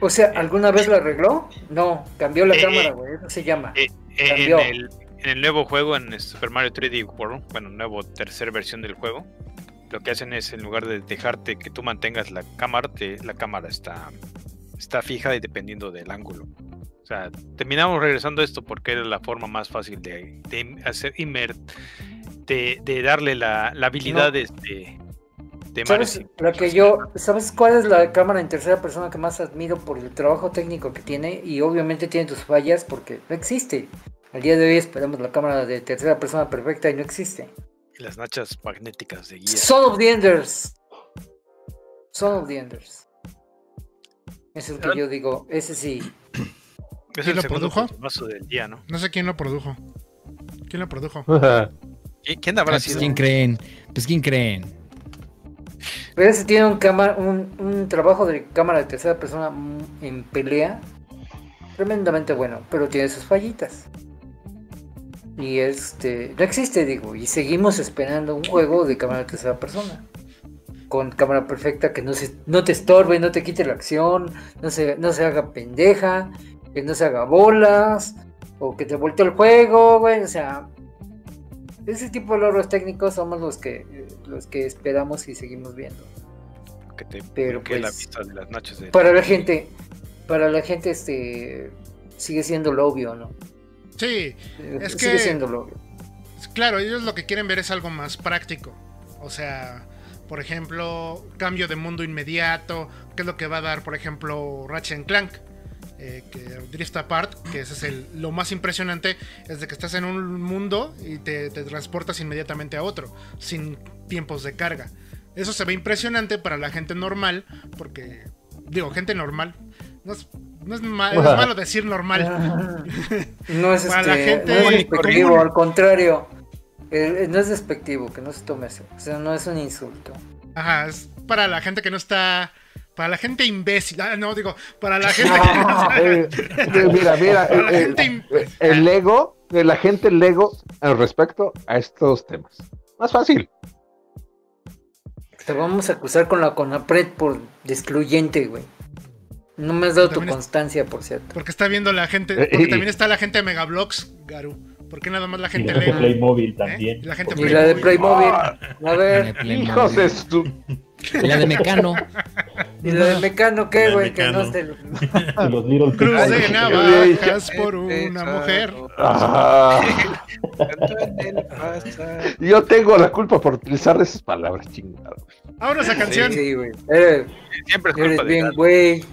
O sea, ¿alguna vez la arregló? No, cambió la Eh, cámara, eh, güey. Eso se llama. Eh, eh, Cambió. en, el, en el nuevo juego, en Super Mario 3D World, bueno, nuevo tercera versión del juego, lo que hacen es en lugar de dejarte que tú mantengas la cámara, te- la cámara está, está fija y dependiendo del ángulo. O sea, terminamos regresando a esto porque era la forma más fácil de, de hacer Immer, de, de darle la, la habilidad de, de, de ¿Sabes, la que yo, ¿Sabes cuál es la cámara en tercera persona que más admiro por el trabajo técnico que tiene? Y obviamente tiene tus fallas porque no existe. Al día de hoy esperamos la cámara de tercera persona perfecta y no existe. y las nachas magnéticas de guía. Son of the Enders. Son of the Enders. Es el que yo digo, ese sí. Es ¿Quién el lo produjo? del día, ¿no? No sé quién lo produjo. ¿Quién lo produjo? ¿Qui- ¿Quién Ah, habrá pues, sido? ¿Quién creen? Pues ¿quién creen? Pero ese tiene un, cama- un, un trabajo de cámara de tercera persona en pelea tremendamente bueno, pero tiene sus fallitas. Y este, no existe, digo, y seguimos esperando un juego de cámara de tercera persona. Con cámara perfecta que no, se, no te estorbe, no te quite la acción, no se, no se haga pendeja, que no se haga bolas, o que te voltee el juego, güey, o sea, ese tipo de logros técnicos somos los que los que esperamos y seguimos viendo. Que te Pero, bloquee la pues, vista de las nachas de Para la gente, para la gente este sigue siendo lo obvio, ¿no? Sí, Eh, Es sigue que- siendo lo obvio. claro, ellos lo que quieren ver es algo más práctico. O sea, por ejemplo, cambio de mundo inmediato, que es lo que va a dar, por ejemplo, Ratchet and Clank. eh, que Drift Apart, que ese es el, lo más impresionante, es de que estás en un mundo y te, te transportas inmediatamente a otro, sin tiempos de carga. Eso se ve impresionante para la gente normal, porque, digo, gente normal, no es, no es, ma- es malo decir normal. No es, Para la este, gente no es despectivo, común. al contrario. Eh, eh, no es despectivo, que no se tome eso. O sea, no es un insulto. Ajá, es para la gente que no está. Para la gente imbécil. Ah, no, digo, para la gente Eh, que eh, mira, mira, Para la eh, gente eh, im- el ego, eh, la gente Lego al respecto a estos temas. Más fácil. Te vamos a acusar con la CONAPRED por excluyente, güey. No me has dado tu es- constancia, por cierto. Porque está viendo la gente. Eh, Porque también está la gente de Megablocks, Garu. ¿Por qué nada más la Y gente la de? Playmobil ¿Eh? también. Y la gente Y la de Playmobil. A ver. Hijos de su. Y la de Mecano. ¿Y la de Mecano La qué, güey? Que no. Y los Little Cruz Big de Boys. navajas por una mujer. Ah, yo tengo la culpa por utilizar esas palabras chingadas. Ahora esa canción. Sí, güey. Eres, Siempre es eres culpa bien, güey.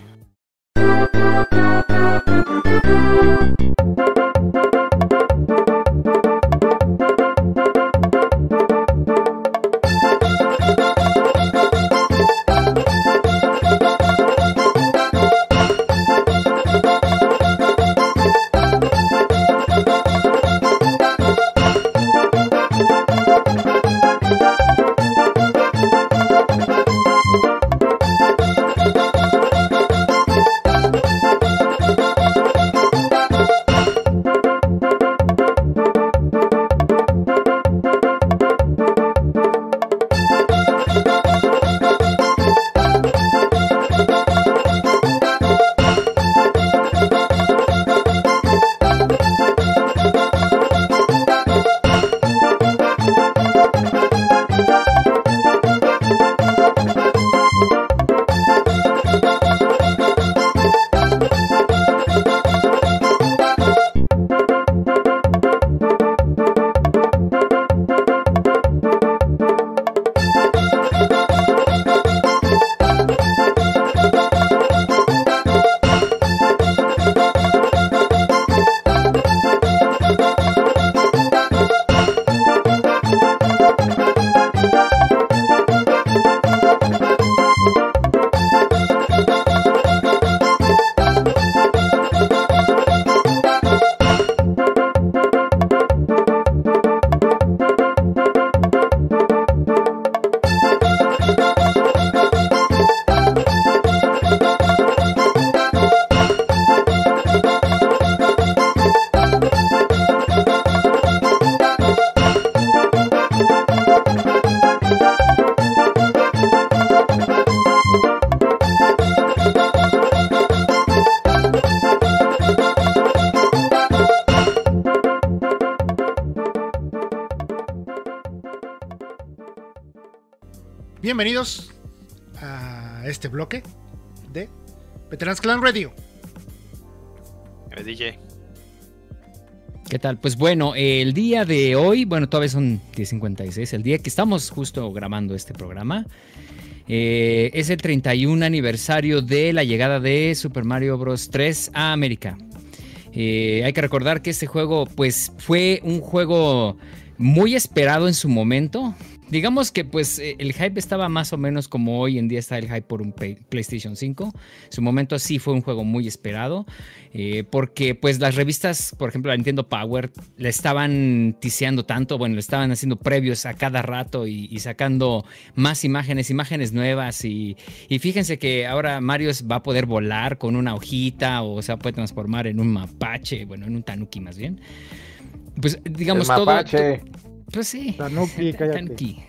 Bienvenidos a este bloque de Veterans Clan Radio. DJ. ¿Qué tal? Pues bueno, el día de hoy, bueno, todavía son 10.56, el día que estamos justo grabando este programa, eh, es el 31 aniversario de la llegada de Super Mario Bros. 3 a América. Eh, hay que recordar que este juego, pues, fue un juego muy esperado en su momento. Digamos que pues eh, el hype estaba más o menos como hoy en día está el hype por un Play- PlayStation 5. En su momento sí fue un juego muy esperado. eh, porque pues las revistas, por ejemplo, la Nintendo Power, le estaban tiseando tanto, bueno, le estaban haciendo previos a cada rato y, y sacando más imágenes, imágenes nuevas. Y, y fíjense que ahora Mario va a poder volar con una hojita o se puede transformar en un mapache, bueno, en un tanuki más bien. Pues digamos el todo. mapache. Pues sí. Tanuki, cállate. Tanuki.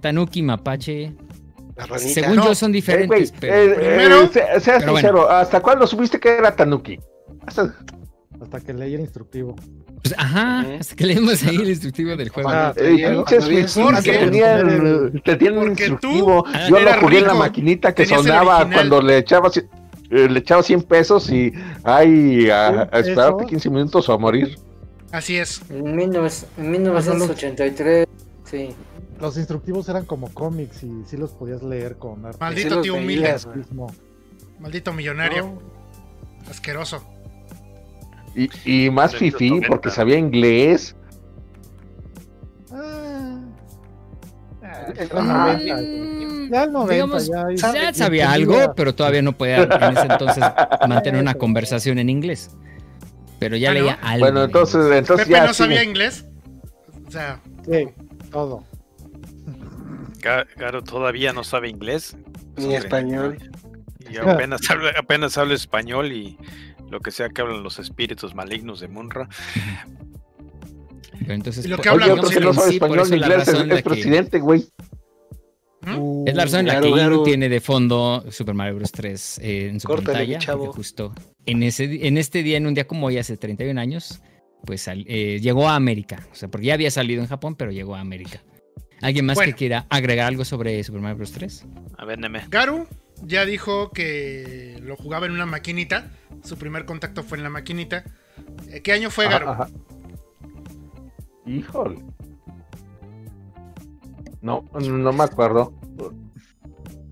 Tanuki, mapache. Según No. yo son Eh, diferentes, pero. eh, eh, pero sincero, ¿hasta cuándo supiste que era Tanuki? Hasta- Hasta que leí el instructivo. pues, ajá, hasta que leemos ahí el instructivo del juego. Ah, Eh, tenían, eh, te tienen Porque tú instructivo. Yo lo jugué en la maquinita que el sonaba cuando le echabas eh, le echaba 100 pesos y ay, a, a esperarte pesos. 15 minutos o a morir. Así es. En, 19 en 1983, sí. Los instructivos eran como cómics y sí los podías leer con arte. Maldito Sí tío humilde. Maldito millonario. No, Asqueroso. Y, y más 90. porque sabía inglés. ah, Ah, 90. Mm, ya el 90 digamos, ya, ya ya sabía algo, pero todavía no podía en ese entonces mantener una conversación en inglés. Pero ya Ah, ¿no? leía algo. Bueno, de entonces, entonces Pepe ya no sabía inglés. O sea, Sí, todo. Garo todavía no sabe inglés. Ni español. Y apenas habla, apenas habla español y lo que sea que hablan los espíritus malignos de Munra. Pero entonces, Y lo que Oye, habla otro digamos que que no sabe español ni inglés es, es presidente, güey. Uh, Es la razón en la que Iru Garo. tiene de fondo Super Mario Bros. 3 eh, en su Córtale, pantalla. chavo. justo en, ese, en este día, en un día como hoy, hace 31 años, pues sal- eh, llegó a América. O sea, porque ya había salido en Japón, pero llegó a América. ¿Alguien más Bueno. que quiera agregar algo sobre Super Mario Bros. 3? A ver, Neme. Garu ya dijo que lo jugaba en una maquinita. Su primer contacto fue en la maquinita. Eh, ¿Qué año fue, Garu? Ajá, ajá. Híjole. No, no me acuerdo.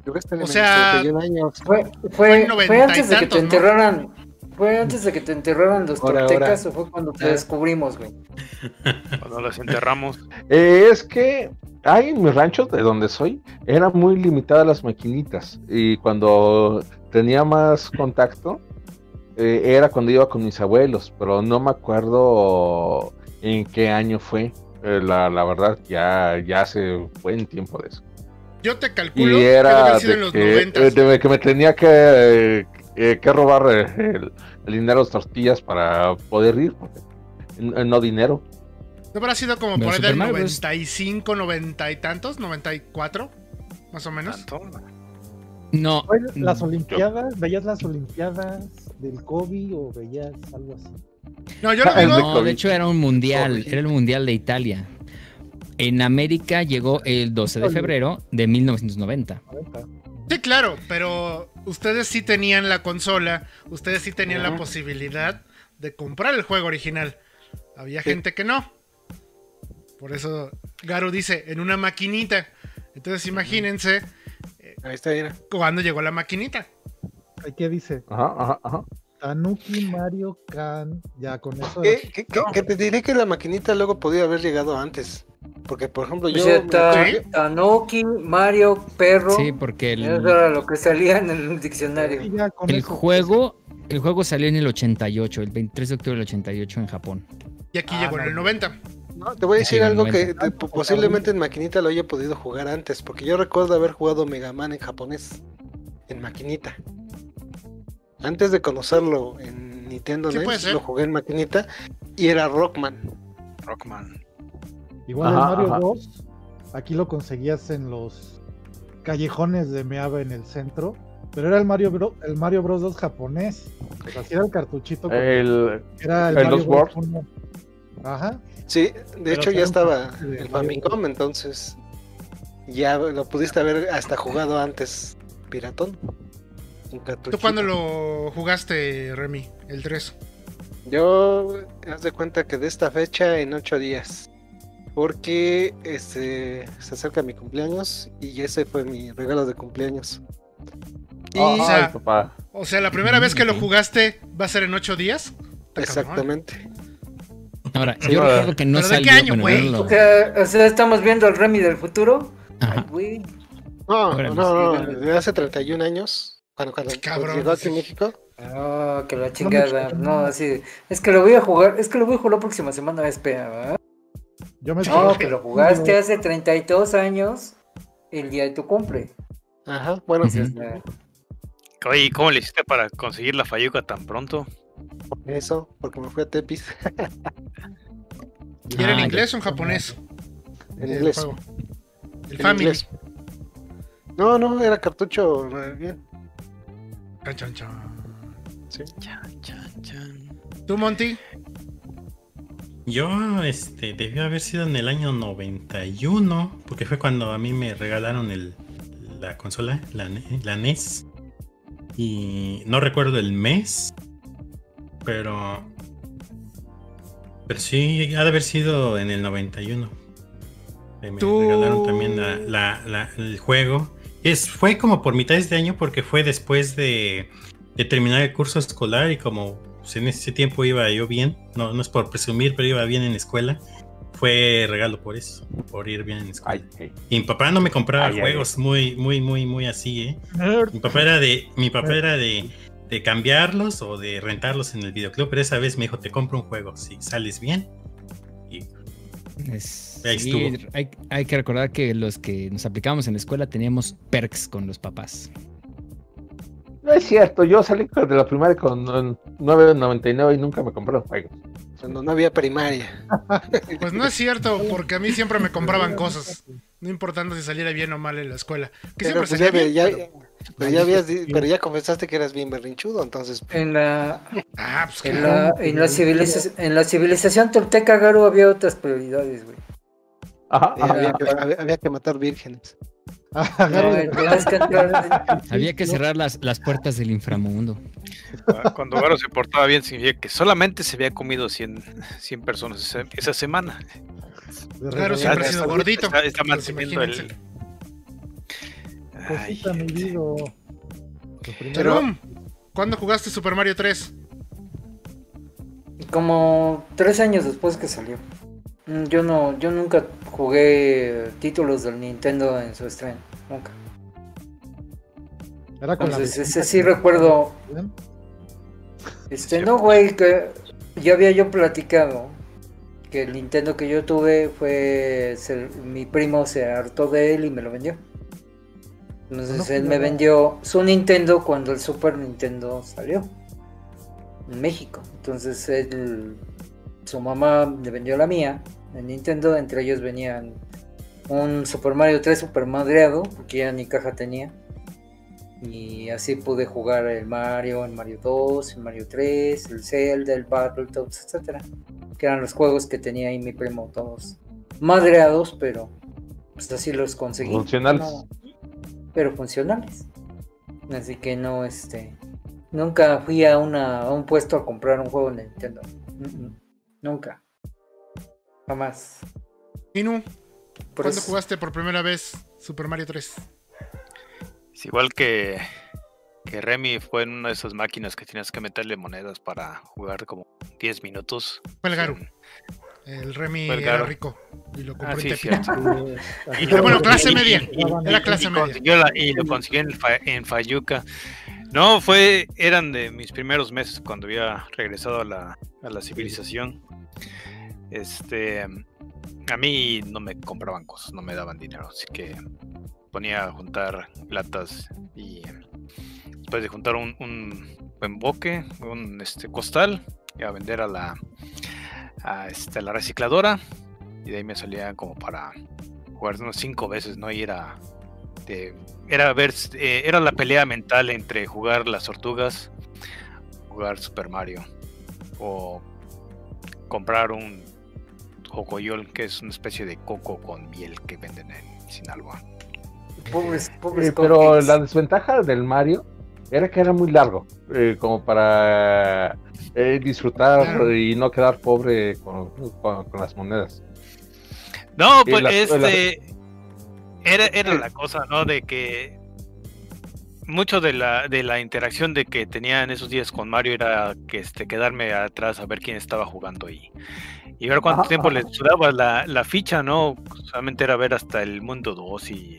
En O sea, 31 años. Fue, Fue fue, fue antes de que te enterraran. ¿Fue antes de que te enterraran los Ahora, o fue cuando te Ah. descubrimos, güey? Cuando las enterramos. Eh, es que hay en mi rancho de donde soy, eran muy limitadas las maquinitas. Y cuando tenía más contacto, eh, era cuando iba con mis abuelos, pero no me acuerdo en qué año fue. Eh, la, la verdad, ya, ya hace buen tiempo de eso. Yo te Y calculo que debe era sido en los que, eh, de que me tenía que, eh, eh, que robar el, el dinero de las tortillas para poder ir, no dinero. ¿No habrá sido como por ahí del Mario Bros. 95, 90 y tantos? ¿94? Más o menos. ¿Tanto? No. Las Olimpiadas, veías las Olimpiadas del COVID o veías algo así. No, yo lo el digo. de No, de hecho era un mundial, era el mundial de Italia. En América llegó el 12 de febrero de 1990. 90. Sí, claro, pero ustedes sí tenían la consola, ustedes sí tenían la posibilidad de comprar el juego original. Había Sí. gente que no. Por eso Garu dice, en una maquinita. Entonces imagínense Ahí está, mira. cuando llegó la maquinita. Ahí que dice, Ajá, ajá, ajá. Tanuki Mario Kan, ya con eso. Que, que- te diré que la maquinita luego podía haber llegado antes. Porque, por ejemplo, yo. Dice me Ta- acuerdo- Tanuki, Mario, perro. Sí, porque el, Eso era lo que salía en el Sí, diccionario. el eso. juego el juego salió en el 88, el 23 de octubre del 88 en Japón. Y aquí Ah, llegó en el 90. No, te voy a Sí, decir algo que 90. te- po- posiblemente en maquinita lo haya podido jugar antes. Porque yo recuerdo haber jugado Mega Man en japonés. En maquinita. Antes de conocerlo en Nintendo Sí, NES, lo jugué en maquinita. Y era Rockman. Rockman. Igual Ajá, el Mario ajá. 2, aquí lo conseguías en los callejones de Meaba en el centro, pero era el Mario, Bro- el Mario Bros 2 japonés. O sea, sí era el cartuchito. con- El, era el, el Mario dos Bros. World. 1. Ajá. Sí, de Pero hecho ya estaba el Mario Famicom, entonces ya lo pudiste haber hasta jugado antes, Piratón. Un ¿Tú cuándo lo jugaste, Remy? El 3. Yo, haz de cuenta que de esta fecha en ocho días. Porque este, se acerca mi cumpleaños y ese fue mi regalo de cumpleaños. Y, Ay, o, sea, papá. o sea, la primera vez que lo jugaste va a ser en ocho días. Está cabrón. Exactamente. Ahora, Sí, yo ahora- recuerdo que no ¿Pero de qué año, bueno, güey? lo- O sea, o sea, estamos viendo el Remy del futuro. Ajá. Ay, güey. No, no, no, de hace 31 años, cuando, cuando, Cabrón, llegó aquí sí. a México. Ah, que la chingada. No, así. Es que lo voy a jugar. Es que lo voy a jugar la próxima semana. Espera, ¿verdad? Yo me No, que lo jugaste hace 32 años. El día de tu cumple. Ajá, bueno. Eh, Oye, ¿y ¿cómo le hiciste para conseguir la Fayuca tan pronto? eso, porque me fui a Tepis. ¿Y era en Ah, inglés o en japonés? En El inglés. El en Family. inglés. No, no, era cartucho. eh, Bien. Chan, chan, chan. Sí. Chan, chan, chan. ¿Tú, Monty? Yo, este, debió haber sido en el año 91, porque fue cuando a mí me regalaron el, la consola, la, la NES. Y no recuerdo el mes, pero... Pero sí, ha de haber sido en el 91. que Me Tú- regalaron también la- la- la- el juego. Es, fue como por mitad de este año porque fue después de, de terminar el curso escolar y como pues, en ese tiempo iba yo bien, no, no es por presumir, pero iba bien en la escuela. Fue regalo por eso, por ir bien en la escuela. Ay. Y mi papá no me compraba Ay, ay, juegos muy, muy, muy, muy así, ¿eh? Mi papá era de, mi papá era de, de cambiarlos o de rentarlos en el videoclub, pero esa vez me dijo, te compro un juego, si sales bien. Es- sí, hay, hay que recordar que los que nos aplicamos en la escuela teníamos perks con los papás. No es cierto, yo salí de la primaria con eh, 9.99 y nunca me compraron juegos. Cuando no había primaria. Pues no es cierto, porque a mí siempre me compraban cosas. No importando si saliera bien o mal en la escuela. Que Pero, pues, salía ya, bien, ya- pero- pero ya habías pero ya confesaste que eras bien berrinchudo, entonces. En la, Ah, pues en claro. la, en la, civilización, en la civilización tolteca, Garo, había otras prioridades, güey. Ajá, eh, ajá, había, ajá. que, había- había que matar vírgenes. No, entrar- Había que cerrar las, las puertas del inframundo. Cuando Garo se portaba bien, significa que solamente se había comido 100, 100 personas esa, esa semana. Claro, siempre ha sido gordito. Está, está manteniendo el. Cosita, mi vida. Pero, ¿cuándo jugaste Super Mario 3? Como tres años después que salió. Mm, Yo no, yo nunca jugué títulos del Nintendo en su estreno, nunca. Era con la Entonces, vecina ese sí que- recuerdo. Este, no, güey, que ya había yo platicado que el Nintendo que yo tuve fue. se- mi primo se hartó de él y me lo vendió. Entonces No él me vendió su Nintendo cuando el Super Nintendo salió en México. Entonces él, su mamá le vendió la mía, el Nintendo. Entre ellos venían un Super Mario 3 super madreado, porque ya ni caja tenía. Y así pude jugar el Mario, el Mario 2, el Mario 3, el Zelda, el Battletoads, etcétera. Que eran los juegos que tenía ahí mi primo, todos madreados, pero pues así los conseguí. Funcionales. No, pero funcionales. Así que no, este. Nunca fui a, una, a un puesto a comprar un juego de Nintendo. Mm, mm. Nunca. Jamás. Inu, Por ¿cuándo eso- jugaste por primera vez Super Mario 3? Es igual que, que Remy fue en una de esas máquinas que tenías que meterle monedas para jugar como 10 minutos. Fue el sin- El Remy Fue el era rico y lo Ah, en sí, Tepito. cierto. Y- Pero bueno, clase media. y- y- Era clase media. la- y lo consiguió en, Fa- en Fayuca. No, fue, eran de mis primeros meses cuando había regresado a la, a la civilización. Este, a mí no me compraban cosas, no me daban dinero, así que ponía a juntar latas y después de juntar un, un buen boque, un este costal, iba a vender a la a este, la recicladora y de ahí me salía como para jugar unos cinco veces, ¿no? Y era de- era ver eh, era la pelea mental entre jugar las tortugas, jugar Super Mario o comprar un jocoyol que es una especie de coco con miel que venden en Sinaloa. Pobres, pobres Eh, pero la desventaja del Mario era que era muy largo, eh, como para eh, disfrutar Claro. y no quedar pobre con, con- con las monedas. No, pues la- este. Era, era la cosa, ¿no? De que. Mucho de la, de la interacción de que tenía en esos días con Mario era que este, quedarme atrás a ver quién estaba jugando y, y ver cuánto tiempo le sudaba la, la ficha, ¿no? Solamente era ver hasta el mundo 2 y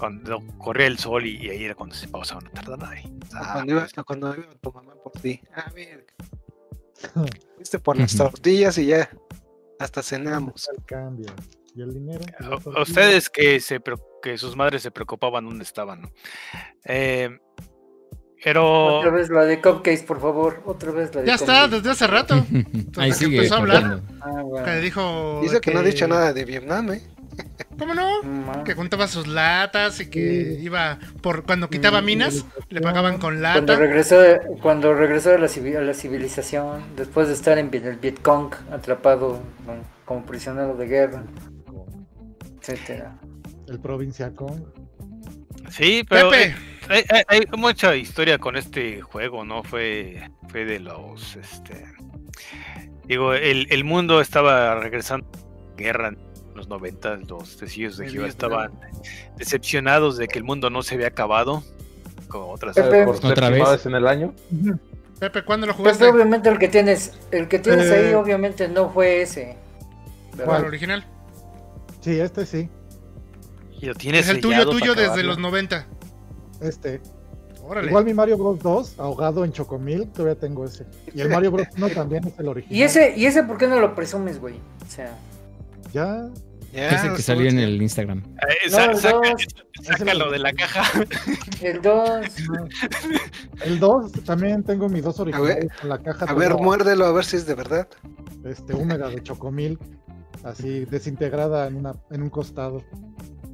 cuando corría el sol y, y ahí era cuando se pausaba una tardada ahí. O Ah, cuando, iba, o cuando iba tu mamá por ti. A ver. Fuiste por las tortillas y ya. Hasta cenamos. El cambio. ¿Y el dinero? Ustedes que se que sus madres se preocupaban dónde estaban, ¿no? Eh, pero Otra vez la de Cupcakes, por favor. Otra vez la de Ya está, Cupcakes. desde hace rato. Ahí sigue. empezó a hablar. Ah, bueno. Que dijo. Dice que no ha dicho nada de Vietnam, ¿eh? ¿Cómo no? Que juntaba sus latas y que Sí. iba por cuando quitaba minas, le pagaban con Cuando lata. regresó, cuando regresó a la, a la civilización, después de estar en el Vietcong, atrapado con- como prisionero de guerra, etcétera. El provinciacón. sí, pero Pepe, hay, hay- hay mucha historia con este juego, ¿no? Fue, fue de los, este, digo, el, el mundo estaba regresando a guerra en los 90, los testigos de El Jehová estaban decepcionados de que el mundo no se había acabado, como otras. Pepe. ¿Otra vez? en el año. Pepe, ¿cuándo lo Pues jugaste? obviamente el que tienes, el que tienes Eh. ahí obviamente no fue ese. ¿El ¿Cuál? original? Sí, este sí. Y lo tienes Es el tuyo, tuyo desde acabarlo. los 90. Este. Órale. Igual mi Mario Bros 2, ahogado en Chocomil, todavía tengo ese. Y el Mario Bros 1 también es el original. ¿Y ese, ¿Y ese por qué no lo presumes, güey? O sea, Ya. Ya, Ese que salió en el Instagram. Eh, No, sa- el saca- sácalo de la caja. el 2. El 2 también tengo mis dos originales con la caja A ver, muérdelo a ver si es de verdad. este, húmeda de Chocomil, así desintegrada en, una, en un costado.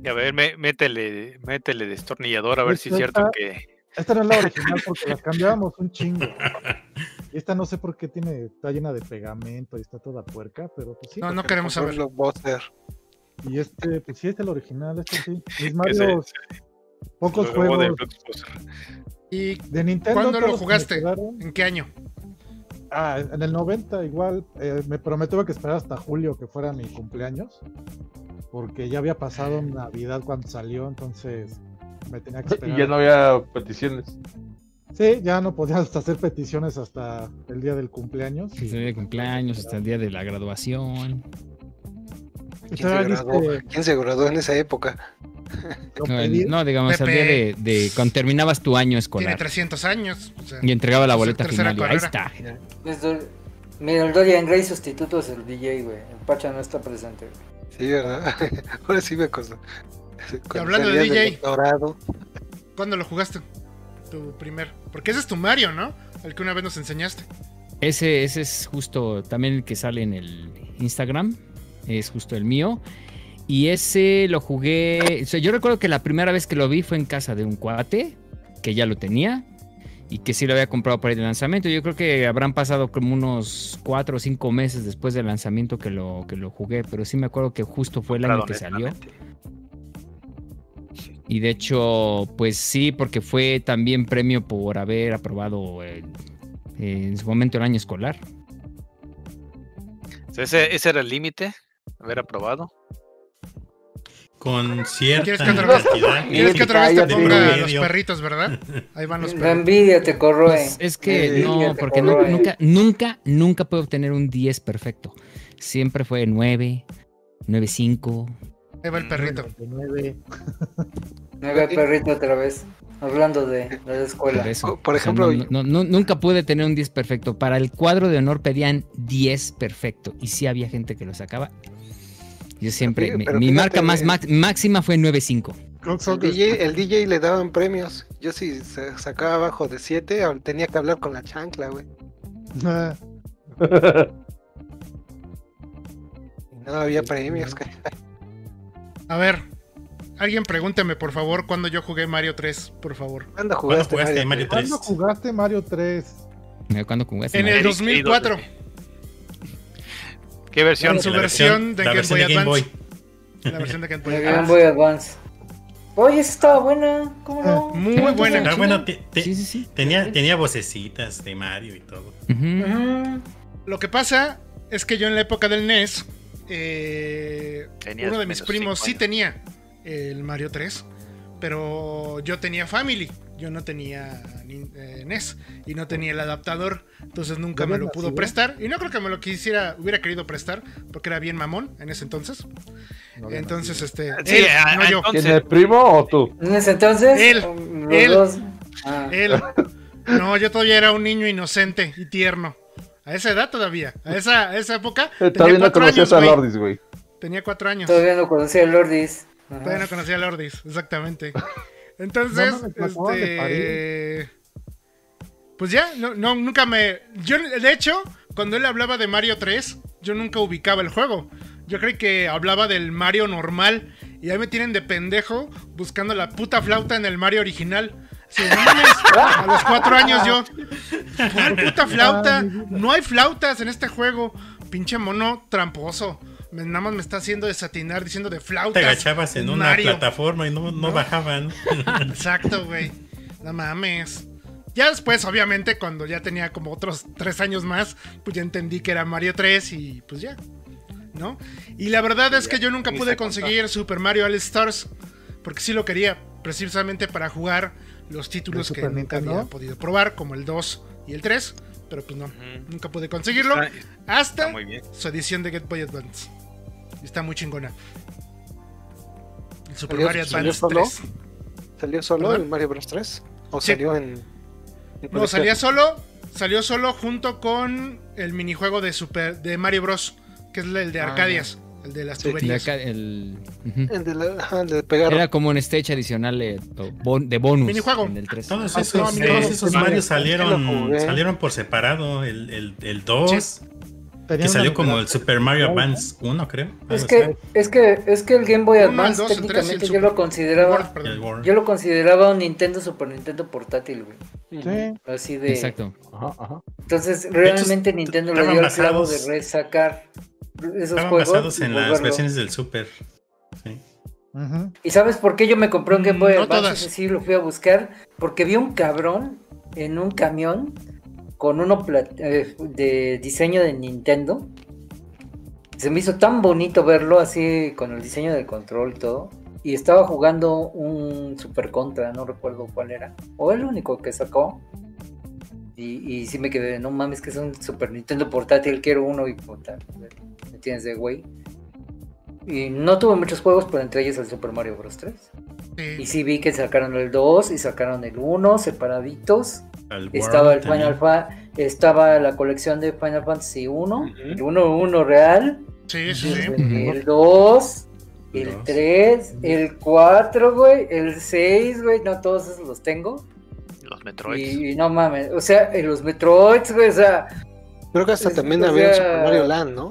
Y a ver, mé- métele, métele destornillador a ver si es cierto que. Esta no es la original porque las cambiábamos un chingo. Y esta no sé por qué tiene, está llena de pegamento y está toda puerca, pero pues sí. No, no queremos compró saber. Y este, pues sí, es el original, este sí. Mis Mario, pocos de juegos Blockbuster. ¿Y de Nintendo. ¿Cuándo lo jugaste? en qué año? Ah, en el 90 igual, eh, me, pero me tuve que esperar hasta julio que fuera mi cumpleaños, porque ya había pasado Navidad cuando salió, entonces me tenía que Y esperar. ya no había peticiones. Sí, ya no podías hacer peticiones hasta el día del cumpleaños. Desde el día de cumpleaños hasta el día de la graduación. Pues ¿Quién se, graduó? ¿Quién se graduó en esa época? No, no, digamos, al día de, cuando terminabas tu año Tiene escolar 300 años. o sea, y entregaba la boleta final. ahí está. Mira, el Dorian Gray sustituto es el DJ, güey. El Pacha no está presente. güey. Sí, ¿verdad? Ahora sí me. Cuando hablando de DJ. ¿Cuándo lo jugaste? Tu primer. Porque ese es tu Mario, ¿no? El que una vez nos enseñaste. Ese, ese es justo también el que sale en el Instagram. Es justo el mío. Y ese lo jugué. O sea, yo recuerdo que la primera vez que lo vi fue en casa de un cuate que ya lo tenía y que sí lo había comprado ahí de lanzamiento. Yo creo que habrán pasado como unos cuatro o cinco meses después del lanzamiento que lo, que lo jugué, pero sí me acuerdo que justo fue el año que salió. Y de hecho, pues sí, porque fue también premio por haber aprobado el- en su momento el año escolar. Ese, ese era el límite, haber aprobado. Con ¿Quieres cierta que otra vez-. ¿Quieres que otra vez te ponga los perritos, verdad? Ahí van los La perritos. envidia te corroe. Pues es que no, porque nunca, nunca, nunca puedo obtener un 10 perfecto. Siempre fue 9, 9.5. Ahí va el perrito. 99. Nueve perrito otra vez. Hablando de, de la escuela. Por eso. Por O sea, ejemplo, no- no- no- nunca pude tener un 10 perfecto. Para el cuadro de honor pedían 10 perfecto. Y sí había gente que lo sacaba. Yo siempre, Pero mi, fíjate, marca más eh, máxima fue 9.5. Creo- creo El DJ, el DJ le daban premios. Yo si se sacaba abajo de 7, tenía que hablar con la chancla, güey. No había premios. güey. A ver, alguien pregúnteme, por favor, cuándo yo jugué Mario 3, por favor. ¿Cuándo ¿Cuándo jugaste, jugaste Mario 3? ¿Cuándo jugaste Mario 3? ¿Cuándo jugaste? En el Mario? 2004, ¿Qué versión? en su versión de la Game versión Boy de Game Boy. Advance. la versión de Game Boy Advance. Game Boy Advance. Oye, esa estaba buena. ¿Cómo no? Muy buena. Está bueno, te- te- Sí, sí, sí. tenía, tenía vocecitas de Mario y todo. Lo que pasa es que yo en la época del NES, eh, uno de mis primos sí tenía el Mario 3, pero yo tenía Family, yo no tenía ni- eh, NES y no tenía el adaptador, entonces nunca ¿Ya me lo pudo prestar y no creo que me lo quisiera, hubiera querido prestar porque era bien mamón en ese entonces. No Entonces, nacido. este, Sí, él, a- no yo, entonces- ¿Quién, el primo o tú? En ese entonces, Él, él. dos. Ah. él. No, yo todavía era un niño inocente y tierno. A esa edad todavía, a esa, a esa época. Eh, tenía Todavía no cuatro conocías años, a. Lordis, güey. Tenía cuatro años. Todavía no conocía a Lordis. Ajá. Todavía no conocía a Lordis, exactamente. No Entonces, de este. Pues ya, no, no, nunca me. Yo, de hecho, cuando él hablaba de Mario 3, yo nunca ubicaba el juego. Yo creí que hablaba del Mario normal. Y ahí me tienen de pendejo buscando la puta flauta en el Mario original. No mames, a los cuatro años yo. ¿Cuál puta flauta? No hay flautas en este juego. Pinche mono tramposo. Nada más me está haciendo desatinar diciendo de flautas. Te agachabas en una Mario. plataforma y no, no, ¿No? bajaban. Exacto, güey. No mames. Ya después, obviamente, cuando ya tenía como otros tres años más, pues ya entendí que era Mario 3 y pues ya. ¿No? Y la verdad es que yo nunca pude conseguir Super Mario All Stars. Porque sí lo quería, precisamente para jugar los títulos ¿De que nunca Nintendo? había podido probar, como el 2 y el 3. Pero pues no, nunca pude conseguirlo. Está- hasta está muy bien. su edición de Game Boy Advance. Está muy chingona. El Super ¿Salió- Mario salió Advance solo? 3. ¿Salió solo ¿Perdón? el Mario Bros 3? ¿O Sí. salió en.? en No, salía solo. Salió solo junto con el minijuego de Super de Mario Bros. Que es el de Ah, Arcadias. El de las Sí. Tuberías. el-. El de, la, ajá, el de pegar. Era como un stage adicional de, de bonus Minijuego. en el 3. Todos Ah, esos, no, todos esos Mario no, salieron, no lo jugué. salieron por separado. El, el, el 2, Tenía que salió como el Super Mario. Advance 1, creo. Es que, es que, es que el Game Boy Advance dos, tres técnicamente yo Super- lo consideraba, World. yo lo consideraba un Nintendo Super Nintendo portátil, güey. Sí, Así de. Exacto. Ajá, ajá. Entonces realmente hecho, Nintendo le dio el clavo de resacar esos Estaban juegos. basados y en las versiones del Super. Sí. ¿Y sabes por qué yo me compré un Game Boy No Advance? sí lo fui a buscar. Porque vi un cabrón en un camión con uno eh, de diseño de Nintendo. Se me hizo tan bonito verlo así con el diseño del control y todo. Y estaba jugando un Super Contra, no recuerdo cuál era. O el único que sacó. Y, y sí me quedé, no mames, que es un Super Nintendo portátil, quiero uno y puta, me tienes de güey. Y no tuve muchos juegos, pero entre ellos el Super Mario Bros. 3. Sí. Y sí vi que sacaron el 2 y sacaron el 1 separaditos. Al Estaba el también. Final Fa estaba la colección de Final Fantasy 1, Ujú. el 1 1 real, Sí, sí, sí. el 2, El el dos. 3, el 4, güey, el 6, güey, no todos esos los tengo. Los Metroids. Y, y no mames, o sea, en los Metroids, güey, o sea, Creo que hasta Es- también había sea- Super Mario Land, ¿no?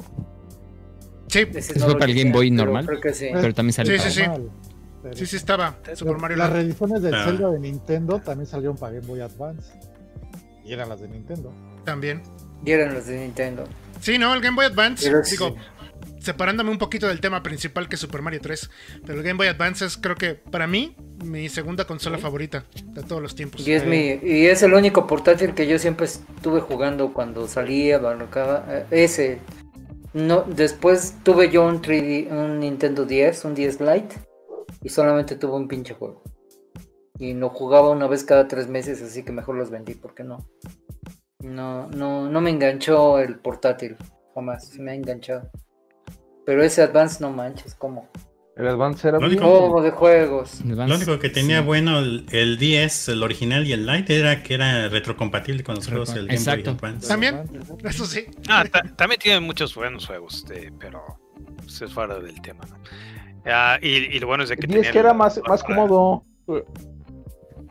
Sí, ese Eso no fue para el Game Boy normal. Creo que sí. Pero también salió Sí, para- sí, sí. Pero- sí, sí estaba. Super Mario Las Land. reediciones del Ah. Zelda de Nintendo también salieron para Game Boy Advance. Y eran las de Nintendo. también. Y eran los de Nintendo. Sí, no, el Game Boy Advance, Pero digo, separándome un poquito del tema principal que es Super Mario 3, pero el Game Boy Advance es creo que para mí mi segunda consola favorita de todos los tiempos. Y es mi y es el único portátil que yo siempre estuve jugando cuando salía, barrocaba, eh, ese. No, después tuve yo un 3D, un Nintendo 10, un 10 Lite y solamente tuve un pinche juego. Y lo jugaba una vez cada tres meses, así que mejor los vendí, porque no. No, no, no me enganchó el portátil, jamás, se me ha enganchado. Pero ese Advance no manches, ¿cómo? El Advance era único- ¿Cómo de juegos? Advance. Lo único que tenía Sí. bueno el, el 10, el original y el Lite era que era retrocompatible con los juegos del Game Exacto. Boy Advance. También, eso sí. Ah, ta- también tiene muchos buenos juegos, este, pero pues, es fuera del tema, ¿no? Ah, y, y lo bueno es de que Y es tenía que era el- más, más cómodo.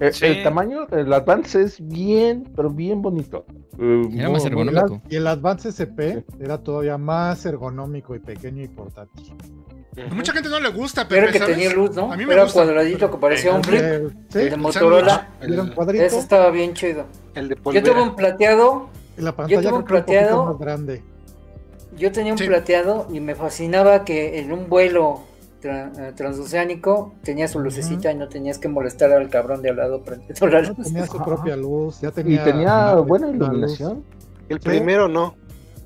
El, Sí. el tamaño, el Advance es bien, pero bien bonito. Eh, Era más ergonómico. Y el Advance SP era todavía más ergonómico y pequeño y portátil. A mucha gente no le gusta, Pero pero que tenía luz, ¿no? A mí me Era gusta. cuadradito que parecía un flip. Eh, sí, El de el Motorola. era un El, cuadrito. Ese estaba bien chido. el de Yo tuve un plateado, la pantalla tuve un plateado. más grande. yo tenía un Sí. plateado y me fascinaba que en un vuelo tra- eh, transoceánico, tenía su lucecita y no tenías que molestar al cabrón de al lado prendiendo la luz. tenía su propia luz, ya Y tenía. tenía buena iluminación. El Sí. primero no.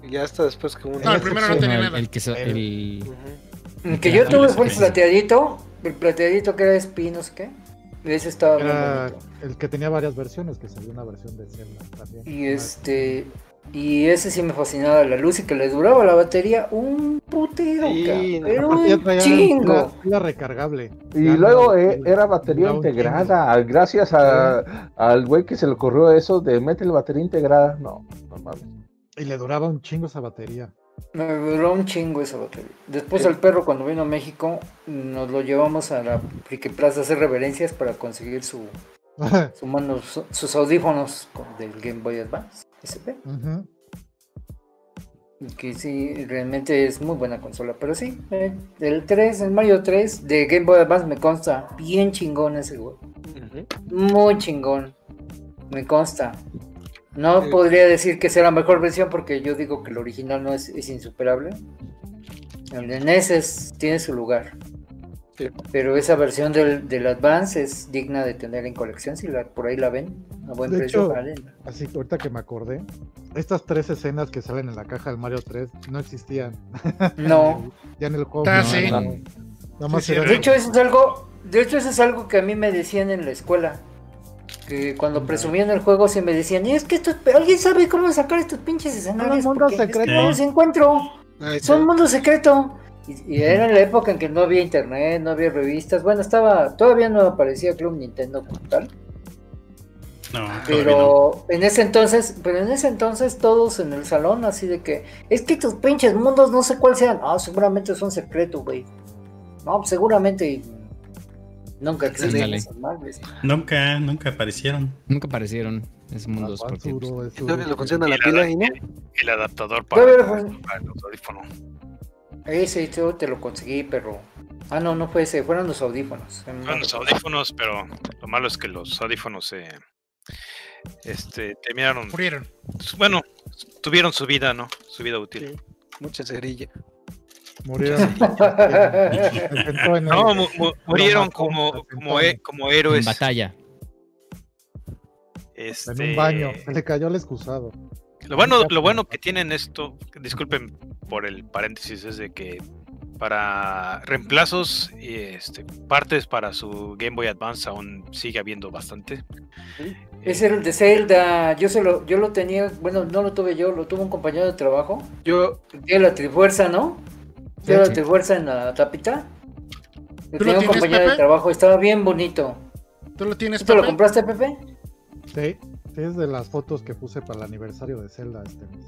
Y ya hasta después que uno. No, el primero no tenía nada. el que so- el- Ujú. El que yo tuve fue el plateadito, el plateadito que era no sé qué. Ese estaba bien Era bonito. el que tenía varias versiones, que salió una versión de Zelda también. Y este. Y ese sí me fascinaba la luz y que le duraba la batería un putero, Sí, pero un chingo. pila recargable. Y Ya luego no- eh, era batería integrada. Gracias a- al güey que se le ocurrió eso de meter batería integrada. No, no mames. Y le duraba un chingo esa batería. Me duró un chingo esa batería. Después al perro cuando vino a México nos lo llevamos a la Friki Plaza a hacer reverencias para conseguir su, su mano, su- sus audífonos del Game Boy Advance SP. Y Que sí, realmente es muy buena consola. Pero sí, eh, el 3, el Mario 3 de Game Boy Advance me consta bien chingón ese güey. Muy chingón. Me consta. No podría decir que sea la mejor versión porque yo digo que el original no es, es insuperable. El de NES es- tiene su lugar. Sí. Pero esa versión del, del Advance es digna de tener en colección. Si la, por ahí la ven a buen De precio, hecho, valen. Así que ahorita que me acordé, estas tres escenas que salen en la caja del Mario 3 no existían. No. Ya en el juego. Ah, no, sí. Nada, nada más Sí, era- sí, De hecho, eso es algo. De hecho, eso es algo que a mí me decían en la escuela. Que cuando presumían el juego se me decían, y es que esto, alguien sabe cómo sacar estos pinches escenarios. mundo Porque es que secreto". no los encuentro. Son mundo secreto. Y, y era en la época en que no había internet, no había revistas. Bueno, estaba, todavía no aparecía Club Nintendo como tal. No. Pero en ese entonces, pero en ese entonces todos en el salón así de que, es que tus pinches mundos no sé cuál sean. Ah, seguramente son secretos, güey. No, pues, seguramente y nunca madres. Nunca, nunca aparecieron. nunca aparecieron esos mundos. Ah, eso- Todavía le funciona la pila y no. El adaptador para, los audífonos. Ese yo te lo conseguí, pero. Ah, no, no fue ese, fueron los audífonos. Fueron los audífonos, pero lo malo es que los audífonos se este, terminaron. Murieron. Bueno, tuvieron su vida, ¿no? Su vida útil. Mucha cerilla. Murieron. En No, mu- mu- murieron como, como, he- como en héroes. batalla. Este, En un baño. Se le cayó el excusado. Lo bueno, lo bueno que tienen esto, disculpen por el paréntesis, es de que para reemplazos y este, partes para su Game Boy Advance aún sigue habiendo bastante. Ese era el de Zelda. Yo, se lo, yo lo tenía, bueno, no lo tuve yo, lo tuvo un compañero de trabajo. Yo, Tiene la trifuerza, ¿no? Sí. la trifuerza en la tapita. Yo ¿Tú lo tenía un compañero de trabajo, estaba bien bonito. ¿Tú lo tienes, ¿Tú lo Pepe? compraste, Pepe? Sí, sí, es de las fotos que puse para el aniversario de Zelda este mes.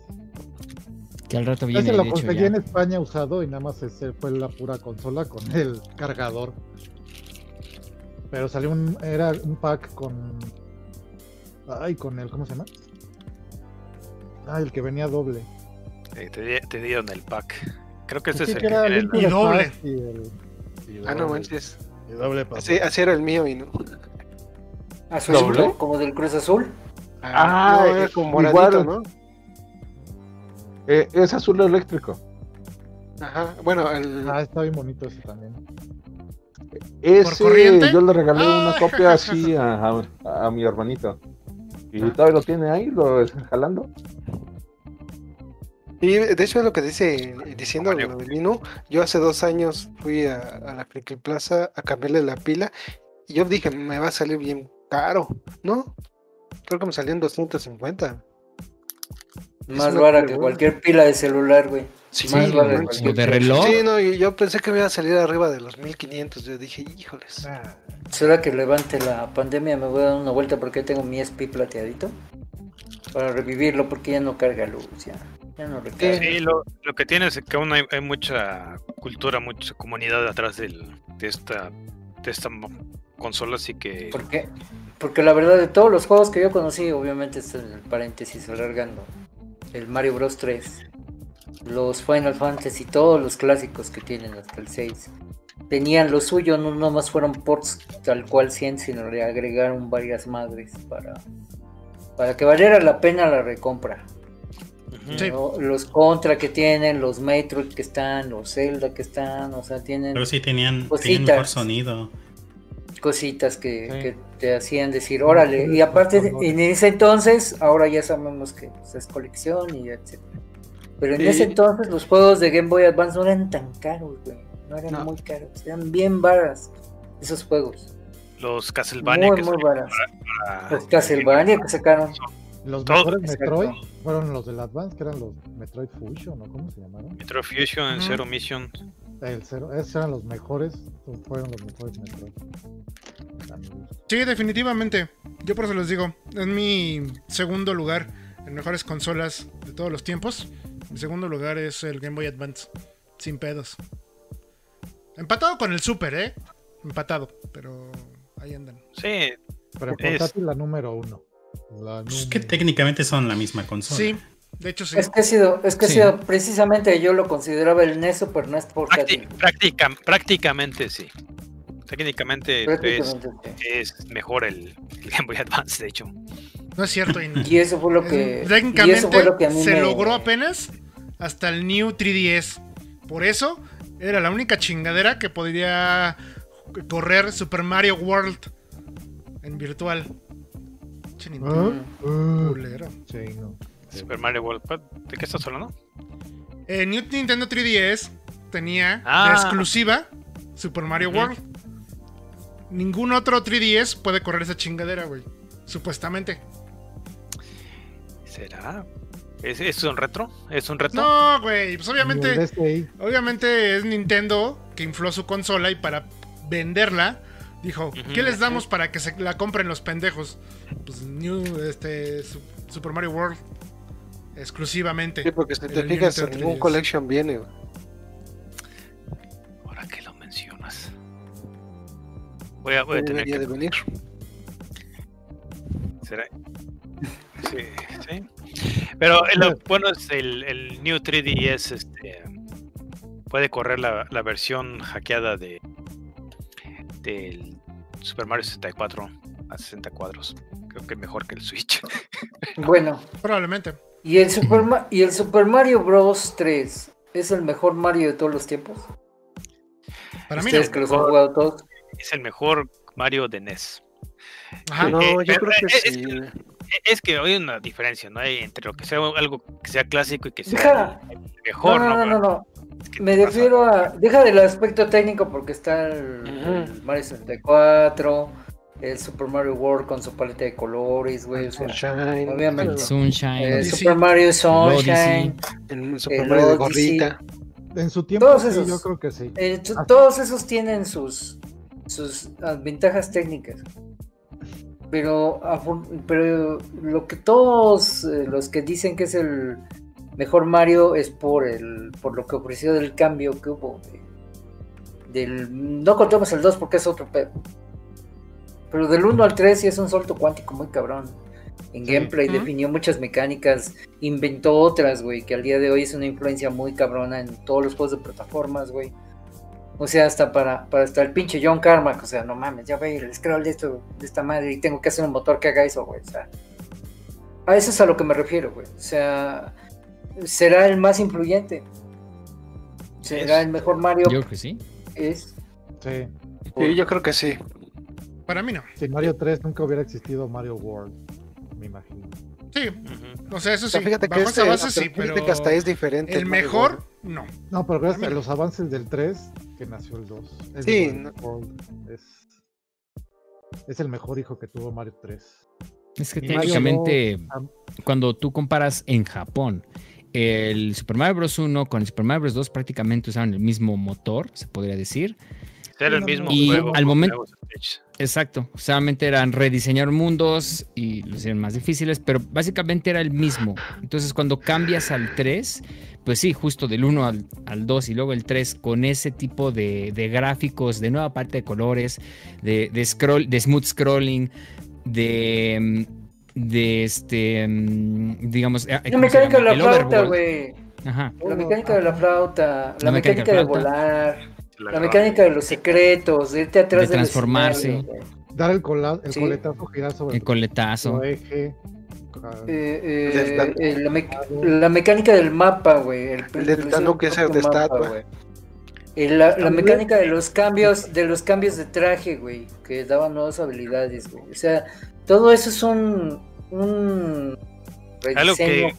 Que al rato viene. Ese lo conseguí en España usado y nada más ese fue la pura consola con el cargador. Pero salió un, era un pack con, ay, con el, ¿cómo se llama? Ah, el que venía doble. Eh, te, te dieron el pack. Creo que este Sí, es el que era the doble. Y el- y ah, no manches. y doble para- Así, así era el mío y no. Azulito, ¿Doble? como del Cruz Azul. Ah, no, era eh, como igual. moradito, ¿no? Eh, es azul eléctrico. Ajá. Bueno, el. Ah, está bien bonito ese también. Ese yo le regalé Ah. una copia así a, a- a mi hermanito. Y Ah. todavía lo tiene ahí, lo jalando. Y de hecho es lo que dice, diciendo del Linu, yo hace dos años fui a, a la Friki Plaza a cambiarle la pila y yo dije, me va a salir bien caro, ¿no? Creo que me salió en 250. Más vara que cualquier pila de celular, güey. Sí, Más Sí, vara o cualquier de reloj. Sí, no, y yo pensé que me iba a salir arriba de los 1500. Yo dije, híjoles. Ah, Será que levante la pandemia, me voy a dar una vuelta porque tengo mi SP plateadito. Para revivirlo porque ya no carga luz, ya. Ya no recarga. Sí, lo, lo que tiene es que aún hay, hay mucha cultura, mucha comunidad atrás del, de esta de esta consola, así que ¿Por qué? Porque la verdad de todos los juegos que yo conocí, obviamente en el paréntesis alargando. El Mario Bros 3, los Final Fantasy, todos los clásicos que tienen hasta el 6. Tenían lo suyo, no nomás fueron ports tal cual 100, sino le agregaron varias madres para, para que valiera la pena la recompra. Ujú. Sí. ¿no? Los Contra que tienen, los Metroid que están, los Zelda que están, o sea, tienen Pero sí tenían, Cositas. tenían mejor sonido. cositas que, Sí. que te hacían decir, órale. Y aparte, en ese entonces, ahora ya sabemos que pues, es colección y etc. Pero en Sí. ese entonces los juegos de Game Boy Advance no eran tan caros, güey. No eran No. muy caros, eran bien varas esos juegos. Los Castlevania Muy, que muy varas. para- Los Castlevania que sacaron. Los Todos. mejores Exacto. Metroid fueron los del Advance, que eran los Metroid Fusion, ¿o cómo se llamaron? Metro Fusion, Ujú. Zero Mission. El cero, esos eran los mejores, fueron los mejores Metroid. Sí, definitivamente. Yo por eso les digo, es mi segundo lugar en mejores consolas de todos los tiempos. Mi segundo lugar es el Game Boy Advance, sin pedos. Empatado con el Super, ¿eh? Empatado, pero ahí andan. Sí, Pero Es- la número uno. La Pues número- que técnicamente son la misma consola. Sí, de hecho sí. Es que ha sido, es que Sí. sido precisamente yo lo consideraba el NES Super NES portátil. prácti- práctica- prácticamente sí. Técnicamente es, Prácticamente, sí. es mejor el, el Game Boy Advance, de hecho. No es cierto. y- Y eso fue lo que. Y eso técnicamente fue lo que a mí se me- logró apenas hasta el New 3DS. Por eso era la única chingadera que podría correr Super Mario World en virtual. Ah, culero. sí, no. Super Mario World. ¿De qué estás hablando? Eh, New Nintendo 3DS tenía Ah. de exclusiva Super Mario Ujú. World. Ningún otro 3DS puede correr esa chingadera, güey. Supuestamente. ¿Será? ¿Es, es un retro? ¿Es un retro? No, güey. Pues obviamente, obviamente es Nintendo que infló su consola y para venderla dijo. ¿qué les damos para que se la compren los pendejos? Pues New, este, Su- Super Mario World. Exclusivamente. Sí, porque si te fijas, en ningún 3DS. collection viene. güey. Voy a, voy a tener que de venir. ¿Será? Sí, sí. Pero eh, lo bueno es el, el New 3DS este, puede correr la, la versión hackeada de del Super Mario 64 a 60 cuadros. Creo que mejor que el Switch. Bueno, Probablemente. ¿y el, Super Ma- ¿y el Super Mario Bros. 3 es el mejor Mario de todos los tiempos? Para mí no. Que los han jugado todos. Es el mejor Mario de NES. Ajá. No, Eh, yo pero, creo que eh, es sí. que- Es que hay una diferencia, ¿no? Hay entre lo que sea algo que sea clásico y que sea Deja. mejor, no, ¿no? no, no, no. Es que Me pasa. refiero a. Deja del aspecto técnico porque está el, Mario 64, el Super Mario World con su paleta de colores, güey. O sea, Sunshine. obviamente. El Sunshine. eh, Odyssey. Super Mario Sunshine. El Super el Mario de gorrita. En su tiempo, Todos sí, esos. yo creo que sí. eh, todos esos tienen sus, sus ah, ventajas técnicas. Pero, pero lo que todos eh, los que dicen que es el mejor Mario es por el por lo que ofreció del cambio que hubo. de- del, no contamos el 2 porque es otro pedo. Pero del 1 al 3 sí es un salto cuántico muy cabrón. En Sí. gameplay definió muchas mecánicas, inventó otras, güey, que al día de hoy es una influencia muy cabrona en todos los juegos de plataformas, güey. O sea, hasta para, para hasta el pinche John Carmack, o sea, no mames, ya ve el scroll de esto, de esta madre, y tengo que hacer un motor que haga eso, güey. O sea, a eso es a lo que me refiero, güey. O sea, será el más influyente. Será Es- el mejor Mario. Yo creo que sí. Es Sí. Sí, yo creo que sí. Para mí no. Sin Mario 3 nunca hubiera existido Mario World, me imagino. Sí, o sea, eso O sí. sea, fíjate que este, hasta- sí, pero fíjate que hasta es diferente. el Mario mejor, no. No, pero gracias A los avances del 3 que nació el 2. Es Sí, Mario no- World, es, es el mejor hijo que tuvo Mario 3. Es que Y Mario técnicamente, dos, cuando tú comparas en Japón el Super Mario Bros. 1 con el Super Mario Bros. 2, prácticamente usaban el mismo motor, se podría decir. Era el mismo y juego al momento-. Exacto, solamente eran rediseñar mundos y los hicieron más difíciles, pero básicamente era el mismo. Entonces cuando cambias al 3, pues sí, justo del 1 al, al 2 y luego el 3 con ese tipo de, de gráficos, de nueva parte de colores, de, de scroll, de smooth scrolling, de, mm, de este, mm, digamos, eh, la ¿cómo se mecánica de la flauta, güey. Ajá. La mecánica de la flauta, la, La mecánica, mecánica de volar, La mecánica de los secretos, de irte atrás De transformarse. Dar el, cola- el Sí. coletazo, girar sobre El coletazo. eje. Eh, eh, Dan- eh, la, mec- la mecánica del mapa, güey. El, El del Danuk ese de estatua. güey. Y la, mecánica de los cambios, de los cambios de traje, güey, que daban nuevas habilidades, güey. O sea, todo eso es un, un Algo que-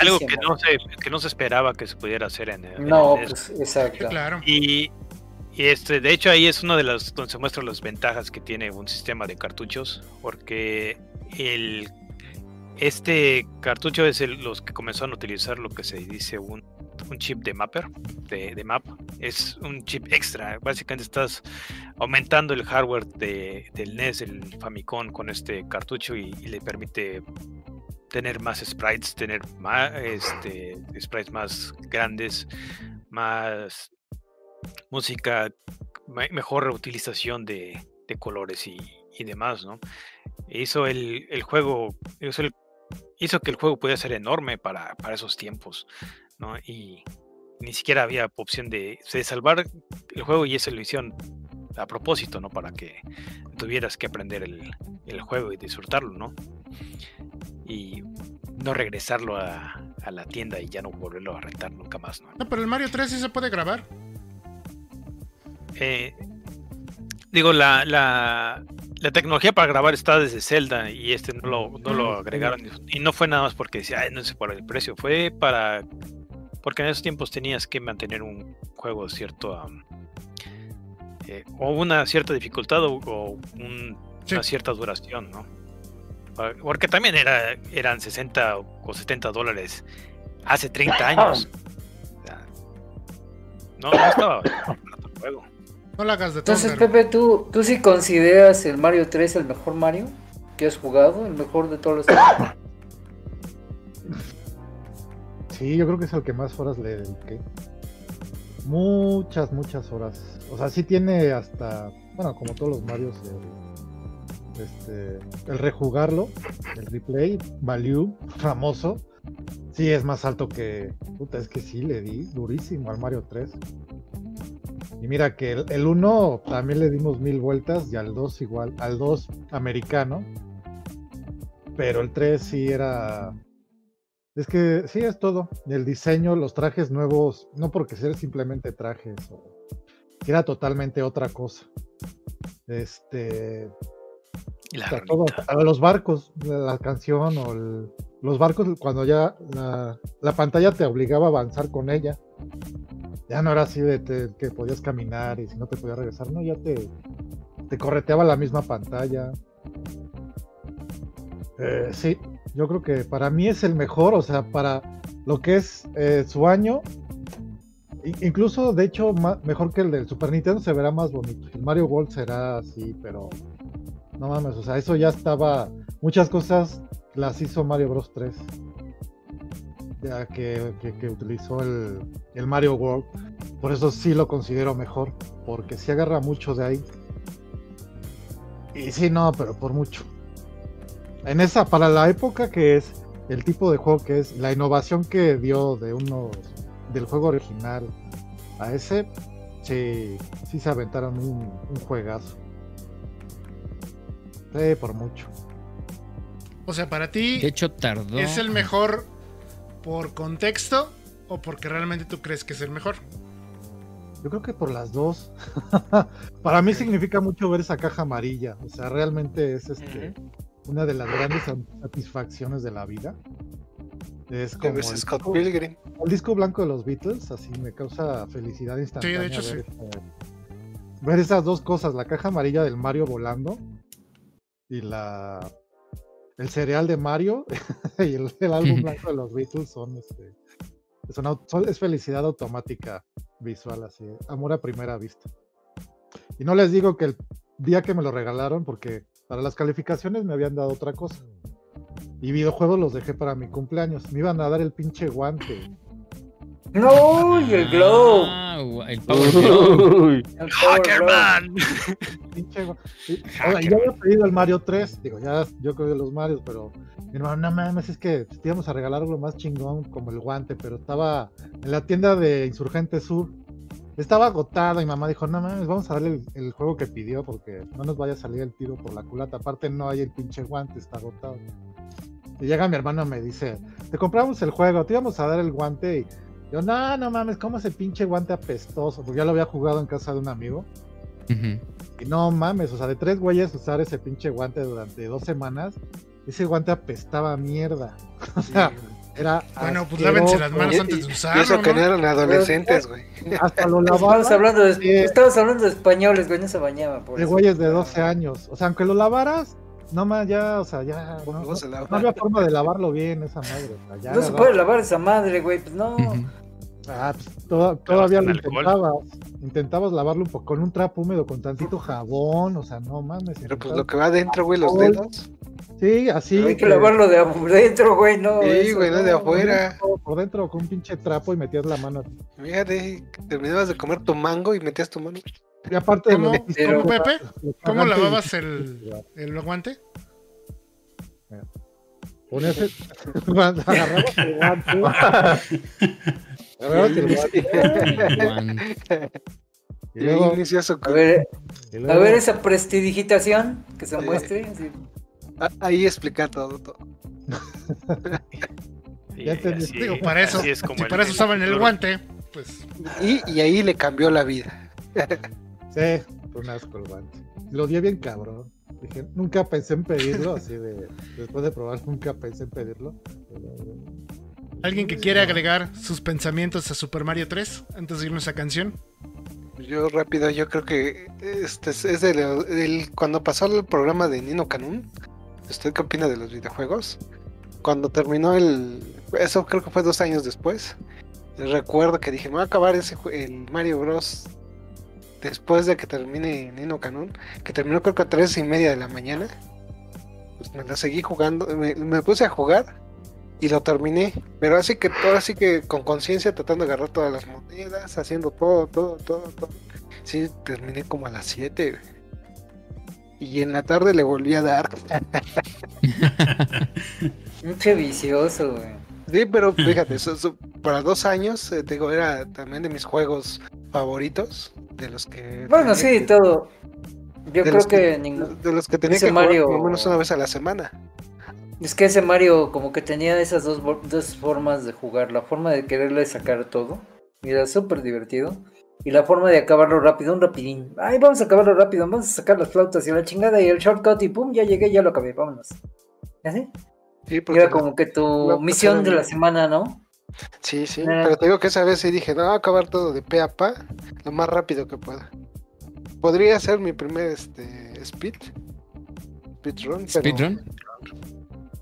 Algo que no se, que no se esperaba que se pudiera hacer en, No, el pues exacto. Claro. Y, y este, de hecho ahí es una de las donde se muestran las ventajas que tiene un sistema de cartuchos, porque el este cartucho es el- los que comenzaron a utilizar lo que se dice un, un chip de mapper, de, de map. Es un chip extra. Básicamente estás aumentando el hardware de- del NES, el Famicom, con este cartucho y, y le permite tener más sprites, tener más este, sprites más grandes, más música, me- mejor reutilización de, colores y, demás, ¿no? Hizo el, juego, hizo, hizo que el juego pudiera ser enorme para, esos tiempos, ¿no? Y ni siquiera había opción de, de salvar el juego y eso lo a propósito, ¿no? Para que tuvieras que aprender el, juego y disfrutarlo, ¿no? Y no regresarlo a, a la tienda y ya no volverlo a rentar nunca más, ¿no? No, pero el Mario 3 sí se puede grabar. Eh, digo, la, la, la tecnología para grabar está desde Zelda y este no lo, no lo Ah, agregaron. Y no fue nada más porque decía, "Ay, no sé por el precio, fue para. Porque en esos tiempos tenías que mantener un juego cierto. eh, o una cierta dificultad o, o un- Sí. una cierta duración, ¿no? Pa- Porque también era, eran 60 o 70 dólares hace 30 años. No, no estaba el juego. No la hagas de Entonces. Pepe, ¿tú, ¿tú sí consideras el Mario 3 el mejor Mario que has jugado? ¿El mejor de todos los tiempos? Sí, yo creo que es el que más horas le dediqué. Muchas, muchas horas. O sea, sí tiene hasta, bueno, como todos los Marios, el, este, el rejugarlo, el replay, value, famoso. Sí, es más alto que, puta, es que sí, le di durísimo al Mario 3. Y mira que el, el 1 también le dimos mil vueltas y al 2 igual, al 2 americano. Pero el 3 sí era, es que sí, es todo. El diseño, los trajes nuevos, no porque sean simplemente trajes, o, era totalmente otra cosa. Este, Y la o sea, todo, ranita. a los barcos, la, la canción o el- los barcos, cuando ya la, la pantalla te obligaba a avanzar con ella. Ya no era así de que podías caminar y si no te podías regresar, no, ya te, te correteaba la misma pantalla. Eh, sí, yo creo que para mí es el mejor, o sea, para lo que es eh, su año, incluso de hecho mejor que el del Super Nintendo se verá más bonito. El Mario World será así, pero no mames, o sea, eso ya estaba, muchas cosas las hizo Mario Bros 3. Ya que, que- que utilizó el, el Mario World. Por eso sí lo considero mejor. Porque sí agarra mucho de ahí. Y sí, no, pero por mucho. En esa, para la época que es, el tipo de juego que es, la innovación que dio de uno del juego original a ese, sí, sí se aventaron un, un juegazo. Sí, por mucho. O sea, para ti, De hecho, tardó. ¿es el mejor por contexto o porque realmente tú crees que es el mejor? Yo creo que por las dos. Para mí significa mucho ver esa caja amarilla. O sea, realmente es este una de las grandes sat- satisfacciones de la vida. Es como el Scott disco, Pilgrim. el disco blanco de los Beatles, así me causa felicidad instantánea. hecho, ver, sí. este- ver esas dos cosas, la caja amarilla del Mario volando y la el cereal de Mario y el, el álbum blanco de los Beatles son este son- es felicidad automática visual así, amor a primera vista. Y no les digo que el día que me lo regalaron, porque para las calificaciones me habían dado otra cosa. Y videojuegos los dejé para mi cumpleaños. Me iban a dar el pinche guante. No, y el Glow. Ah, el Power. ¡Hackerman! Ahora, yo había pedido el Mario 3. Digo, ya yo creo de los Marios, pero mi hermano, no mames, es que te íbamos a regalar algo más chingón como el guante, pero estaba en la tienda de Insurgente Sur. Estaba agotado y mamá dijo, no mames, vamos a darle el, el juego que pidió porque no nos vaya a salir el tiro por la culata. Aparte no hay el pinche guante, está agotado. Y llega mi hermano y me dice, te compramos el juego, te íbamos a dar el guante y yo, no, no mames, ¿cómo ese pinche guante apestoso? Porque ya lo había jugado en casa de un amigo. Y no mames, o sea, de tres güeyes usar ese pinche guante durante dos semanas, ese guante apestaba a mierda. O sea, era. Bueno, pues lávense las manos Y- antes de Y usarlo, eso que no eran adolescentes, güey. Hasta lo Estabas lavaba. hablando, de, Sí. estabas hablando de españoles, güey, no se bañaba. Por De eso. güeyes de 12 años. O sea, aunque lo lavaras, no más, ya, o sea, ya. No, ¿Cómo no- se lava? no había forma de lavarlo bien esa madre. o sea, ya No se puede lavar esa madre, güey, pues no. Ah, pues, toda- todavía lo alcohol. intentabas. Intentabas lavarlo un poco con un trapo húmedo, con tantito jabón, o sea, no mames. Pero pues lo que va adentro, güey, los dedos. Sí, así. Hay que lavarlo de adentro, güey, no. Sí, eso güey, no de afuera. Por dentro, por dentro con un pinche trapo y metías la mano. Fíjate, terminabas de comer tu mango y metías tu mano. Y aparte de ¿Cómo? lo- Pero- ¿Cómo, Pepe? ¿Cómo lavabas el, el guante? Ponías el... agarrabas el guante. agarrabas el guante. Y luego. A ver, y a ver esa prestidigitación que se Sí. muestre. Ah, Ahí explica todo, todo. Y Ya entendí. así- Digo, para eso. es como Si el- para eso el usaban el futuro. guante, pues Y, y ahí le cambió la vida. Sí, fue un asco el guante. Lo di bien cabrón. Dije, nunca pensé en pedirlo, así de. Después de probar, nunca pensé en pedirlo. alguien que quiere agregar sus pensamientos a Super Mario 3 antes de irnos a canción. Yo rápido, yo creo que este es, del- cuando pasó el programa de Nino Canún. ¿Usted qué opina de los videojuegos? Cuando terminó el... Eso creo que fue dos años después. Recuerdo que dije, me voy a acabar ese, el Mario Bros. Después de que termine Nino Canún. Que terminó creo que a tres y media de la mañana. Pues me la seguí jugando. Me, me puse a jugar. Y lo terminé. Pero así que todo así que con conciencia tratando de agarrar todas las monedas. Haciendo todo, todo, todo, todo. Sí, terminé como a las 7. Y en la tarde le volví a dar. Pinche vicioso, güey. Sí, pero fíjate, eso, para dos años, eh, digo, era también de mis juegos favoritos. De los que. Bueno, sí, que- todo. Yo creo los que ningún. De los que tenía que jugar Mario- por lo menos una vez a la semana. Es que ese Mario como que tenía esas dos, dos formas de jugar. La forma de quererle sacar todo. Y era súper divertido. Y la forma de acabarlo rápido, un rapidín. Ay, vamos a acabarlo rápido, vamos a sacar las flautas y la chingada y el shortcut y pum, ya llegué, ya lo acabé, vámonos. ¿Y así? Sí, porque era como que tu misión de la- semana, ¿no? Sí, sí, Ah. pero te digo que esa vez sí dije, no, voy a acabar todo de pe a pa, lo más rápido que pueda. Podría ser mi primer este, speed, speedrun, pero, Speedrun.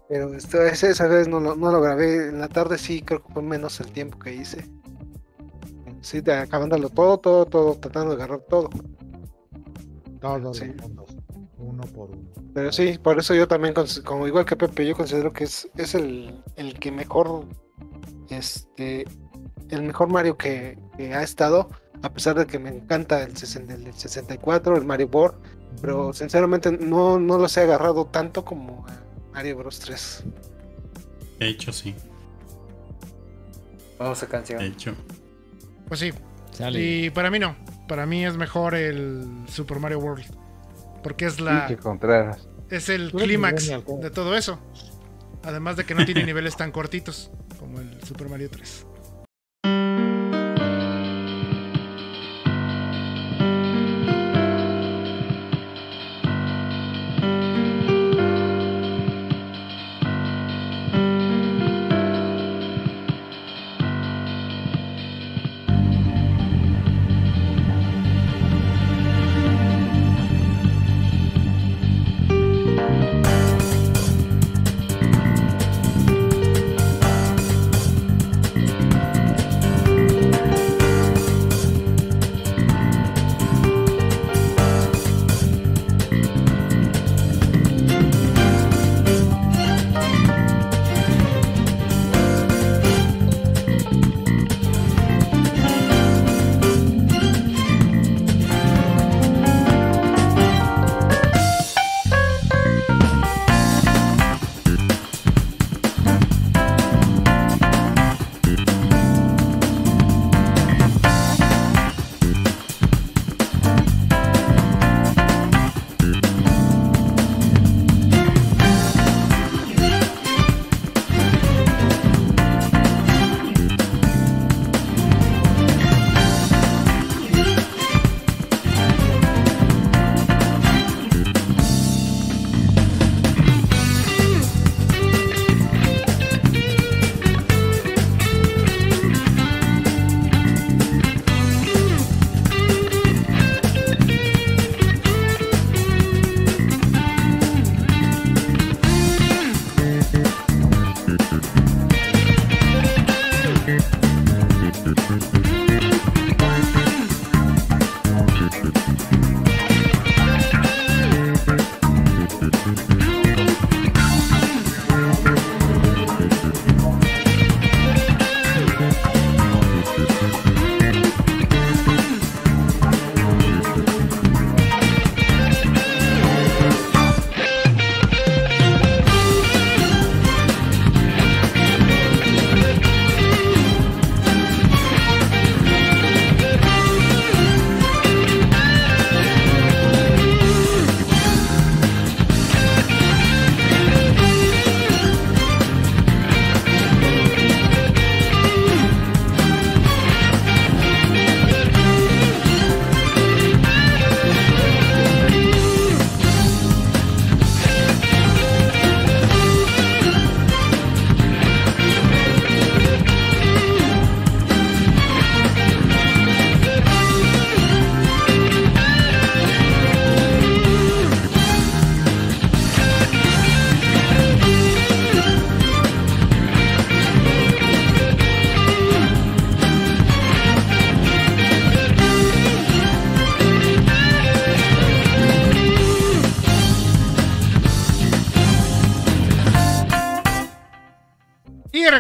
pero esto- esa, esa vez no lo, no lo grabé, en la tarde sí creo que fue menos el tiempo que hice. Sí, de- acabándolo todo, todo, todo, tratando de agarrar todo. Todos Sí. los mundos, uno por uno. Pero sí, por eso yo también, como igual que Pepe, yo considero que es, es el, el que mejor, este, el mejor Mario que, que ha estado, a pesar de que me encanta el, 60 el 64, el Mario World, pero sinceramente no, no los he agarrado tanto como a Mario Bros 3. De hecho, sí. Vamos a canción. De hecho. Pues sí. Sale. Y para mí no. Para mí es mejor el Super Mario World. Porque es la es el clímax de todo eso. Además de que no tiene niveles tan cortitos como el Super Mario 3.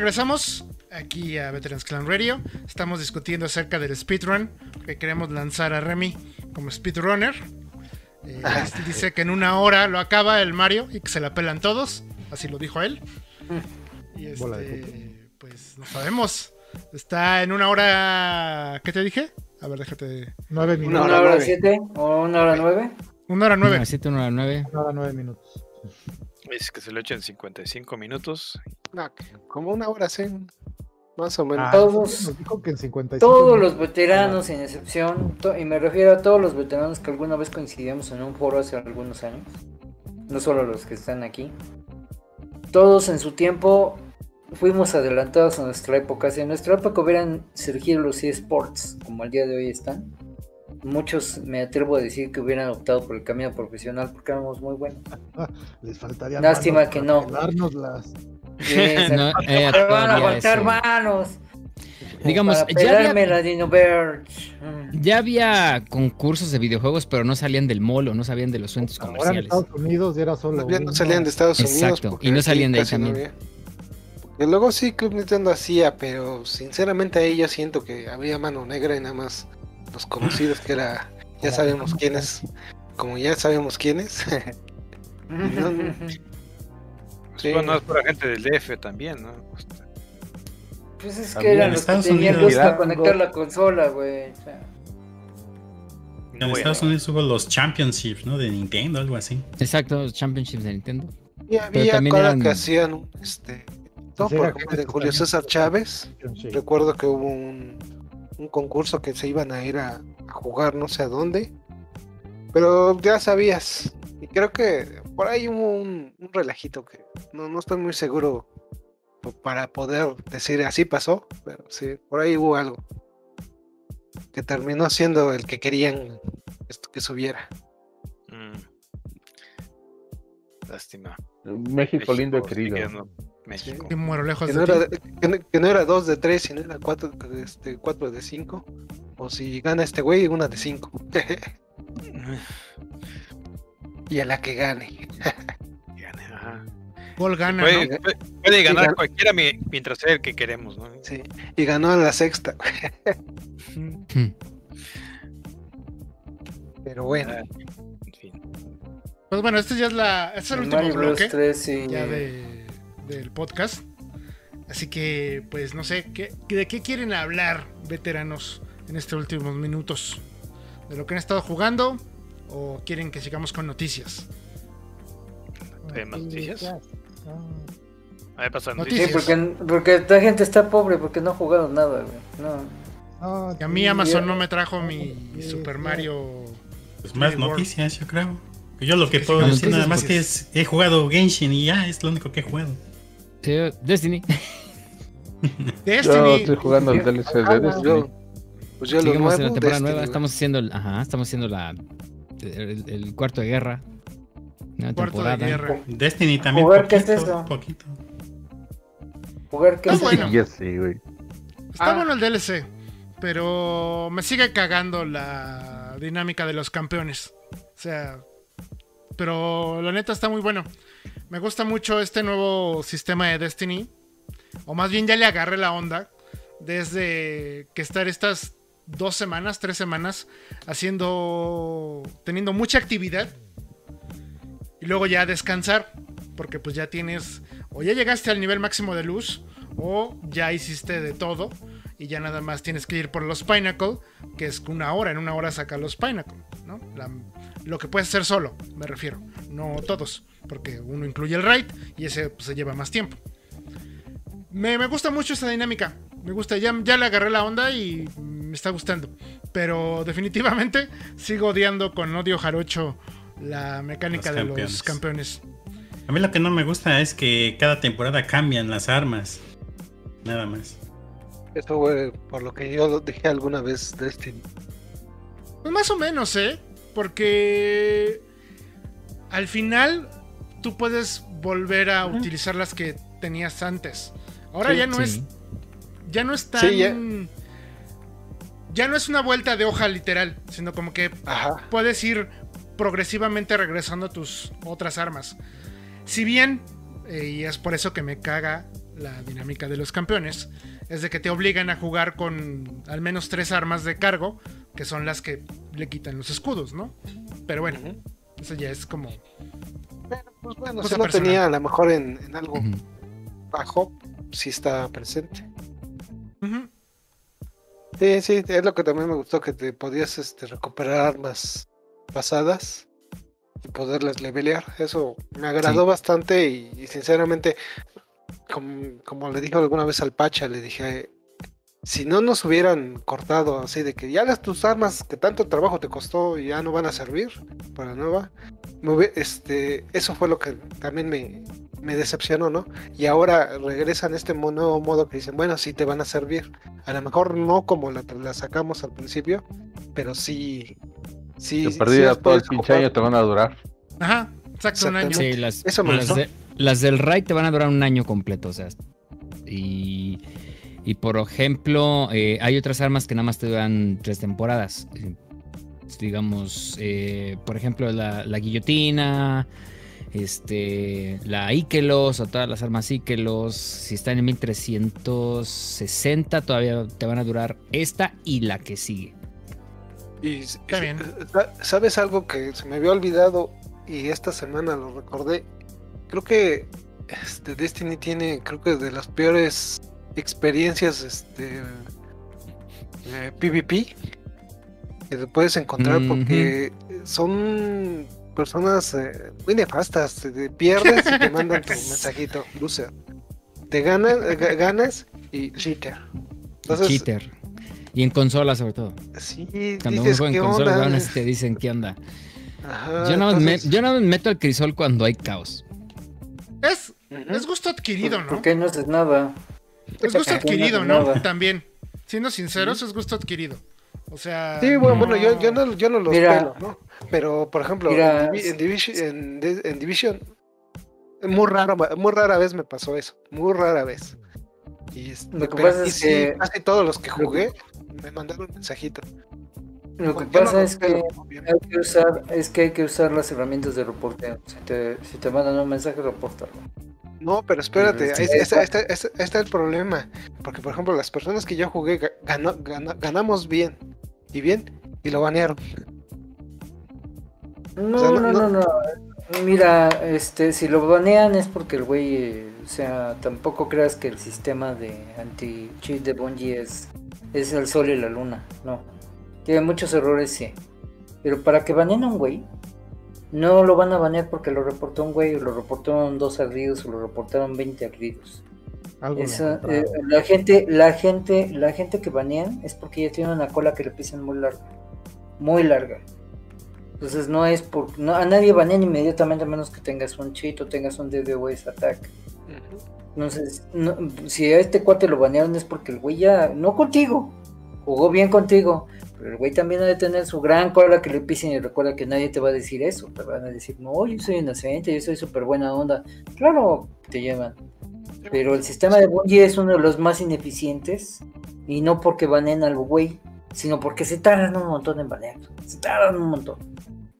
Regresamos aquí a Veterans Clan Radio. Estamos discutiendo acerca del speedrun, que queremos lanzar a Remy como speedrunner. Eh, este dice que en una hora lo acaba el Mario y que se la pelan todos. Así lo dijo él. Y este, pues no sabemos. Está en una hora. ¿Qué te dije? A ver, déjate. Nueve minutos. ¿Una hora hora nueve. siete o una hora nueve? Una hora nueve. Una siete, una a nueve. Una hora nueve minutos. Es que se lo echan 55 minutos. No, como una hora, sí. Más o menos. Ah, Todos- que en 55 Todos los veteranos, sin excepción, y me refiero a todos los veteranos que alguna vez coincidimos en un foro hace algunos años, no solo los que están aquí, todos en su tiempo fuimos adelantados a nuestra época. Si en nuestra época hubieran surgido los eSports, como al día de hoy están, muchos me atrevo a decir que hubieran optado por el camino profesional porque éramos muy buenos. Les faltaría Lástima que no. pelárnoslas. Yes, No, eh, van a faltar eso. manos. Digamos, ya había, la Dino Verge. Ya había concursos de videojuegos, pero no salían del mall o no salían de los centros Ahora en comerciales. Estados Unidos y era solo. Ya no salían de Estados Unidos. Exacto, y no salían de ahí no también. luego sí, Club Nintendo hacía, pero sinceramente ahí yo siento que había mano negra y nada más los conocidos que era. Ya sabemos quiénes. Como ya sabemos quiénes. No. Sí. Bueno, es para gente del DF también, ¿no? Pues es que eran los que Estados tenían Unidos. luz para conectar la consola, güey. o sea. En Estados Unidos hubo los Championships, ¿no? De Nintendo, algo así. Exacto, los Championships de Nintendo. Y había cada eran- que hacían este. No, por ejemplo, de estos Julio. César Chávez. Recuerdo que hubo un, un concurso que se iban a ir a, a jugar no sé a dónde. Pero ya sabías. Y creo que por ahí hubo un, un relajito que no, no estoy muy seguro para poder decir así pasó. Pero sí, por ahí hubo algo. Que terminó siendo el que querían esto que subiera. Mm. Lástima. México lindo y México, querido. sigue siendo México. Y muero lejos Que de no, era, que, no, que no era 2 de 3, sino era 4 este, cuatro de 5. O si gana este güey, una de 5. y a la que gane. Gane, ajá. Gol gana, Puede, ¿no? puede- puede ganar gan- cualquiera mi- mientras sea el que queremos, ¿no? Sí. Y ganó en la sexta. Pero bueno. Ah, en fin. Pues bueno, este ya es la. Este es el El último Mario bloque 3 y... ya de, del podcast. Así que, pues no sé, ¿qué, ¿de qué quieren hablar, veteranos, en estos últimos minutos? ¿De lo que han estado jugando? ¿O quieren que sigamos con noticias? ¿Hay más noticias? Ah, A ver, pasa Noticias. noticias. Sí, porque, porque la gente está pobre porque no ha jugado nada, güey. No. ah, Y a mí Amazon ya- no me trajo mi Sí, Super. Mario. Pues más World. noticias, yo creo. Yo lo que Sí, puedo decir nada más que es, he jugado Genshin y ya es lo único que he jugado. Sí, Destiny. Yo Destiny. estoy jugando el DLC de Destiny. Yo, pues yo lo Sigamos en la temporada Destiny, nueva. Estamos haciendo, ajá, estamos haciendo la el, el cuarto de guerra. Una Cuarto de guerra. Destiny también. Jugar, ¿qué es poquito, eso? poquito. Jugar que Ah, es bueno. Ese, güey. Está Ah. bueno el DLC. Pero me sigue cagando la dinámica de los campeones. O sea. Pero la neta está muy bueno. Me gusta mucho este nuevo sistema de Destiny. O más bien ya le agarré la onda. Desde que estar estas dos semanas, tres semanas, haciendo. teniendo mucha actividad. Y luego ya descansar. Porque pues ya tienes. O ya llegaste al nivel máximo de luz. O ya hiciste de todo. Y ya nada más tienes que ir por los Pinnacle. Que es una hora. En una hora saca los Pinnacle. ¿no? Lo que puedes hacer solo, me refiero. No todos. Porque uno incluye el raid. Y ese pues, se lleva más tiempo. Me, me gusta mucho esta dinámica. Me gusta, ya, ya le agarré la onda y me está gustando. Pero definitivamente sigo odiando con odio jarocho la mecánica Los de campeones. los campeones. A mí lo que no me gusta es que cada temporada cambian las armas. Nada más. Eso, güey, por lo que yo lo dije alguna vez Destiny. Pues más o menos, ¿eh? Porque al final tú puedes volver a utilizar las que tenías antes. Ahora Sí, ya no Sí. es ya no es tan Sí, ya. ya no es una vuelta de hoja literal, sino como que Ajá. puedes ir progresivamente regresando a tus otras armas. Si bien, eh, y es por eso que me caga la dinámica de los campeones es de que te obligan a jugar con al menos tres armas de cargo, que son las que le quitan los escudos, ¿no? Pero bueno, eso ya es como... Pues bueno, si lo tenía a lo mejor en, en algo Ujú. bajo, sí está presente. Sí, sí, es lo que también me gustó, que te podías este, recuperar armas pasadas y poderlas levelear. Eso me agradó bastante y, y sinceramente, como, como le dije alguna vez al Pacha, le dije, si no nos hubieran cortado así de que ya las tus armas que tanto trabajo te costó ya no van a servir para nueva, este, eso fue lo que también me, me decepcionó, ¿no? Y ahora regresan este nuevo modo que dicen, bueno, sí te van a servir. A lo mejor no como la, la sacamos al principio, pero sí. Sí, sí perdida las todo el pinche año te van a durar. Ajá, exacto, un año. Sí, las, Eso me las, de- las del raid te van a durar un año completo, o sea. Y, y por ejemplo, eh, hay otras armas que nada más te duran tres temporadas. Eh, Digamos, eh, por ejemplo, la, la guillotina, este, la Ikelos o todas las armas Ikelos. Si están en 1360, todavía te van a durar esta y la que sigue. Y, Está bien. sa- ¿Sabes algo que se me había olvidado y esta semana lo recordé? Creo que este, Destiny tiene, creo que de las peores experiencias este, eh, PvP que te puedes encontrar porque son personas eh, muy nefastas. Te pierdes y te mandan tu mensajito, loser. Te ganas, eh, ga- ganas y cheater. Entonces, Cheater. Y en consola sobre todo. sí, Cuando uno dices, juega en ¿qué consola, onda? van a- te dicen qué onda. Ajá, Yo no, me, entonces- yo no me meto al crisol cuando hay caos. Es, es gusto adquirido, ¿no? Porque no haces nada. Es gusto adquirido, no nada. También. Siendo sinceros, es gusto adquirido. O sea. Sí, bueno, bueno, yo, yo no, yo no los Mira. pelo, ¿no? Pero, por ejemplo, Mira, en, Divi- en Division, en, Division, muy raro, muy rara vez me pasó eso, muy rara vez. Y, Lo que pero pasa aquí es sí, que- casi todos los que jugué me mandaron un mensajito. Lo que no pasa es que hay que usar, es que hay que usar las herramientas de reporteo. Si te, si te mandan un mensaje, repórtalo. No, pero espérate, Sí. es- es- este, este- este es el problema. Porque, por ejemplo, las personas que yo jugué ganó- ganamos bien. Y bien, y lo banearon. No, sea, no- no, no, no. Mira, este, si lo banean es porque el güey, eh, o sea, tampoco creas que el sistema de anti-cheat de Bungie es, es el sol y la luna. No. Tiene muchos errores, sí. Pero para que baneen a un güey, no lo van a banear porque lo reportó un güey, o lo reportaron dos ardidos, o lo reportaron 20 ardidos. Esa, eh, la gente, la gente, la gente que banean es porque ya tiene una cola que le pisan muy larga, muy larga. Entonces no es por, no, a nadie banean inmediatamente a menos que tengas un cheat o tengas un DDoS attack. Entonces, no- si a este cuate lo banearon es porque el güey ya, no contigo, jugó bien contigo, pero el güey también ha de tener su gran cola que le pisen y recuerda que nadie te va a decir eso, te van a decir, no, yo soy inocente, yo soy súper buena onda. Claro, te llevan. Pero el sistema de Bungie es uno de los más ineficientes y no porque baneen al güey, sino porque se tardan un montón en banear. Se tardan un montón.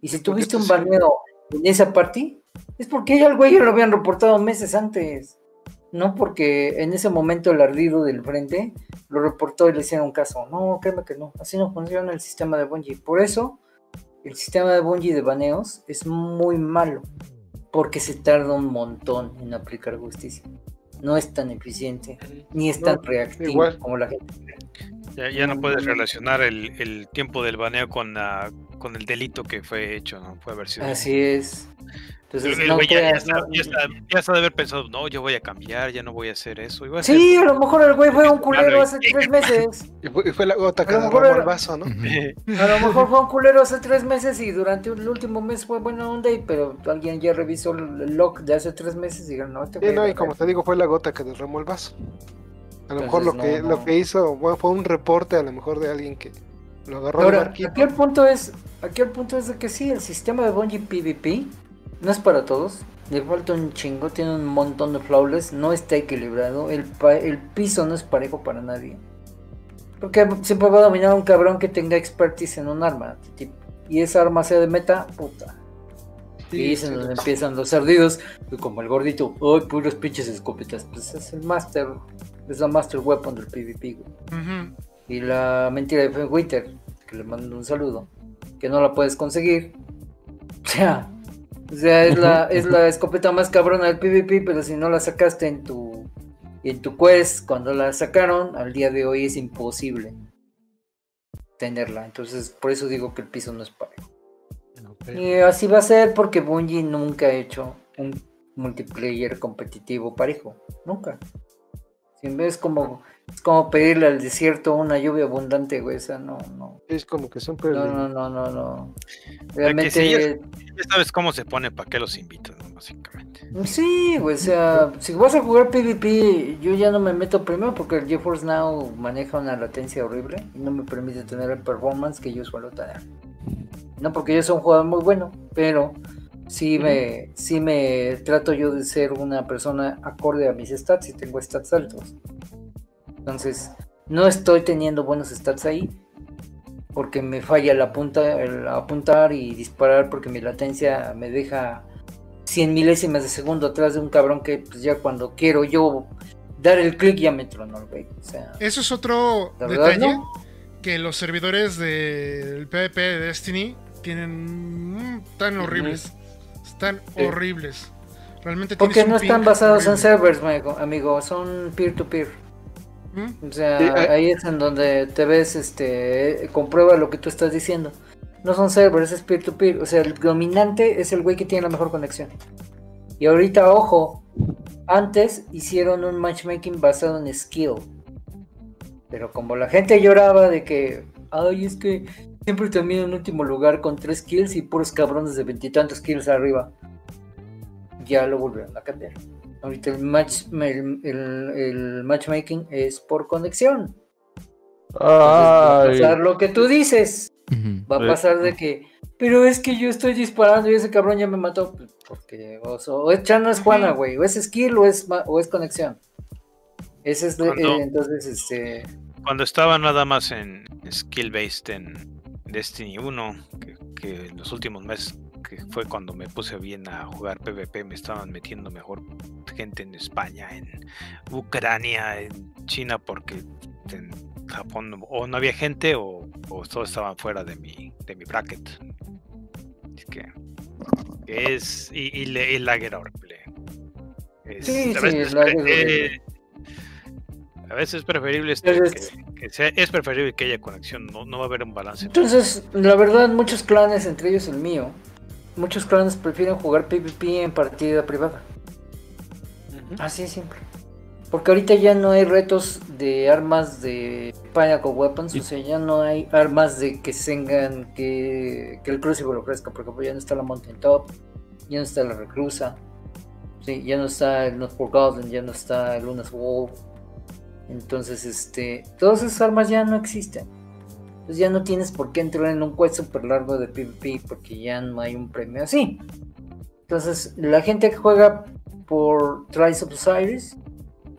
Y si tuviste un baneo en esa party, es porque ya el güey ya lo habían reportado meses antes. No porque en ese momento el ardido del frente lo reportó y le hicieron caso. No, créeme que no. Así no funciona el sistema de Bungie. Por eso, el sistema de Bungie de baneos es muy malo. Porque se tarda un montón en aplicar justicia. No es tan eficiente, ni es tan No, reactivo igual. como la gente cree. Ya, ya no puedes relacionar el, el tiempo del baneo con, la, con el delito que fue hecho, ¿no? Puede haber sido. Así es. Entonces, el no güey ya, ya está, ya, está, ya está de haber pensado, no, yo voy a cambiar, ya no voy a hacer eso. y voy a hacer- Sí, a lo mejor el güey fue un culero hace ¿qué- tres meses. Y fue, y fue la gota que derramó el vaso, ¿no? A lo mejor fue un culero hace tres meses y durante el último mes fue buena onda, y, pero alguien ya revisó el log de hace tres meses y dijeron, no, este Sí, no, y como te digo, fue la gota que derramó el vaso. A lo mejor lo que, no, lo que hizo bueno, fue un reporte a lo mejor de alguien que lo agarró Ahora, aquí el punto es, aquí el punto es de que sí, el sistema de Bungie PvP no es para todos. Le falta un chingo, tiene un montón de flawless, no está equilibrado, el, el piso no es parejo para nadie. Porque siempre va a dominar un cabrón que tenga expertise en un arma. tipo, Y esa arma sea de meta, puta. Y dicen donde empiezan los ardidos, y como el gordito, ¡ay, puros pinches escopetas! Pues es el master, es la master weapon del PvP, güey. Y la mentira de Winter, que le mando un saludo, que no la puedes conseguir. O sea, o sea es, la, es la escopeta más cabrona del PvP, pero si no la sacaste en tu, en tu quest, cuando la sacaron, al día de hoy es imposible tenerla. Entonces, por eso digo que el piso no es parejo. Y así va a ser porque Bungie nunca ha hecho un multiplayer competitivo parejo. Nunca. Es como, es como pedirle al desierto una lluvia abundante, güey. O sea, no, no. Es como que siempre. No, no, no, no, no. que Realmente. sí, Ya sabes cómo se pone, ¿para qué los invitas? no? Básicamente. Sí, güey, o sea, si vas a jugar PvP, yo ya no me meto primero porque el GeForce Now maneja una latencia horrible y no me permite tener el performance que yo suelo tener. No porque yo soy un jugador muy bueno, pero sí me, sí me trato yo de ser una persona acorde a mis stats y tengo stats altos. Entonces, no estoy teniendo buenos stats ahí porque me falla la punta, el apuntar y disparar porque mi latencia me deja 100 milésimas de segundo atrás de un cabrón que pues ya cuando quiero yo dar el clic ya me tronó el güey. O sea, Eso es otro detalle. no. Que los servidores del PvP de Destiny tienen. mm, tan horribles. Están Sí. horribles. Realmente Porque no están basados en servers, amigo, amigo, son peer to peer. ¿Mm? O sea, Sí, hay- ahí es en donde te ves, este, comprueba lo que tú estás diciendo. No son servers, es peer to peer. O sea, el dominante es el güey que tiene la mejor conexión. Y ahorita, ojo, antes hicieron un matchmaking basado en skill. Pero como la gente lloraba de que, ay, es que siempre termino en último lugar con tres kills y puros cabrones de veintitantos kills arriba, ya lo volvieron a cambiar. Ahorita el, match, el, el- el matchmaking es por conexión. Entonces, va a pasar lo que tú dices. Va a Eh. pasar de que, pero es que yo estoy disparando y ese cabrón ya me mató. Pues, Porque o, so- o ya no es Juana, güey. O es skill o es, ma- o es conexión. Ese es de- Cuando- eh, entonces, este. Cuando estaba nada más en skill based en Destiny 1, que, que en los últimos meses, que fue cuando me puse bien a jugar PvP, me estaban metiendo mejor gente en España, en Ucrania, en China, porque en Japón o no había gente o, o todos estaban fuera de mi, de mi bracket. Es que que es. Y, y, le- el lag horrible. Es- Sí, a sí, veces lag eh, a veces es preferible este, que sea- es preferible que haya conexión, no, no va a haber un balance. Entonces, la verdad, muchos clanes, entre ellos el mío, muchos clanes prefieren jugar PvP en partida privada. Así es simple. Porque ahorita ya no hay retos de armas de Pinnacle Weapons, o sea, ya no hay armas de que tengan que, que el Crucible ofrezca, por ejemplo, ya no está la Mountain Top, ya no está la Reclusa, sí, ya no está el Not for Golden, ya no está el Lunas Wolf. Entonces, este, todas esas armas ya no existen. Entonces ya no tienes por qué entrar en un quest super largo de PvP porque ya no hay un premio así. Entonces, la gente que juega por Trials of Osiris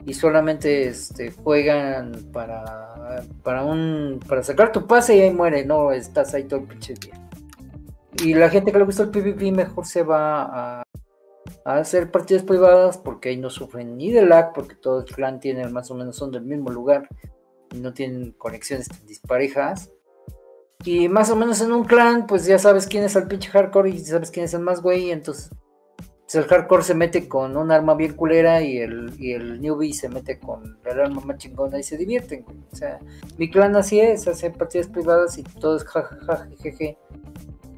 y solamente este, juegan para, para sacar tu pase y ahí muere, no estás ahí todo el pinche día. Y la gente que le gusta el PvP mejor se va a, hacer partidas privadas porque ahí no sufren ni de lag porque todo el clan tiene más o menos son del mismo lugar y no tienen conexiones disparejas. Y más o menos en un clan, pues ya sabes quién es el pinche hardcore y sabes quién es el más güey, entonces pues, el hardcore se mete con un arma bien culera y el, y el newbie se mete con el arma más chingona y se divierten. O sea, mi clan así es, hace partidas privadas y todo es jajaja,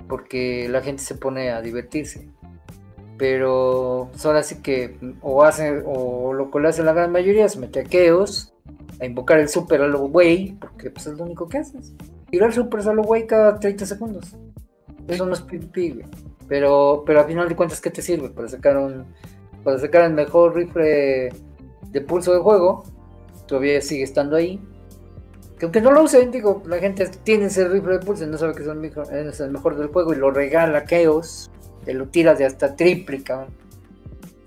porque la gente se pone a divertirse. Pero pues, ahora sí que o hace, o lo que le hace la gran mayoría es mete a Chaos, a invocar el super a güey, porque pues es lo único que haces. Tirar super a lo güey cada 30 segundos. Eso no es PvP, güey. Pero, pero a final de cuentas, ¿qué te sirve? Para sacar un. Para sacar el mejor rifle de pulso del juego. Todavía sigue estando ahí. Que aunque no lo usen, digo, la gente tiene ese rifle de pulso y no sabe que es el mejor, es el mejor del juego y lo regala a Chaos. Te lo tiras de hasta triple, cabrón.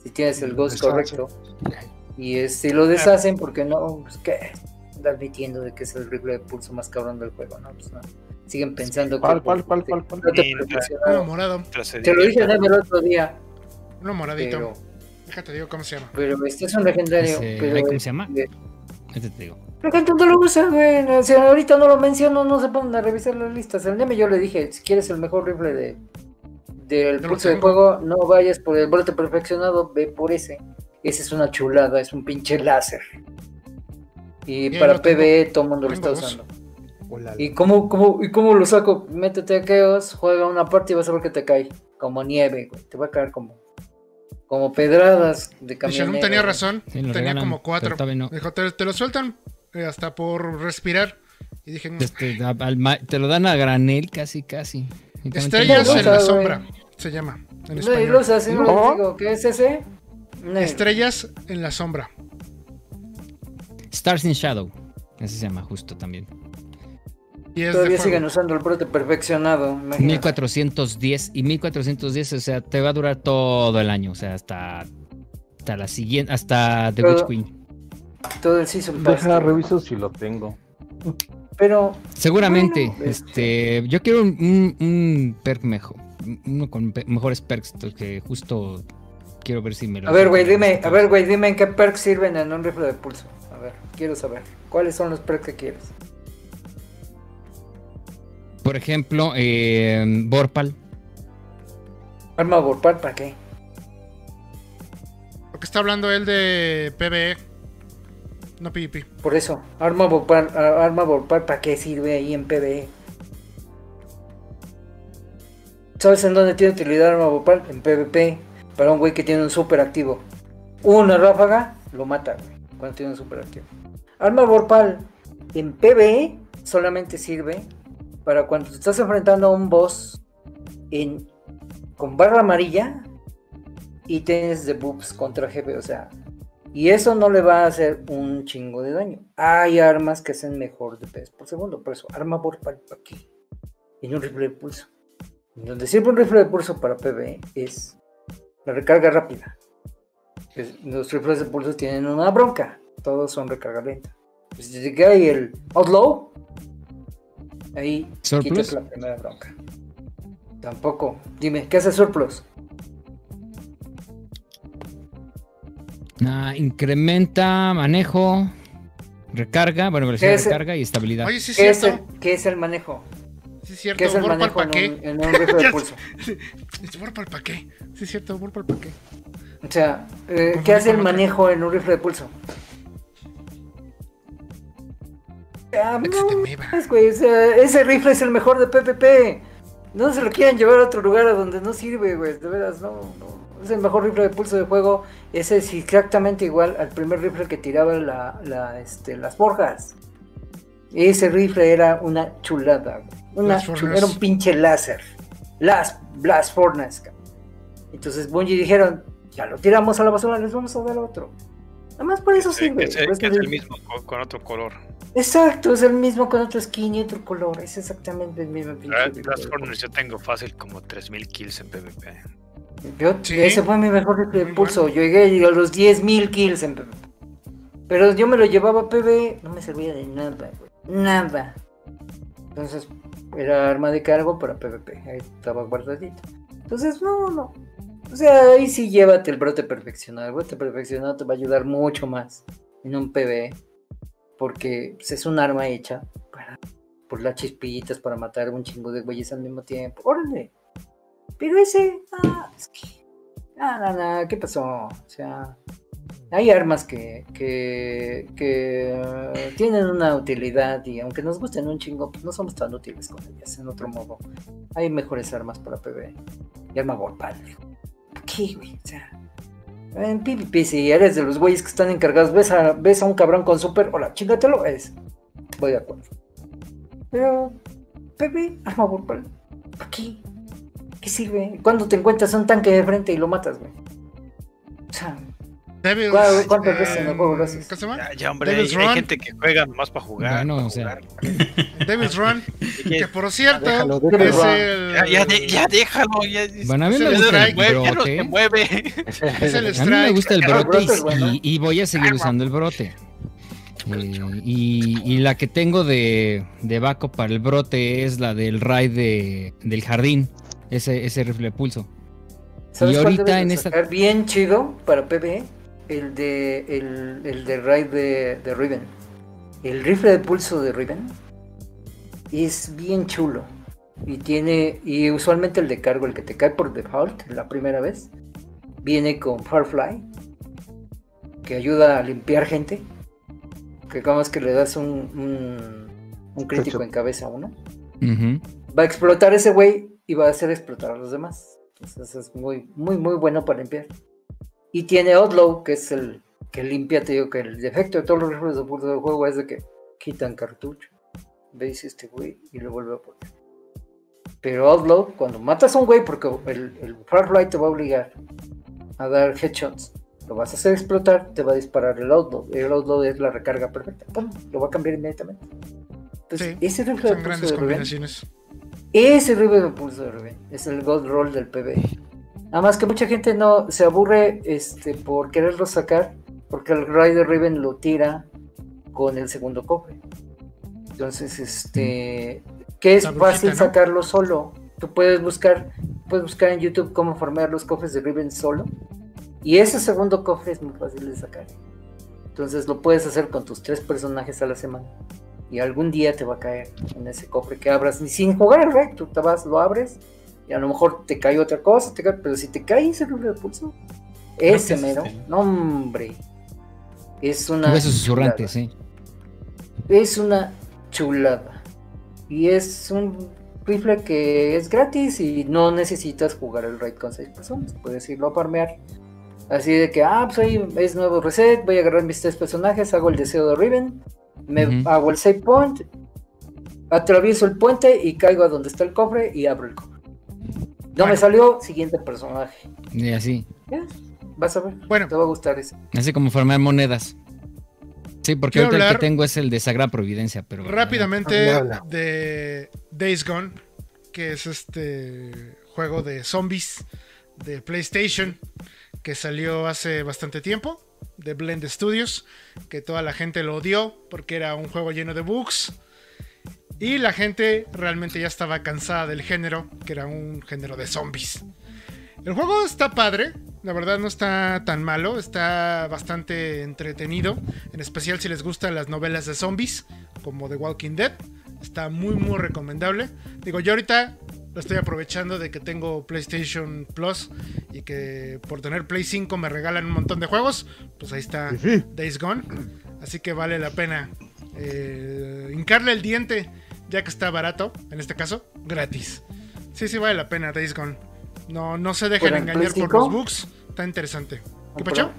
Si tienes el ghost correcto. Y este, lo deshacen porque no, pues que admitiendo de que es el rifle de pulso más cabrón del juego, ¿no? Pues no. Siguen pensando ¿Cuál, que. cuál, cuál, cuál, cuál? no te. Uno morado. Mientras se Te lo dije el otro día, Uno moradito. pero, Déjate, digo cómo se llama. pero este es un legendario. Ese- pero ¿cómo se llama? Este te digo. La gente no lo usa, güey. O sea, ahorita no lo menciono, no se ponen a revisar las listas. El Neme yo le dije, si quieres el mejor rifle de del pulso de fuego, no vayas por el brote perfeccionado, ve por ese. Ese es una chulada, es un pinche láser. Y Bien, para PvE todo el mundo lo está usando. Hola. ¿Y cómo, cómo, ¿Y cómo lo saco? Métete a Chaos, juega una parte y vas a ver que te cae. Como nieve, güey. Te va a caer como, como pedradas de camión. Shalom tenía razón. Sí, tenía regalan, como cuatro. no. Dijo, te, te lo sueltan eh, hasta por respirar. Y dije, "Mm, Este, te lo dan a granel casi, casi. Estrellas en la güey. sombra. Se llama. En No, y los así, no No. digo, ¿qué es ese? No, Estrellas en la sombra. Stars in Shadow. Ese se llama justo también. Y es Todavía siguen usando el brote perfeccionado. imagínate. 1410 y 1410, o sea, te va a durar todo el año, o sea, hasta, hasta la siguiente, hasta The Todo- Witch Queen. Todo el Season Pass. Deja, reviso si lo tengo. Pero, Seguramente, Bueno, este, yo quiero un, un- perk mejor, uno con pe- mejores perks, que justo quiero ver si me lo... a ver, güey, dime, a ver, güey, dime en qué perks sirven en un rifle de pulso. A ver, quiero saber. ¿Cuáles son los perks que quieres? Por ejemplo, eh, Borpal, Arma Vorpal, ¿para qué? Lo que está hablando él de PvE. No PvP. Por eso, Arma Vorpal, a- Arma Vorpal, ¿para qué sirve ahí en PvE? ¿Sabes en dónde tiene utilidad Arma Vorpal? En PvP, para un güey que tiene un super activo. Una ráfaga, lo mata, güey, cuando tiene un super activo. Arma Vorpal en PvE solamente sirve para cuando te estás enfrentando a un boss en, con barra amarilla y tienes debuffs contra jefe, o sea, y eso no le va a hacer un chingo de daño. Hay armas que hacen mejor DPS por segundo, por eso, arma Vorpal qué? En un rifle de pulso. Donde sirve un rifle de pulso para PvE es la recarga rápida. Es- Los rifles de pulso tienen una bronca, todos son recarga lenta. Pues si te el Outlaw, ahí Surplus. quitas la primera bronca. Tampoco. Dime, ¿qué hace Surplus? ah, incrementa manejo, recarga, bueno, velocidad de recarga y estabilidad. Oye, sí es ¿Qué es, el, qué es el manejo? Sí es cierto. ¿Qué es el manejo ¿para en un, en un rifle de pulso? sé. Vorpal, ¿para qué? Sí es cierto. Vorpal, ¿para qué? O sea, eh, Confundí ¿qué hace el manejo en un rifle de pulso? Ah, no, mames, güey, o sea, ese rifle es el mejor de PvP. No se lo quieren llevar a otro lugar a donde no sirve, güey. De veras, no, no. Es el mejor rifle de pulso de juego. Ese es exactamente igual al primer rifle que tiraba la, la, este, las forjas. Ese rifle era una chulada, güey. Una Las chul- forjas. era un pinche láser. Las Blast cabrón. Entonces Bungie dijeron, ya lo tiramos a la basura, les vamos a dar otro. Nada más por eso Sí, sirve. que es, que es el sirve. mismo co- con otro color. Exacto, es el mismo con otro skin y otro color. Es exactamente el mismo Furnace yo tengo fácil como 3000 kills en PvP. Yo, Sí. ese fue mi mejor rifle de Muy pulso. bueno. Yo llegué a los 10.000 kills en PvP. Pero yo me lo llevaba a PvE, no me servía de nada, güey. Nada. Entonces, era arma de cargo para PvP. Ahí estaba guardadito. Entonces, no, no. O sea, ahí sí llévate el brote perfeccionado. El brote perfeccionado te va a ayudar mucho más en un PvE. Porque pues, es un arma hecha para por las chispitas, para matar un chingo de güeyes al mismo tiempo. Órale. Pero ese, ah, es que. Ah, no, no, ¿qué pasó? O sea, hay armas que, que, que tienen una utilidad y aunque nos gusten un chingo, pues no somos tan útiles con ellas, en otro modo. Hay mejores armas para PvE. Y arma. ¿Por qué, güey? O sea, en PvP, si eres de los güeyes que están encargados, ves a, ves a un cabrón con super, hola, chingatelo, es. Voy de acuerdo. Pero, PvE, arma Vorpal, ¿por qué? ¿Qué sirve? Cuando te encuentras un tanque de frente y lo matas, güey. O sea, Devils, ¿Cuál- cuántas eh, veces en el juego haces? ¿Cómo se llama? Ya, ya, hombre, hay, Devil's hay Run. gente que juega nomás para jugar. Bueno, para o sea. Devil's Run. Que por cierto, Déjalo, es déjalo. el. Ya, ya, ya déjalo. Ya, Bueno, a mí me gusta el strike, ya no se brote. mueve. Es el A mí me strike. gusta el brote es bueno. y, y voy a seguir usando el brote. Eh, y, y la que tengo de, de backup para el brote es la del raid de, del jardín. Ese, ese rifle de pulso. ¿Sabes Y ahorita en esta- bien chido para PvE? El de el, el de raid de, de Riven. El rifle de pulso de Riven es bien chulo. Y tiene. Y usualmente el de cargo, el que te cae por default la primera vez, viene con Firefly. Que ayuda a limpiar gente. Que como es que le das un, un, un crítico en cabeza a uno Ujú. va a explotar ese güey y va a hacer explotar a los demás. Entonces es muy, muy, muy bueno para limpiar. Y tiene Outlaw, que es el que limpia, te digo que el defecto de todos los rifles de pulso del juego es de que quitan cartucho. Veis este güey y lo vuelve a poner. Pero Outlaw, cuando matas a un güey, porque el, el Firefly te va a obligar a dar headshots, lo vas a hacer explotar, te va a disparar el Outlaw. El Outlaw es la recarga perfecta. ¡Pum! Lo va a cambiar inmediatamente. Entonces, Sí, ese rifle de Son pulso grandes de combinaciones. ese rifle de pulso de Revenge es el gold roll del PB. Nada más que mucha gente no se aburre este, por quererlo sacar, porque el raid de Riven lo tira con el segundo cofre. Entonces, este, que es brujita, fácil ¿no? sacarlo solo. Tú puedes buscar, puedes buscar en YouTube cómo formar los cofres de Riven solo. Y ese segundo cofre es muy fácil de sacar. Entonces lo puedes hacer con tus tres personajes a la semana. Y algún día te va a caer en ese cofre que abras. Ni sin jugar el rey, tú te vas, lo abres. Y a lo mejor te cae otra cosa. te cae- pero si te cae ese rifle de pulso, ese mero, sí. no hombre. Es una. Huesos susurrantes, sí. Es una chulada. Y es un rifle que es gratis y no necesitas jugar el raid con seis personas. Puedes irlo a farmear. Así de que, ah, pues hoy es nuevo reset, voy a agarrar mis tres personajes, hago el deseo de Riven, me hago el save point, atravieso el puente y caigo a donde está el cofre y abro el cofre. No me salió, siguiente personaje. Y así. Ya, vas a ver, Bueno. te va a gustar ese. Así como formar monedas. Sí, porque ahorita el que tengo es el de Sagrada Providencia, pero. Rápidamente de Days Gone, que es este juego de zombies de PlayStation que salió hace bastante tiempo, de Blend Studios, que toda la gente lo odió porque era un juego lleno de bugs. Y la gente realmente ya estaba cansada del género, que era un género de zombies. El juego está padre, la verdad no está tan malo, está bastante entretenido, en especial si les gustan las novelas de zombies, como The Walking Dead. Está muy muy recomendable. Digo, yo ahorita lo estoy aprovechando de que tengo PlayStation Plus y que por tener Play 5 me regalan un montón de juegos. Pues ahí está. Days Gone. Así que vale la pena eh, hincarle el diente, ya que está barato, en este caso, gratis. Sí, sí, vale la pena Days Gone. No, no se dejen ¿Para el engañar Play por los 5? bugs. Está interesante. ¿Qué pacho?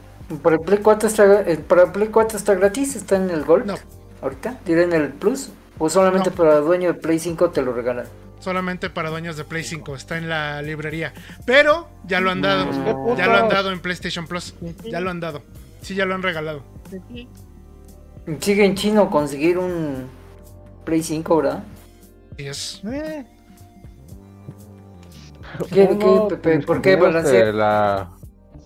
para el Play 4 está, eh, para el Play 4 está gratis, está en el Gold. No. Ahorita, tienen el Plus. O solamente No. para dueño de Play 5 te lo regalan. Solamente para dueños de Play 5. Está en la librería. Pero ya lo han dado. Mm. Ya lo han dado en PlayStation Plus. Ya lo han dado. Sí, ya lo han regalado. Sigue en chino conseguir un Play 5, ¿verdad? Es. Eh, ¿Qué- Uno, qué, Pepe? ¿Por qué de la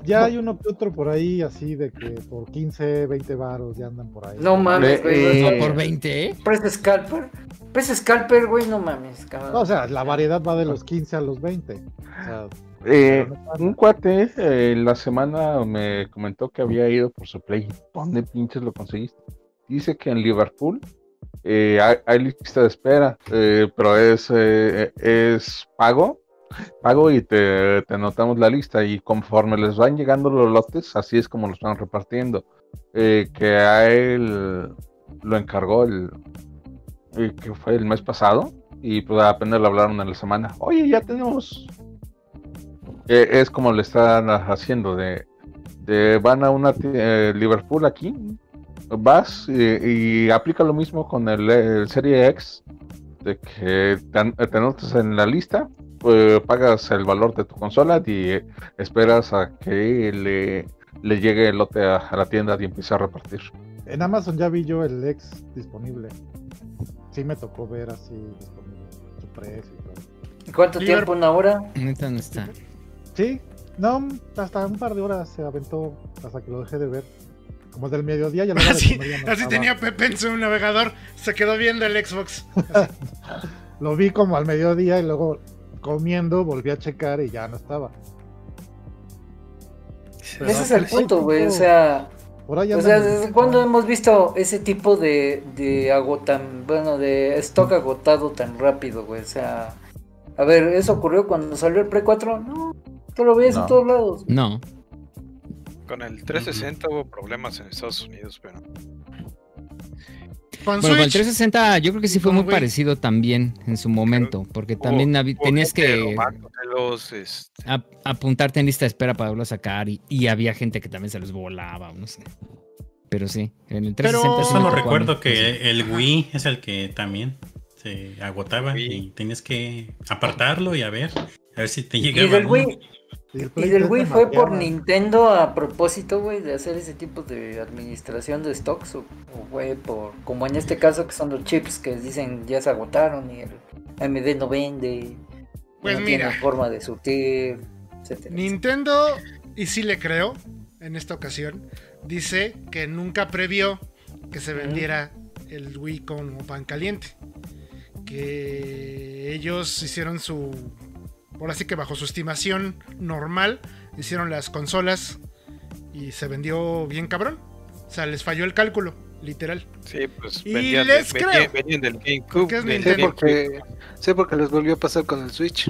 ya hay uno que otro por ahí, así de que por 15, 20 varos ya andan por ahí. No mames, güey. eh, No, por 20, ¿eh? Precio Scalper. Precio Scalper, güey, no mames, cabrón. No, o sea, la variedad va de los 15 a los 20. O sea, Eh, no un cuate eh, la semana me comentó que había ido por su play. ¿Dónde pinches lo conseguiste? Dice que en Liverpool eh, hay, lista de espera, eh, pero es, eh, es pago. Pago y te, te anotamos la lista y conforme les van llegando los lotes, así es como los van repartiendo. Eh, que a él lo encargó el, eh, que fue el mes pasado y pues apenas lo hablaron en la semana. Oye, ya tenemos eh, es como le están haciendo de, de van a una Liverpool aquí vas y, y aplica lo mismo con el, el Serie X de que te, te anotas en la lista eh, pagas el valor de tu consola y eh, esperas a que le, le llegue el lote a, a la tienda y empiece a repartir en Amazon ya vi yo el ex disponible. Sí me tocó ver así disponible su precio y todo. ¿Y ¿Cuánto Liber- tiempo? ¿Una hora? Neta no está. Sí, no, hasta un par de horas se aventó hasta que lo dejé de ver. Como del mediodía y a la hora de Así, comer ya no así estaba. tenía Pepe en su navegador. Se quedó viendo el Xbox. Lo vi como al mediodía y luego comiendo volví a checar y ya no estaba. Pero Ese es el punto, güey. O sea, Por ahí o sea, ¿desde cuándo hemos visto ese tipo de, de agotan, bueno, de stock agotado tan rápido, güey? O sea, a ver, ¿eso ocurrió cuando salió el Play 4? No, tú lo veías No. en todos lados. No. Con el 360 hubo problemas en Estados Unidos, pero Con Bueno, con el Switch. 360 yo creo que sí fue muy Wii. parecido también en su momento, porque también tenías que este, ap- apuntarte en lista de espera para verlo a sacar y, y había gente que también se los volaba, no sé. Pero sí, en el 360 sí Solo recuerdo que el Wii es el que también se agotaba Wii. y tenías que apartarlo y a ver, a ver si te Y llegaba. del uno. Wii, Y, el y 3 Wii fue por. Nintendo a propósito, güey, de hacer ese tipo de administración de stocks, o, o, güey, por, como en este caso que son los chips que dicen ya se agotaron y el AMD no vende, Pues no mira. tiene forma de surtir, etcétera. Nintendo, y sí le creo, en esta ocasión, dice que nunca previó que se vendiera el Wii como pan caliente. Que ellos hicieron su. Ahora sí que bajo su estimación normal, hicieron las consolas y se vendió bien cabrón. O sea, les falló el cálculo, literal. sí, pues Y vendían, les de- creo. vendían- vendían del GameCube. Porque es del Sí, Nintendo. GameCube. porque, sí, porque les volvió a pasar con el Switch.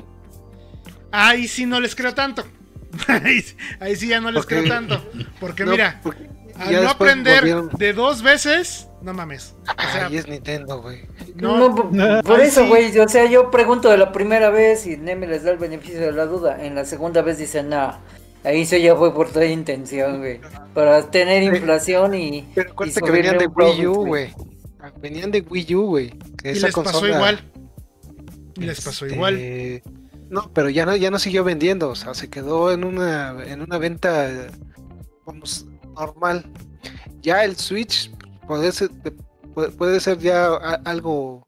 Ahí sí no les creo tanto. ahí, ahí sí ya no les Porque- creo tanto. Porque No, mira, porque al no aprender volvieron- de dos veces, no mames. O sea, Ay, es Nintendo, güey. no, No, por, eso, sí. güey. O sea, yo pregunto de la primera vez y Neme les da el beneficio de la duda. En la segunda vez dicen, nah, ahí eso ya fue por toda intención, güey. Para tener inflación y. Pero y que venían de Wii U, güey. Venían de Wii U, güey. y esa les pasó igual. Y les pasó este, igual. No, pero ya no, ya no siguió vendiendo, o sea, se quedó en una, en una venta, vamos, normal. Ya el Switch puede ser, puede, ser ya algo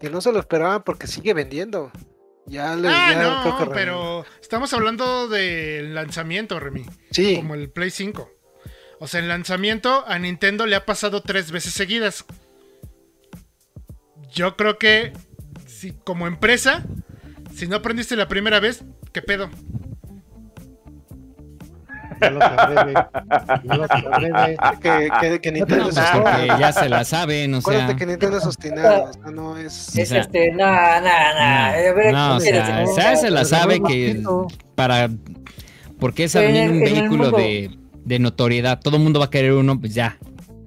que no se lo esperaban porque sigue vendiendo. Ya le Ah, ya creo que no, pero estamos hablando del lanzamiento, Remy. sí, Como el Play 5. O sea, en lanzamiento a Nintendo le ha pasado tres veces seguidas. Yo creo que si como empresa, si no aprendiste la primera vez, ¿qué pedo? Ya lo sabré, güey. Ya lo sabré, güey. que, que, que Nintendo No, es pues, porque ya se la saben, o sea. Acuérdate que Nintendo es obstinado, o sea, no es... O Es sea, este, nah. A ver, No, o sea, no, esa se la sabe no que para porque es también un vehículo mundo- de, de notoriedad. Todo el mundo va a querer uno, pues ya.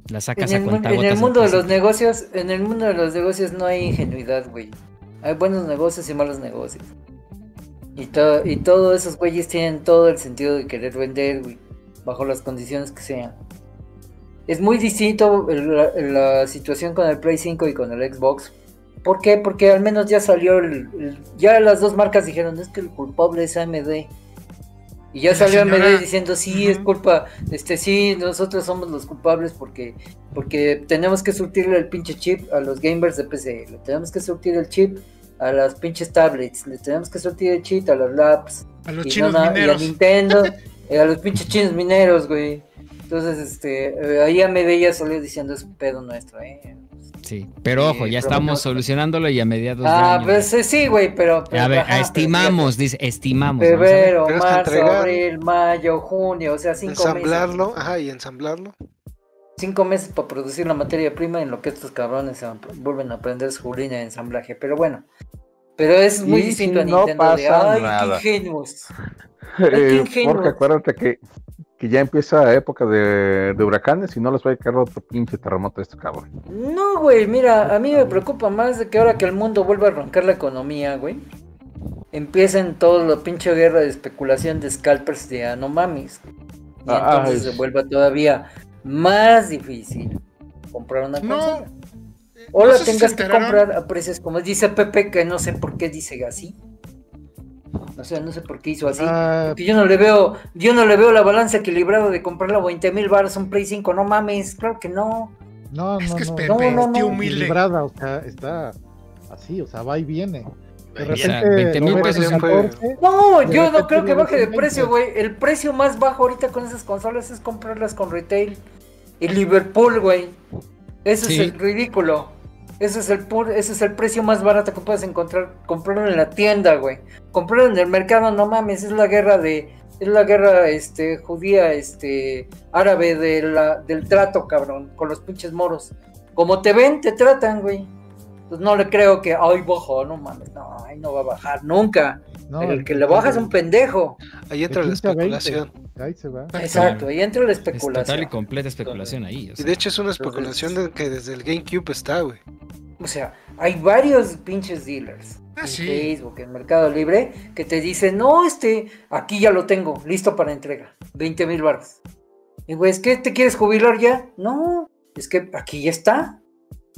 La En sacas el, a cuenta en el mundo de los negocios, en el mundo de los negocios no hay ingenuidad, güey. Hay buenos negocios y malos negocios. Y, to- y todos esos güeyes tienen todo el sentido de querer vender, güey, bajo las condiciones que sean. Es muy distinto la, la situación con el Play 5 y con el Xbox. ¿Por qué? Porque al menos ya salió el, el- ya las dos marcas dijeron, es que el culpable es AMD. Y ya salió AMD diciendo, sí, es Ujú. culpa, este, sí, nosotros somos los culpables porque, porque tenemos que surtirle el pinche chip a los gamers de PC, le tenemos que surtir el chip a las pinches tablets, le tenemos que surtir el chip a los labs, A los y, chinos no na- y a mineros. Nintendo, y a los pinches chinos mineros, güey. Entonces, este, eh, ahí ya salió diciendo es un pedo nuestro, eh. Sí, pero ojo, ya Sí, estamos solucionándolo y a mediados de Ah, pues eh, sí, güey, pero... pero- a ver, ajá, pero estimamos, dice, estimamos. Febrero, marzo, abril, mayo, junio, o sea, cinco meses. ensamblarlo, ajá, y ensamblarlo. Cinco meses para producir la materia prima en lo que estos cabrones se vuelven a aprender su línea de ensamblaje. Pero bueno, pero es muy Y distinto si a no Nintendo de pasa ay, nada". qué ingenuos. Ay, qué Eh, ingenuos. porque acuérdate que, que ya empieza época de, de huracanes y no les va a caer otro pinche terremoto a este cabrón. No, güey, mira, a mí me preocupa más de que ahora que el mundo vuelva a arrancar la economía, güey, empiecen toda la pinche guerra de especulación de scalpers de anomamis. Y Ah, entonces es- se vuelva todavía más difícil comprar una No, consola. eh, O no la si tengas que comprar a precios como dice Pepe, que no sé por qué dice así. O sea, no sé por qué hizo así. Porque yo no le veo, yo no le veo la balanza equilibrada de comprarla a 20 mil baros un Play 5, no mames, claro que no. no, Es no, que es no. Pepe, No, no, es tío humilde. equilibrada, o sea, está así, o sea, va y viene. De O sea, repente 20 mil pesos en fue- 14, No, De yo no creo que baje de precio, 20. güey. El precio más bajo ahorita con esas consolas es comprarlas con retail. Y Liverpool, güey. Eso Sí. es el ridículo. Ese es el pur- ese es el precio más barato que puedes encontrar. Comprarlo en la tienda, güey. Comprarlo en el mercado, no mames, es la guerra de. Es la guerra este, judía, este, árabe de la, del trato, cabrón, con los pinches moros. Como te ven, te tratan, güey. Pues no le creo que, ay, bajo, no mames, no, ay, no va a bajar nunca. no, Pero el que le baja es un pendejo. Ahí entra la 15 a 20. especulación. Ahí se va. Exacto, ahí entra la Es total y especulación. completa especulación ahí. o Y de hecho es una especulación de que desde el GameCube está, güey. O sea, hay varios pinches dealers Ah, en sí. Facebook, en Mercado Libre, que te dicen, no, este, aquí ya lo tengo, listo para entrega, 20 mil baros. Y güey, ¿es que te quieres jubilar ya? No, es que aquí ya está.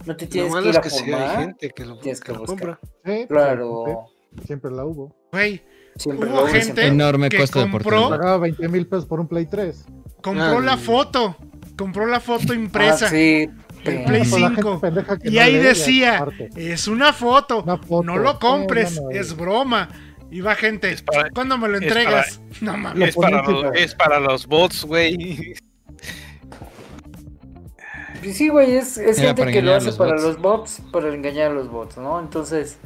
No te Lo tienes que ir es a sí hay gente que lo, tienes que que lo compra. Sí, pues, Claro, siempre, siempre la hubo. Güey, siempre Hubo gente siempre- Enorme que costo compró-. Pagaba 20 mil pesos por un Play 3. compró Ah, la foto. Compró la foto impresa. Ah, sí, El. Play Pues la gente 5. pendeja que Y no ahí decía, es una foto. Una foto. No lo Sí, compres, no, no, es broma. Y va gente, Es para- ¿cuándo me lo es entregas? No mames. Es para, los, es para los bots, güey. Pues Sí, güey, es, es Era gente que lo hace los para bots. los bots, para engañar a los bots, ¿no? Entonces,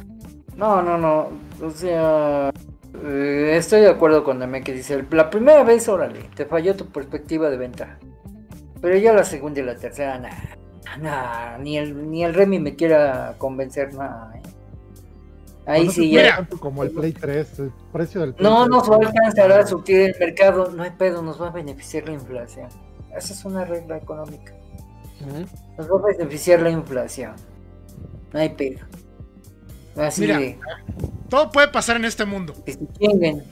no, no, no, o sea, eh, estoy de acuerdo con Dame que dice, la primera vez, órale, te falló tu perspectiva de venta, pero ya la segunda y la tercera, nah, nah, ni el, ni el Remy me quiera convencer, nah. eh. Ahí No se sí ya. como el Play 3, el precio del Play No 3. nos va a alcanzar a surtir el mercado, no hay pedo, nos va a beneficiar la inflación. Esa es una regla económica. Nos va a beneficiar la inflación. No hay pedo. Así Mira, de Todo puede pasar en este mundo. que se chinguen.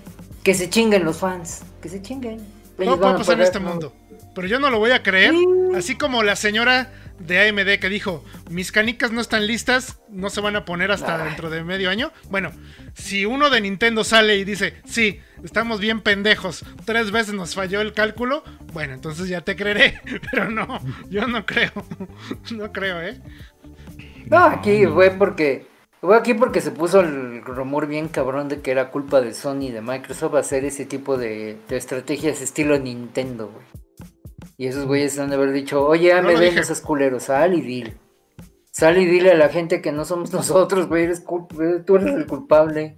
Que se chinguen los fans. Que se chinguen. Ellos Todo puede pasar en este mundo. Pero yo no lo voy a creer. Sí. Así como la señora de AMD que dijo, mis canicas no están listas, no se van a poner hasta Ay. dentro de medio año. Bueno, si uno de Nintendo sale y dice, sí, estamos bien pendejos, tres veces nos falló el cálculo, bueno, entonces ya te creeré. Pero no, yo no creo. No creo, ¿eh? No, aquí fue porque. Fue aquí porque se puso el rumor bien cabrón de que era culpa de Sony y de Microsoft hacer ese tipo de, de estrategias estilo Nintendo, güey. Y esos güeyes han de haber dicho, oye, No me ven esos culeros, sal y dile. Sal y dile a la gente que no somos nosotros, güey, eres eh, tú eres el culpable.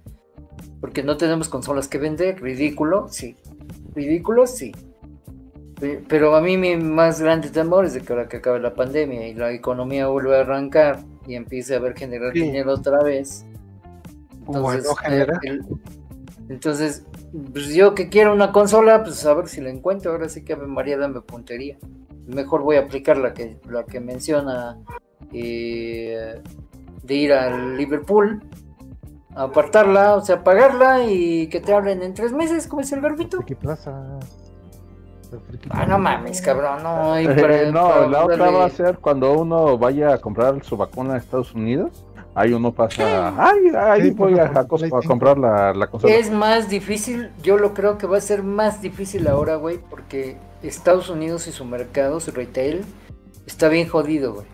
Porque no tenemos consolas que vender, ridículo, sí. Ridículo, sí. Pe- Pero a mí mi más grande temor es de que ahora que acabe la pandemia y la economía vuelve a arrancar y empiece a ver generar Sí. dinero otra vez. Bueno, eh, genera. el- entonces, pues yo que quiero una consola, pues a ver si la encuentro. Ahora sí que Ave María dame puntería. Mejor voy a aplicar la que, la que menciona eh, de ir al Liverpool, apartarla, o sea, pagarla y que te hablen en tres meses, como es el garbito. El Friki Ah, no mames, cabrón, no. y Eh, para- no, para la otra darle- va a ser cuando uno vaya a comprar su vacuna a Estados Unidos. Ahí uno pasa, ay, ahí Sí, voy pasa a, por a cos- Play a 5. comprar la, la consola. Es más difícil, yo lo creo que va a ser más difícil ahora, güey, porque Estados Unidos y su mercado, su retail, está bien jodido, güey.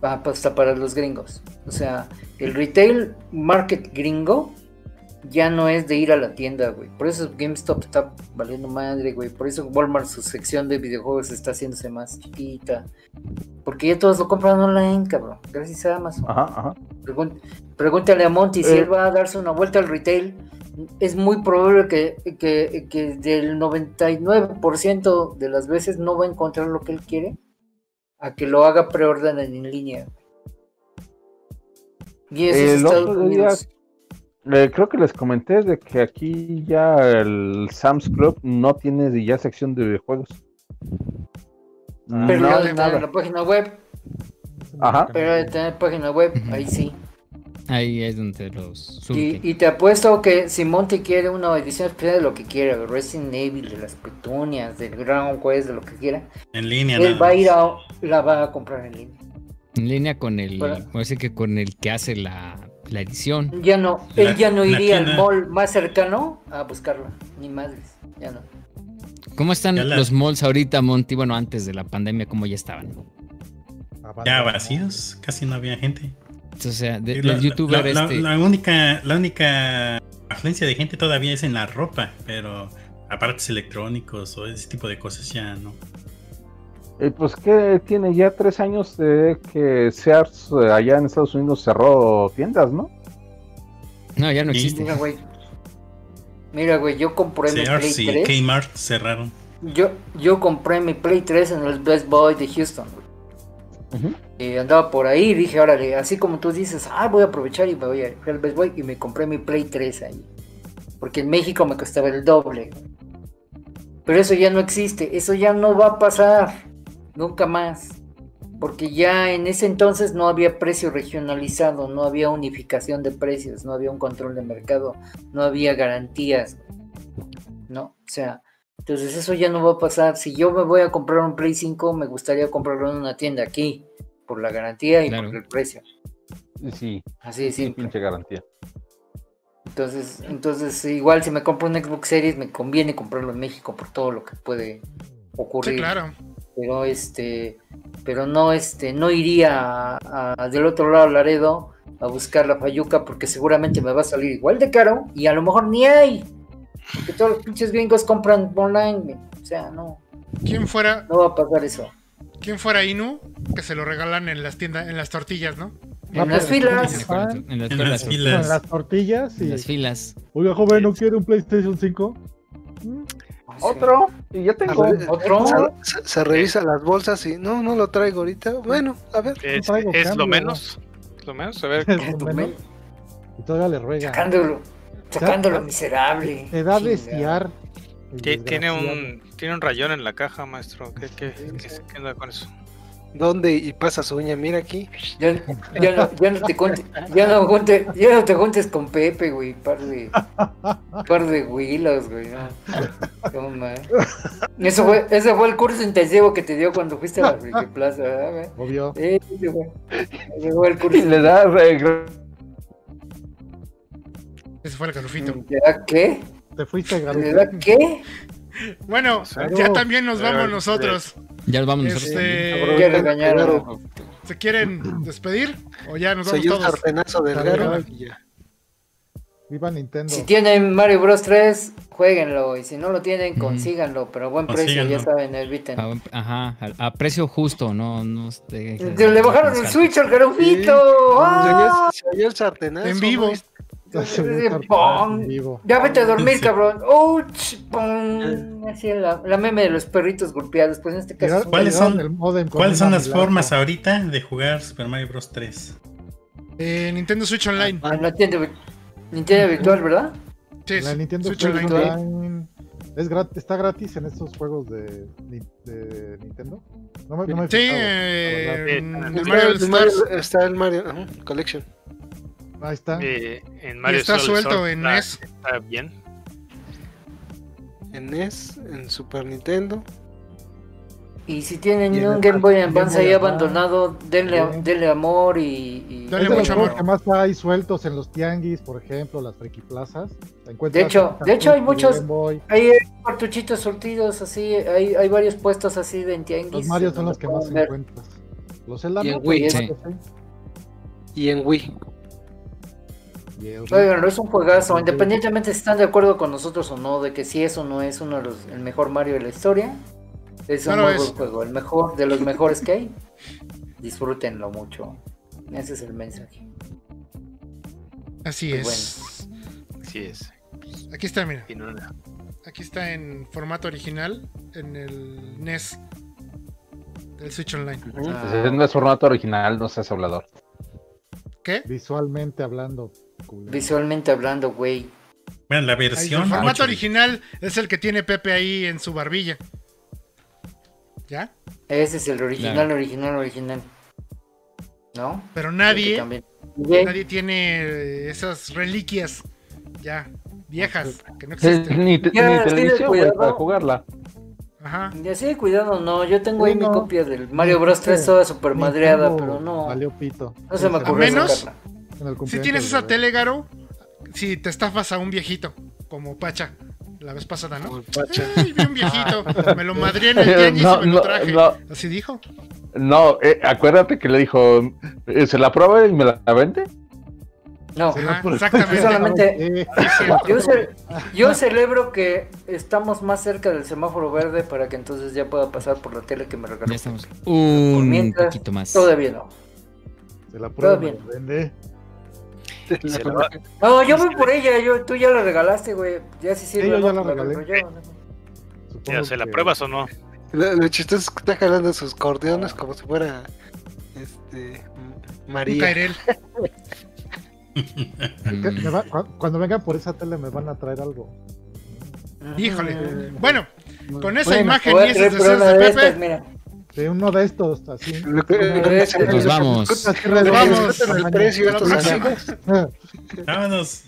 Pa- pa- Hasta para los gringos. O sea, el retail market gringo ya no es de ir a la tienda, güey. Por eso GameStop está valiendo madre, güey. Por eso Walmart, su sección de videojuegos está haciéndose más chiquita. Porque ya todos lo compran online, cabrón. Gracias a Amazon. Ajá, ajá. Pregúntale a Monty si Eh. él va a darse una vuelta al retail. Es muy probable que, que, que del 99% de las veces no va a encontrar lo que él quiere a que lo haga preorden en línea. Y eso es Estados Unidos. Eh, creo que les comenté de que aquí ya el Sam's Club no tiene ya sección de videojuegos. Pero no nada. la página web, Ajá. pero de tener página web, ahí sí. Ahí es donde los. Y, y te apuesto que si Monty quiere una edición especial de lo que quiera, de Resident Evil, de las petunias, del Ground Quest, de lo que quiera, En línea, él va a ir a, la va a comprar en línea. En línea con el, ser que con el que hace la, la edición. Ya no, La- él ya no iría al mall más cercano a buscarla, ni madres, ya no. ¿Cómo están la- los malls ahorita, Monty? Bueno, antes de la pandemia, ¿cómo ya estaban? Ya vacíos, casi no había gente. O sea, de- la- del youtuber la, la- este. la única, la única afluencia de gente todavía es en la ropa, pero aparatos electrónicos o ese tipo de cosas ya no. Eh, pues que tiene ya tres años de que Sears eh, allá en Estados Unidos cerró tiendas, ¿no? No, ya no existe. Mira, güey. Mira, güey, yo compré mi Play Sears y 3. Kmart cerraron. Yo, yo compré mi Play 3 en el Best Boy de Houston, güey. Y andaba por ahí y dije, órale, así como tú dices, ah, voy a aprovechar y me voy a fui al Best Boy y me compré mi Play 3 ahí. Porque en México me costaba el doble. Pero eso ya no existe, eso ya no va a pasar. Nunca más. Porque ya en ese entonces no había precio regionalizado, no había unificación de precios, no había un control de mercado, no había garantías. ¿No? O sea, entonces eso ya no va a pasar. Si yo me voy a comprar un Play 5, me gustaría comprarlo en una tienda aquí, por la garantía y Claro. por el precio. Sí, Así de sí, simple. pinche garantía. Entonces, entonces igual si me compro un Xbox Series, me conviene comprarlo en México por todo lo que puede ocurrir. Sí, claro. Pero este, pero no este, no iría a- a- del otro lado de Laredo a buscar la Fayuca porque seguramente me va a salir igual de caro y a lo mejor ni hay. Porque todos los pinches gringos compran online. O sea, no, ¿Quién fuera, no va a pasar eso. quién fuera Inu que se lo regalan en las tiendas, en las tortillas, ¿no? En las filas. En las- en las En filas, filas. las tortillas en y. las filas. Oiga, joven, ¿no quiere un PlayStation 5? Otro, y ya tengo. Ver, Otro. Se, se- se revisa las bolsas y no, no lo traigo ahorita. Bueno, a ver. Es, traigo es cambio, lo menos. Lo menos, a ver. Es lo menos. Y todavía le ruega. Sacándolo, sacándolo miserable. Te da Ti- Tiene un, tiene un rayón en la caja, maestro. ¿Qué, qué, qué, qué onda con eso? ¿Dónde? Y pasa su uña, mira aquí. Ya, ya no, ya no te juntes, ya no junte- ya no te juntes con Pepe, güey, par de, par de huilos, güey, no. No, man. Eso fue, ese fue el curso intensivo que te dio cuando fuiste a la Friki Plaza, ¿verdad, güey? Obvio. Eh, ese fue, ese fue el curso. Y le da regre- Ese fue el calufito. ¿Le da qué? Te fuiste, ¿Le Garuto. da qué? Bueno, Claro. ya también nos vamos nosotros. Ya vamos nosotros. Este. ¿Se quieren despedir? ¿O ya nos Soy vamos un todos? del ya. Viva Nintendo. Si tienen Mario Bros 3, jueguenlo, y si no lo tienen, consíganlo, pero a buen precio, ya saben, eviten. A- Ajá, a, a precio justo, no, no te- Le bajaron el Switch al garofito. ¡Ah! En vivo. Ya vete a dormir, cabrón. ¡Ouch! Así la, la meme de los perritos golpeados. Pues en este caso. ¿Cuáles son- el módem con ¿Cuáles son una las formas ahorita de jugar Super Mario Bros. 3? Eh, Nintendo Switch Online. Ah, no entiendo. Nintendo virtual, ¿verdad? Sí, La Nintendo Switch Switch Online. Online es grat- está gratis en estos juegos de, Ni- de Nintendo. No me, no me Sí, eh, el Está Mario el. Mario- Está el Mario Collection. Ahí está. Eh, en Y está Sol- suelto Sol en está- NES. Está bien. En NES, en Super Nintendo. Y si tienen Y en un Game Boy Game Advance Boy ahí Advance. abandonado, denle, Bien. denle amor y. y- Dale es mucho amor. que más hay sueltos en los tianguis, por ejemplo, las friki plazas. De hecho- de hecho hay muchos-. Hay cartuchitos surtidos así, hay, hay varios puestos así de en tianguis. Los Mario son los que más ver. encuentras. Los Zelda Y en Wii, sí. Y en Wii. El- Oigan, es un juegazo, independientemente si están de acuerdo con nosotros o no, de que si eso no es uno de los, el mejor Mario de la historia, es un No muy buen juego, el mejor, de los mejores que hay. Disfrútenlo mucho. Ese es el mensaje. Así Muy es. Así es. Aquí está, mira. No- Aquí está en formato original en el NES del Switch Online. Ah, no es formato original, no seas hablador. ¿Qué? Visualmente hablando. Culero. Visualmente hablando, güey. Bueno, la Ahí, el versión. formato 8. original es el que tiene Pepe ahí en su barbilla. ¿Ya? Ese es el original, Claro. original, original. ¿No? Pero nadie, nadie tiene eh, esas reliquias ya viejas que no existen. Ni, te- Ya, ni sí, televisión, cuidado. para jugarla. Ajá. Y así de cuidado, no. Yo tengo ahí Sí, mi no. copia del Mario Bros 3 toda super madreada, Nintendo pero no. Valió pito. No se me ocurrió A menos- sacarla. En el Si tienes esa bebé. tele, Garo, si te estafas a un viejito, como Pacha, la vez pasada, ¿no? Pacha. Ay, vi un viejito, me lo madrié en el tianguis No, y me lo no, traje. no. Así dijo. No, eh, acuérdate que le dijo, eh, ¿se la prueba y me la vende? No, exactamente. Yo solamente- yo, ce- yo celebro que estamos más cerca del semáforo verde para que entonces ya pueda pasar por la tele que me regaló. Ya estamos. Un mientras, poquito más. Todavía no. Se la prueba, bien. me va- No, yo voy por ella, yo, tú ya la regalaste, güey. Ya sí sirve. Sí, yo ya ¿no? la regalé. arreglo yo, ¿no? Supongo ya, ¿Se la que- pruebas o no? Lo, lo chistoso es que está jalando sus cordeones como si fuera este María. Mm. va- cuando vengan por esa tele me van a traer algo. Híjole. Bueno, con esa Bueno, imagen y esos deseos de de estas, De uno de estos, así. Lo que- lo que- Nos vamos. Nos vamos. el precio. Vámonos.